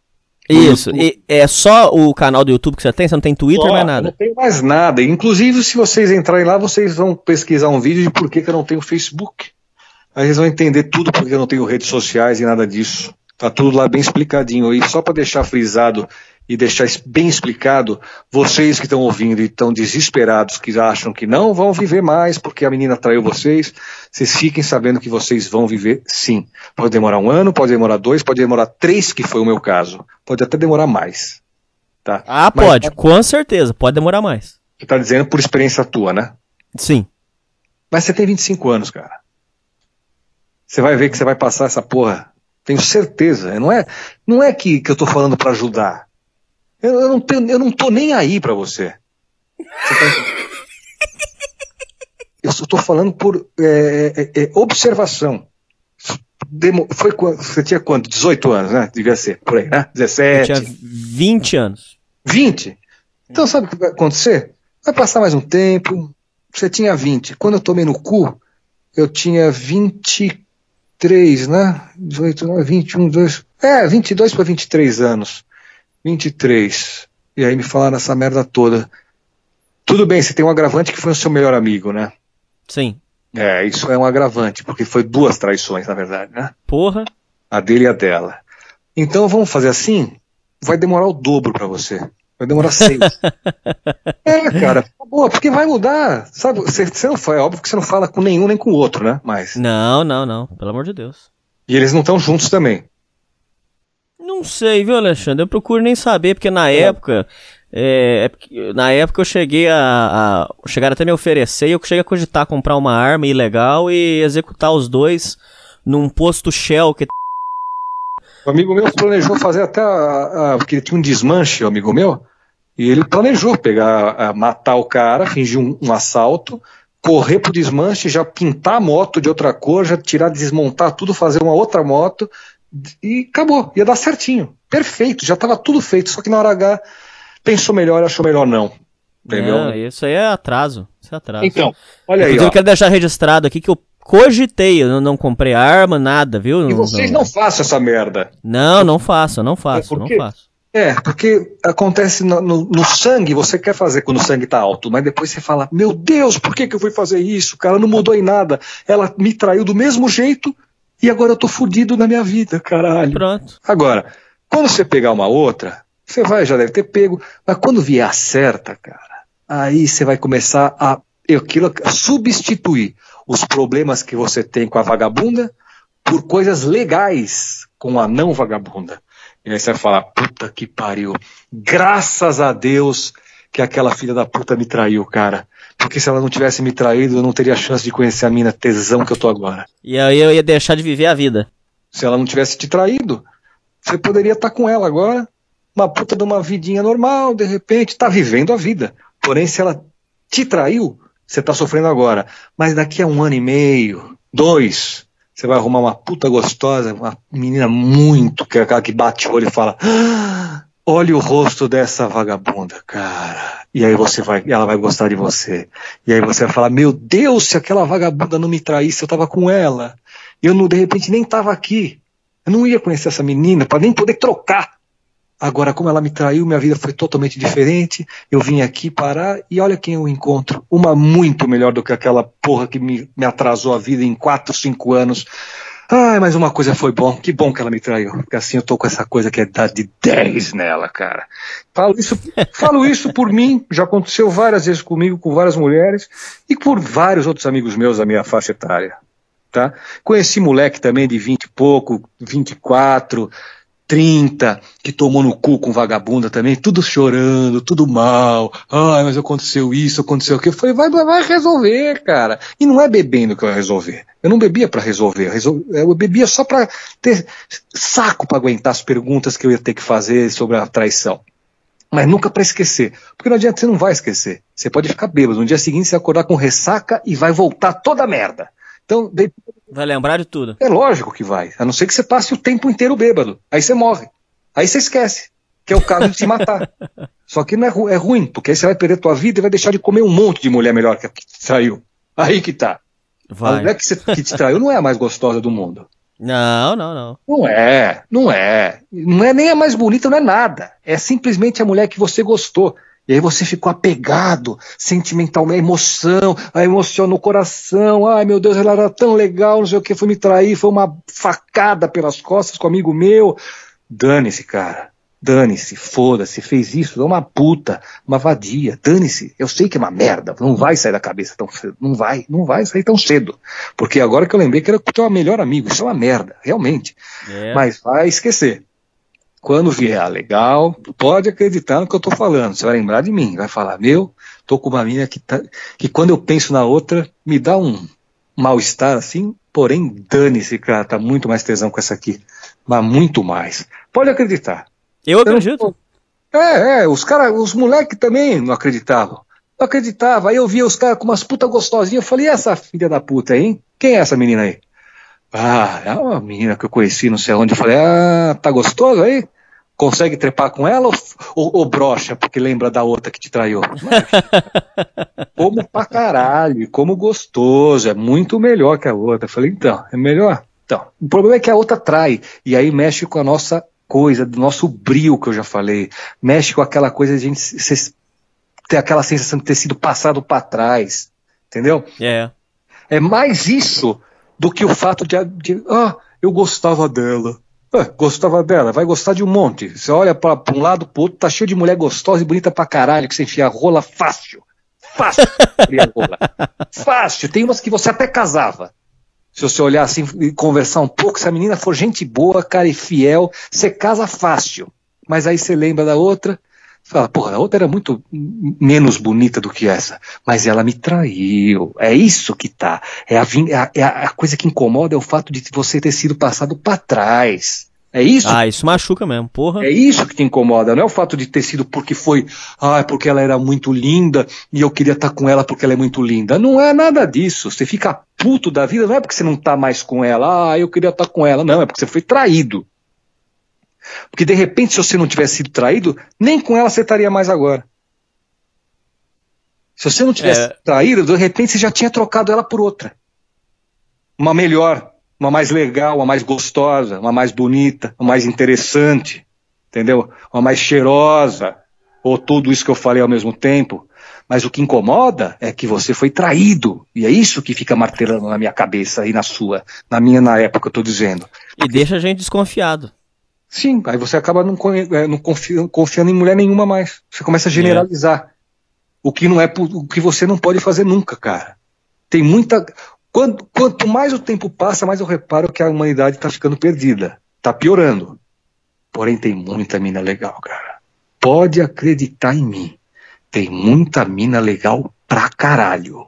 Isso, é só o canal do YouTube que você tem? Você não tem Twitter, só, mais nada? Não tem mais nada. Inclusive, se vocês entrarem lá, vocês vão pesquisar um vídeo de por que, que eu não tenho Facebook. Aí vocês vão entender tudo porque eu não tenho redes sociais e nada disso. Tá tudo lá bem explicadinho. E só para deixar frisado e deixar bem explicado, vocês que estão ouvindo e estão desesperados, que acham que não vão viver mais porque a menina traiu vocês, vocês fiquem sabendo que vocês vão viver sim. Pode demorar um ano, pode demorar dois, pode demorar três, que foi o meu caso. Pode até demorar mais. Tá? Ah, Mas, pode, com certeza, pode demorar mais. Você está dizendo por experiência tua, né? Sim. Mas você tem 25 anos, cara. Você vai ver que você vai passar essa porra. Tenho certeza. Não é, não é que, que eu tô falando para ajudar. Eu, eu, não tenho, eu não tô nem aí para você. você tá... eu estou falando por é, é, é, observação. Demo, foi você tinha quanto? 18 anos, né? Devia ser, por aí, né? 17. Eu tinha 20 anos. 20? Então sabe o que vai acontecer? Vai passar mais um tempo. Você tinha 20. Quando eu tomei no cu, eu tinha 23, né? 18, não, 21, 2. É, 22 para 23 anos. 23. E aí me falaram essa merda toda. Tudo bem, você tem um agravante que foi o seu melhor amigo, né? Sim. É, isso é um agravante, porque foi duas traições, na verdade, né? Porra. A dele e a dela. Então vamos fazer assim? Vai demorar o dobro para você. Vai demorar seis. é, cara, boa, porque vai mudar. Sabe, você, você não fala, é óbvio que você não fala com nenhum nem com o outro, né? Mas. Não, não, não. Pelo amor de Deus. E eles não estão juntos também. Não sei, viu, Alexandre? Eu procuro nem saber, porque na é. época. É, é na época eu cheguei a, a. Chegaram até me oferecer e eu cheguei a cogitar comprar uma arma ilegal e executar os dois num posto Shell que. O amigo meu planejou fazer até. A, a, porque ele tinha um desmanche, o amigo meu. E ele planejou pegar, matar o cara, fingir um, um assalto, correr pro desmanche, já pintar a moto de outra cor, já tirar, desmontar tudo, fazer uma outra moto e acabou, ia dar certinho. Perfeito, já estava tudo feito, só que na hora H pensou melhor, achou melhor não. Entendeu? Não, isso aí é atraso. Isso é atraso. Então, olha aí. Eu quero deixar registrado aqui que eu cogitei, eu não, não comprei arma, nada, viu? E vocês não, não façam essa merda. Não, não faço, não faço, é porque, não faço. É, porque acontece no, no, no, sangue, você quer fazer quando o sangue tá alto, mas depois você fala, meu Deus, por que, que eu fui fazer isso? Cara, não mudou em nada. Ela me traiu do mesmo jeito e agora eu tô fudido na minha vida, caralho. Pronto. Agora, quando você pegar uma outra, você vai, já deve ter pego, mas quando vier a certa, cara, aí você vai começar a, aquilo, a substituir os problemas que você tem com a vagabunda por coisas legais com a não vagabunda. E aí você vai falar, puta que pariu, graças a Deus que aquela filha da puta me traiu, cara. Porque se ela não tivesse me traído, eu não teria chance de conhecer a mina tesão que eu tô agora. E aí eu ia deixar de viver a vida. Se ela não tivesse te traído, você poderia estar tá com ela agora, uma puta de uma vidinha normal, de repente, tá vivendo a vida. Porém, se ela te traiu, você tá sofrendo agora. Mas daqui a um ano e meio, dois, você vai arrumar uma puta gostosa, uma menina muito, que é aquela que bate o olho e fala: ah, olha o rosto dessa vagabunda, cara. E aí você vai, ela vai gostar de você. E aí você vai falar, meu Deus, se aquela vagabunda não me traísse, eu tava com ela. Eu não, de repente nem tava aqui. Eu não ia conhecer essa menina para nem poder trocar. Agora, como ela me traiu, minha vida foi totalmente diferente. Eu vim aqui parar e olha quem eu encontro. Uma muito melhor do que aquela porra que me, me atrasou a vida em 4, 5 anos. Ai, mas uma coisa foi bom, que bom que ela me traiu. Porque assim eu tô com essa coisa que é dar de 10 nela, cara. Falo isso, falo isso por mim, já aconteceu várias vezes comigo, com várias mulheres, e por vários outros amigos meus da minha faixa etária. Tá? Conheci moleque também de 20 e pouco, 24, 30, que tomou no cu com vagabunda também, tudo chorando, tudo mal. Ai, mas aconteceu isso, aconteceu aquilo. Eu falei, vai, vai resolver, cara. E não é bebendo que eu resolver. Eu não bebia para resolver, eu bebia só para ter saco para aguentar as perguntas que eu ia ter que fazer sobre a traição. Mas nunca para esquecer. Porque não adianta, você não vai esquecer. Você pode ficar bêbado. No dia seguinte você acordar com ressaca e vai voltar toda a merda. Então, Vai lembrar de tudo. É lógico que vai. A não ser que você passe o tempo inteiro bêbado. Aí você morre. Aí você esquece. Que é o caso de se matar. Só que não é, ru é ruim, porque aí você vai perder tua vida e vai deixar de comer um monte de mulher melhor que a que te traiu. Aí que tá. Vai. A mulher que, você, que te traiu não é a mais gostosa do mundo. Não, não, não. Não é, não é. Não é nem a mais bonita, não é nada. É simplesmente a mulher que você gostou. E aí você ficou apegado, sentimentalmente, emoção, a emoção no coração. Ai meu Deus, ela era tão legal, não sei o que, foi me trair, foi uma facada pelas costas com um amigo meu. Dane-se, cara. Dane-se, foda-se, fez isso, é uma puta, uma vadia, dane-se. Eu sei que é uma merda, não vai sair da cabeça tão cedo, não vai, não vai sair tão cedo. Porque agora que eu lembrei que era o teu melhor amigo, isso é uma merda, realmente. É. Mas vai esquecer. Quando vier legal, pode acreditar no que eu tô falando. Você vai lembrar de mim, vai falar, meu, tô com uma mina que, tá, que quando eu penso na outra, me dá um mal-estar assim, porém, dane-se, cara, tá muito mais tesão com essa aqui. Mas muito mais. Pode acreditar. Eu acredito. É, é, os caras, os moleques também não acreditavam. Não acreditava. Aí eu via os caras com umas putas gostosinhas. Eu falei, e essa filha da puta aí, hein? Quem é essa menina aí? Ah, é uma menina que eu conheci, não sei onde. Eu falei, ah, tá gostoso aí? Consegue trepar com ela ou, ou, ou brocha, porque lembra da outra que te traiu? Mas, como pra caralho, como gostoso, é muito melhor que a outra. Eu falei, então, é melhor? Então, o problema é que a outra trai, e aí mexe com a nossa coisa, do nosso brilho que eu já falei, mexe com aquela coisa de a gente ter aquela sensação de ter sido passado para trás, entendeu? É. É mais isso do que o fato de, de ah, eu gostava dela. É, gostava dela, vai gostar de um monte. Você olha para um lado pro outro, tá cheio de mulher gostosa e bonita pra caralho, que você enfia rola fácil. Fácil. rola. fácil. Tem umas que você até casava. Se você olhar assim e conversar um pouco, se a menina for gente boa, cara, e fiel, você casa fácil. Mas aí você lembra da outra, fala, porra, a outra era muito menos bonita do que essa, mas ela me traiu. É isso que tá. É a, é a, é a coisa que incomoda é o fato de você ter sido passado para trás. É isso? Ah, isso machuca mesmo, porra. É isso que te incomoda, não é o fato de ter sido porque foi, ah, porque ela era muito linda e eu queria estar tá com ela porque ela é muito linda. Não é nada disso. Você fica puto da vida, não é porque você não tá mais com ela, ah, eu queria estar tá com ela. Não, é porque você foi traído. Porque de repente, se você não tivesse sido traído, nem com ela você estaria mais agora. Se você não tivesse é... traído, de repente você já tinha trocado ela por outra. Uma melhor, uma mais legal, uma mais gostosa, uma mais bonita, uma mais interessante, entendeu? Uma mais cheirosa, ou tudo isso que eu falei ao mesmo tempo. Mas o que incomoda é que você foi traído. E é isso que fica martelando na minha cabeça e na sua, na minha na época, eu estou dizendo. E deixa a gente desconfiado. Sim, aí você acaba não, é, não confiando, confiando em mulher nenhuma mais. Você começa a generalizar. É. O que não é o que você não pode fazer nunca, cara. Tem muita. Quanto, quanto mais o tempo passa, mais eu reparo que a humanidade está ficando perdida. Está piorando. Porém, tem muita mina legal, cara. Pode acreditar em mim. Tem muita mina legal pra caralho.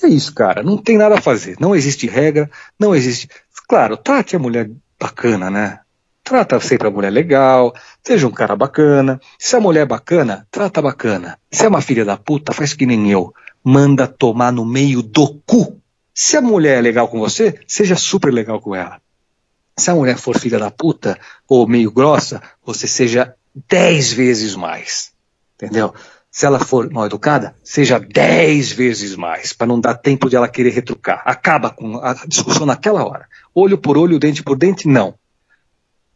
E é isso, cara. Não tem nada a fazer. Não existe regra, não existe. Claro, trate a mulher bacana, né? Trata sempre a mulher legal, seja um cara bacana. Se a mulher é bacana, trata bacana. Se é uma filha da puta, faz que nem eu. Manda tomar no meio do cu. Se a mulher é legal com você, seja super legal com ela. Se a mulher for filha da puta ou meio grossa, você seja dez vezes mais. Entendeu? Se ela for mal educada, seja dez vezes mais, para não dar tempo de ela querer retrucar. Acaba com a discussão naquela hora. Olho por olho, dente por dente, não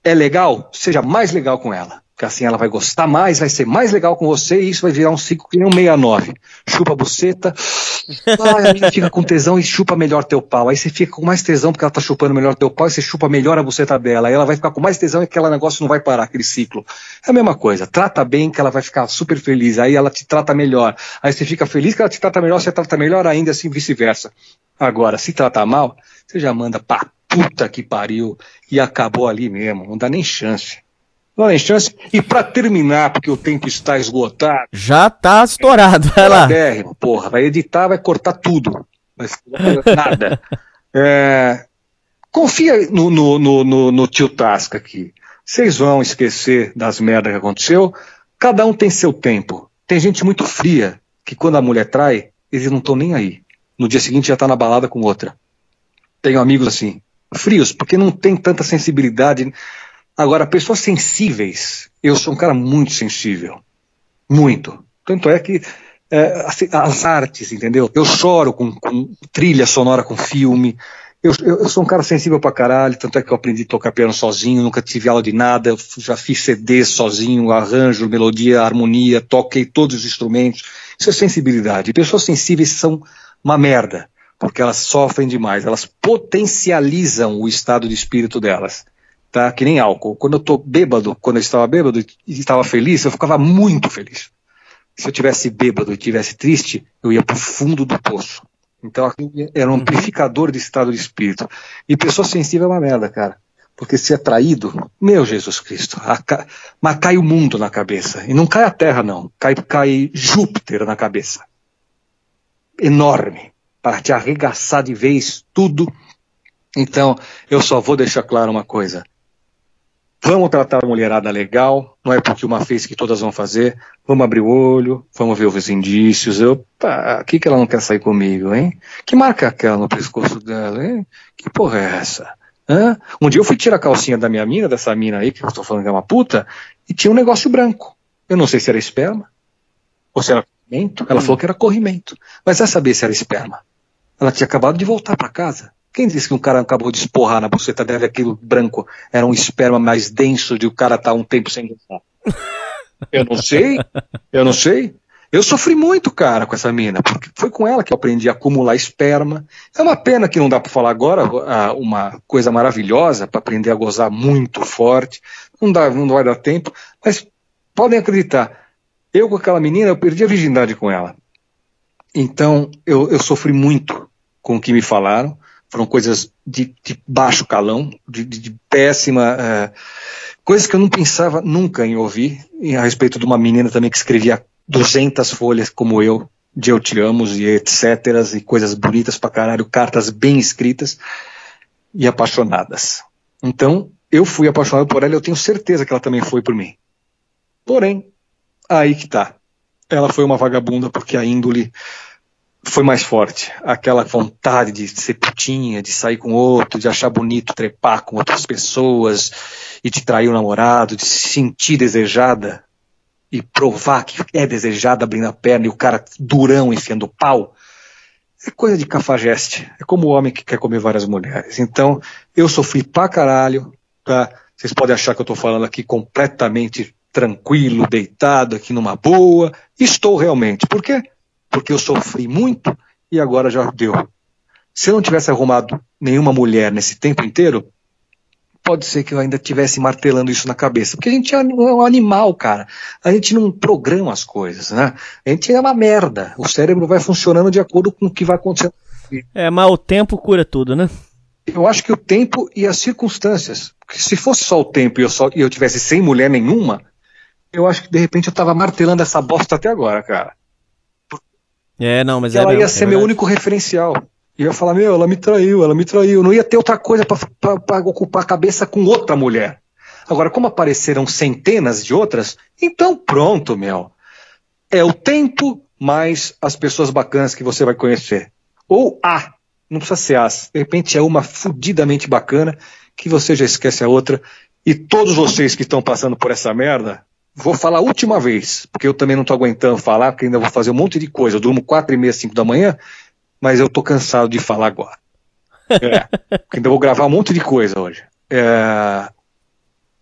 é legal, seja mais legal com ela. Porque assim ela vai gostar mais, vai ser mais legal com você e isso vai virar um ciclo que nem um 69. Chupa a buceta, Ah, a mina fica com tesão e chupa melhor teu pau. Aí você fica com mais tesão porque ela tá chupando melhor teu pau e você chupa melhor a buceta dela. Aí ela vai ficar com mais tesão e aquele negócio não vai parar, aquele ciclo. É a mesma coisa. Trata bem que ela vai ficar super feliz. Aí ela te trata melhor. Aí você fica feliz que ela te trata melhor, você trata melhor ainda, assim vice-versa. Agora, se tratar mal, você já manda pra puta que pariu e acabou ali mesmo. Não dá nem chance. Não dá nem chance. E para terminar, porque o tempo está esgotado. Já tá estourado, vai lá. BR, porra, vai editar, vai cortar tudo. Mas nada. É, confia no, no, no, no, tio Tasca aqui. Vocês vão esquecer das merdas que aconteceu. Cada um tem seu tempo. Tem gente muito fria que quando a mulher trai, eles não estão nem aí. No dia seguinte já tá na balada com outra. Tenho amigos assim frios, porque não tem tanta sensibilidade. Agora, pessoas sensíveis, eu sou um cara muito sensível. Muito. Tanto é que é, assim, as artes, entendeu? Eu choro com, com trilha sonora, com filme. Eu, eu, eu, sou um cara sensível pra caralho, tanto é que eu aprendi a tocar piano sozinho, nunca tive aula de nada, já fiz CDs sozinho, arranjo, melodia, harmonia, toquei todos os instrumentos. Isso é sensibilidade. Pessoas sensíveis são uma merda porque elas sofrem demais, elas potencializam o estado de espírito delas, tá? Que nem álcool. Quando eu tô bêbado, quando eu estava bêbado e estava feliz, eu ficava muito feliz. Se eu tivesse bêbado e tivesse triste, eu ia pro fundo do poço. Então era um uhum. amplificador de estado de espírito. E pessoa sensível é uma merda, cara. Porque se é traído, meu Jesus Cristo, mas cai o mundo na cabeça. E não cai a terra, não. Cai, cai Júpiter na cabeça. Enorme para te arregaçar de vez tudo. Então, eu só vou deixar claro uma coisa. Vamos tratar a mulherada legal, não é porque uma fez que todas vão fazer. Vamos abrir o olho, vamos ver os indícios. Pá, que que ela não quer sair comigo, hein? Que marca é aquela no pescoço dela, hein? Que porra é essa? Hã? Um dia eu fui tirar a calcinha da minha mina, dessa mina aí, que eu tô falando que é uma puta, e tinha um negócio branco. Eu não sei se era esperma, ou se era corrimento. Ela falou que era corrimento. Mas vai saber se era esperma. Ela tinha acabado de voltar para casa. Quem disse que um cara acabou de esporrar na buceta dela aquilo branco era um esperma mais denso de o cara estar tá um tempo sem gostar? Eu não sei, eu não sei. Eu sofri muito, cara, com essa mina, porque foi com ela que eu aprendi a acumular esperma. É uma pena que não dá para falar agora ah, uma coisa maravilhosa para aprender a gozar muito forte. Não dá, não vai dar tempo, mas podem acreditar. Eu com aquela menina, eu perdi a virgindade com ela. Então, eu, eu sofri muito com o que me falaram. Foram coisas de, de baixo calão, de, de, de péssima. Uh, coisas que eu não pensava nunca em ouvir, a respeito de uma menina também que escrevia 200 folhas como eu, de eu te amo e etc. e coisas bonitas pra caralho, cartas bem escritas e apaixonadas. Então, eu fui apaixonado por ela eu tenho certeza que ela também foi por mim. Porém, aí que tá. Ela foi uma vagabunda porque a índole foi mais forte. Aquela vontade de ser putinha, de sair com outro, de achar bonito trepar com outras pessoas e de trair o namorado, de se sentir desejada e provar que é desejada abrindo a perna e o cara durão enfiando o pau. É coisa de cafajeste. É como o homem que quer comer várias mulheres. Então, eu sofri pra caralho, tá? Vocês podem achar que eu tô falando aqui completamente tranquilo, deitado aqui numa boa. Estou realmente. Por quê? porque eu sofri muito e agora já deu. Se eu não tivesse arrumado nenhuma mulher nesse tempo inteiro, pode ser que eu ainda tivesse martelando isso na cabeça. Porque a gente é um animal, cara. A gente não programa as coisas, né? A gente é uma merda. O cérebro vai funcionando de acordo com o que vai acontecendo. É, mas o tempo cura tudo, né? Eu acho que o tempo e as circunstâncias. Porque se fosse só o tempo e eu, só, e eu tivesse sem mulher nenhuma, eu acho que de repente eu tava martelando essa bosta até agora, cara. É, não, mas é ela mesmo, ia ser é meu único referencial. E eu ia falar, meu, ela me traiu, ela me traiu. Não ia ter outra coisa para ocupar a cabeça com outra mulher. Agora, como apareceram centenas de outras, então pronto, meu. É o tempo mais as pessoas bacanas que você vai conhecer. Ou a, não precisa ser as. De repente é uma fudidamente bacana que você já esquece a outra. E todos vocês que estão passando por essa merda, Vou falar a última vez, porque eu também não estou aguentando falar, porque ainda vou fazer um monte de coisa. Eu durmo quatro e meia, cinco da manhã, mas eu estou cansado de falar agora. É, porque ainda vou gravar um monte de coisa hoje. É,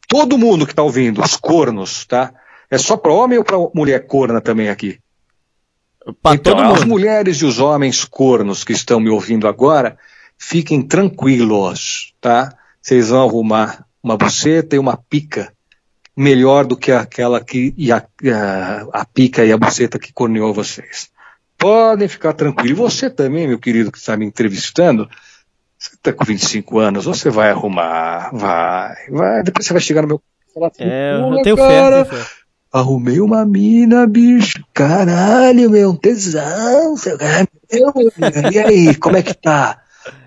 todo mundo que está ouvindo, os cornos, tá? É só para homem ou para mulher corna também aqui? Pra então, as mulheres e os homens cornos que estão me ouvindo agora, fiquem tranquilos, tá? Vocês vão arrumar uma buceta e uma pica melhor do que aquela que e a, a, a pica e a buceta que corneou vocês. Podem ficar tranquilos. E você também, meu querido que está me entrevistando, você está com 25 anos, você vai arrumar, vai, vai. Depois você vai chegar no meu. Falar, É, "Pô, eu tenho cara, fé, tenho fé. Arrumei uma mina, bicho. Caralho, meu, um tesão. seu meu, E aí, como é que tá?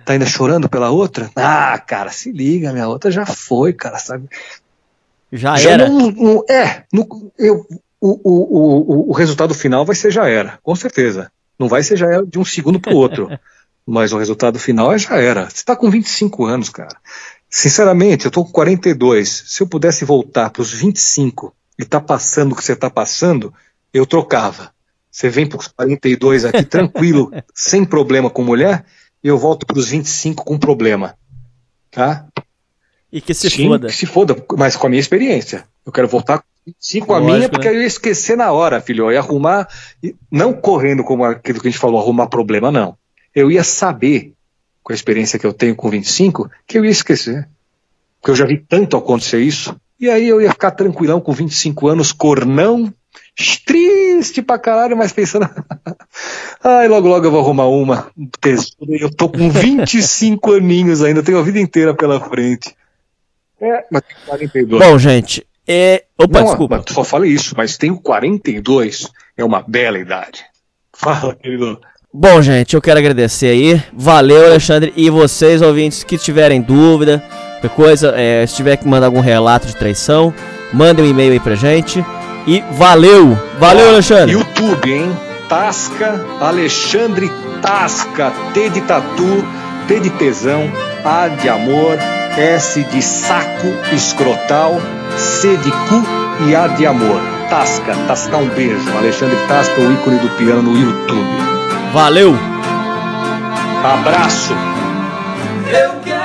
Tá ainda chorando pela outra? Ah, cara, se liga, minha outra já foi, cara, sabe? Já Já era. não- não- é, no- eu, o, o, o, o resultado final vai ser já era, com certeza. Não vai ser já era de um segundo pro outro. mas o resultado final é já era. Você tá com 25 anos, cara. Sinceramente, eu tô com 42. Se eu pudesse voltar pros 25 e tá passando o que você tá passando, eu trocava. Você vem pros 42 aqui tranquilo, sem problema com mulher, e eu volto pros 25 com problema. Tá? E que se Sim, foda. que se foda, mas com a minha experiência. Eu quero voltar sim com a Lógico, minha, porque né? eu ia esquecer na hora, filho. Eu ia arrumar, não correndo como aquilo que a gente falou, arrumar problema, não. Eu ia saber, com a experiência que eu tenho com 25, que eu ia esquecer. Porque eu já vi tanto acontecer isso. E aí eu ia ficar tranquilão com 25 anos, cornão, triste pra caralho, mas pensando. Ai, logo logo eu vou arrumar uma. um tesouro, Eu tô com 25 aninhos ainda, tenho a vida inteira pela frente. É, mas tem 42. Bom, gente, é... Opa, Não, desculpa. só falei isso, mas tenho 42, é uma bela idade. Fala, querido. Bom, gente, eu quero agradecer aí. Valeu, Alexandre. E vocês, ouvintes, que tiverem dúvida, qualquer coisa, é, se tiver que mandar algum relato de traição, mandem um e-mail aí pra gente. E valeu! Valeu, Alexandre! YouTube, hein? Tasca, Alexandre Tasca, T de tatu, T de tesão, A de amor, S de saco escrotal, C de cu e A de amor. Tasca, tascar um beijo. Alexandre Tasca, o ícone do piano no YouTube. Valeu! Abraço. Eu quero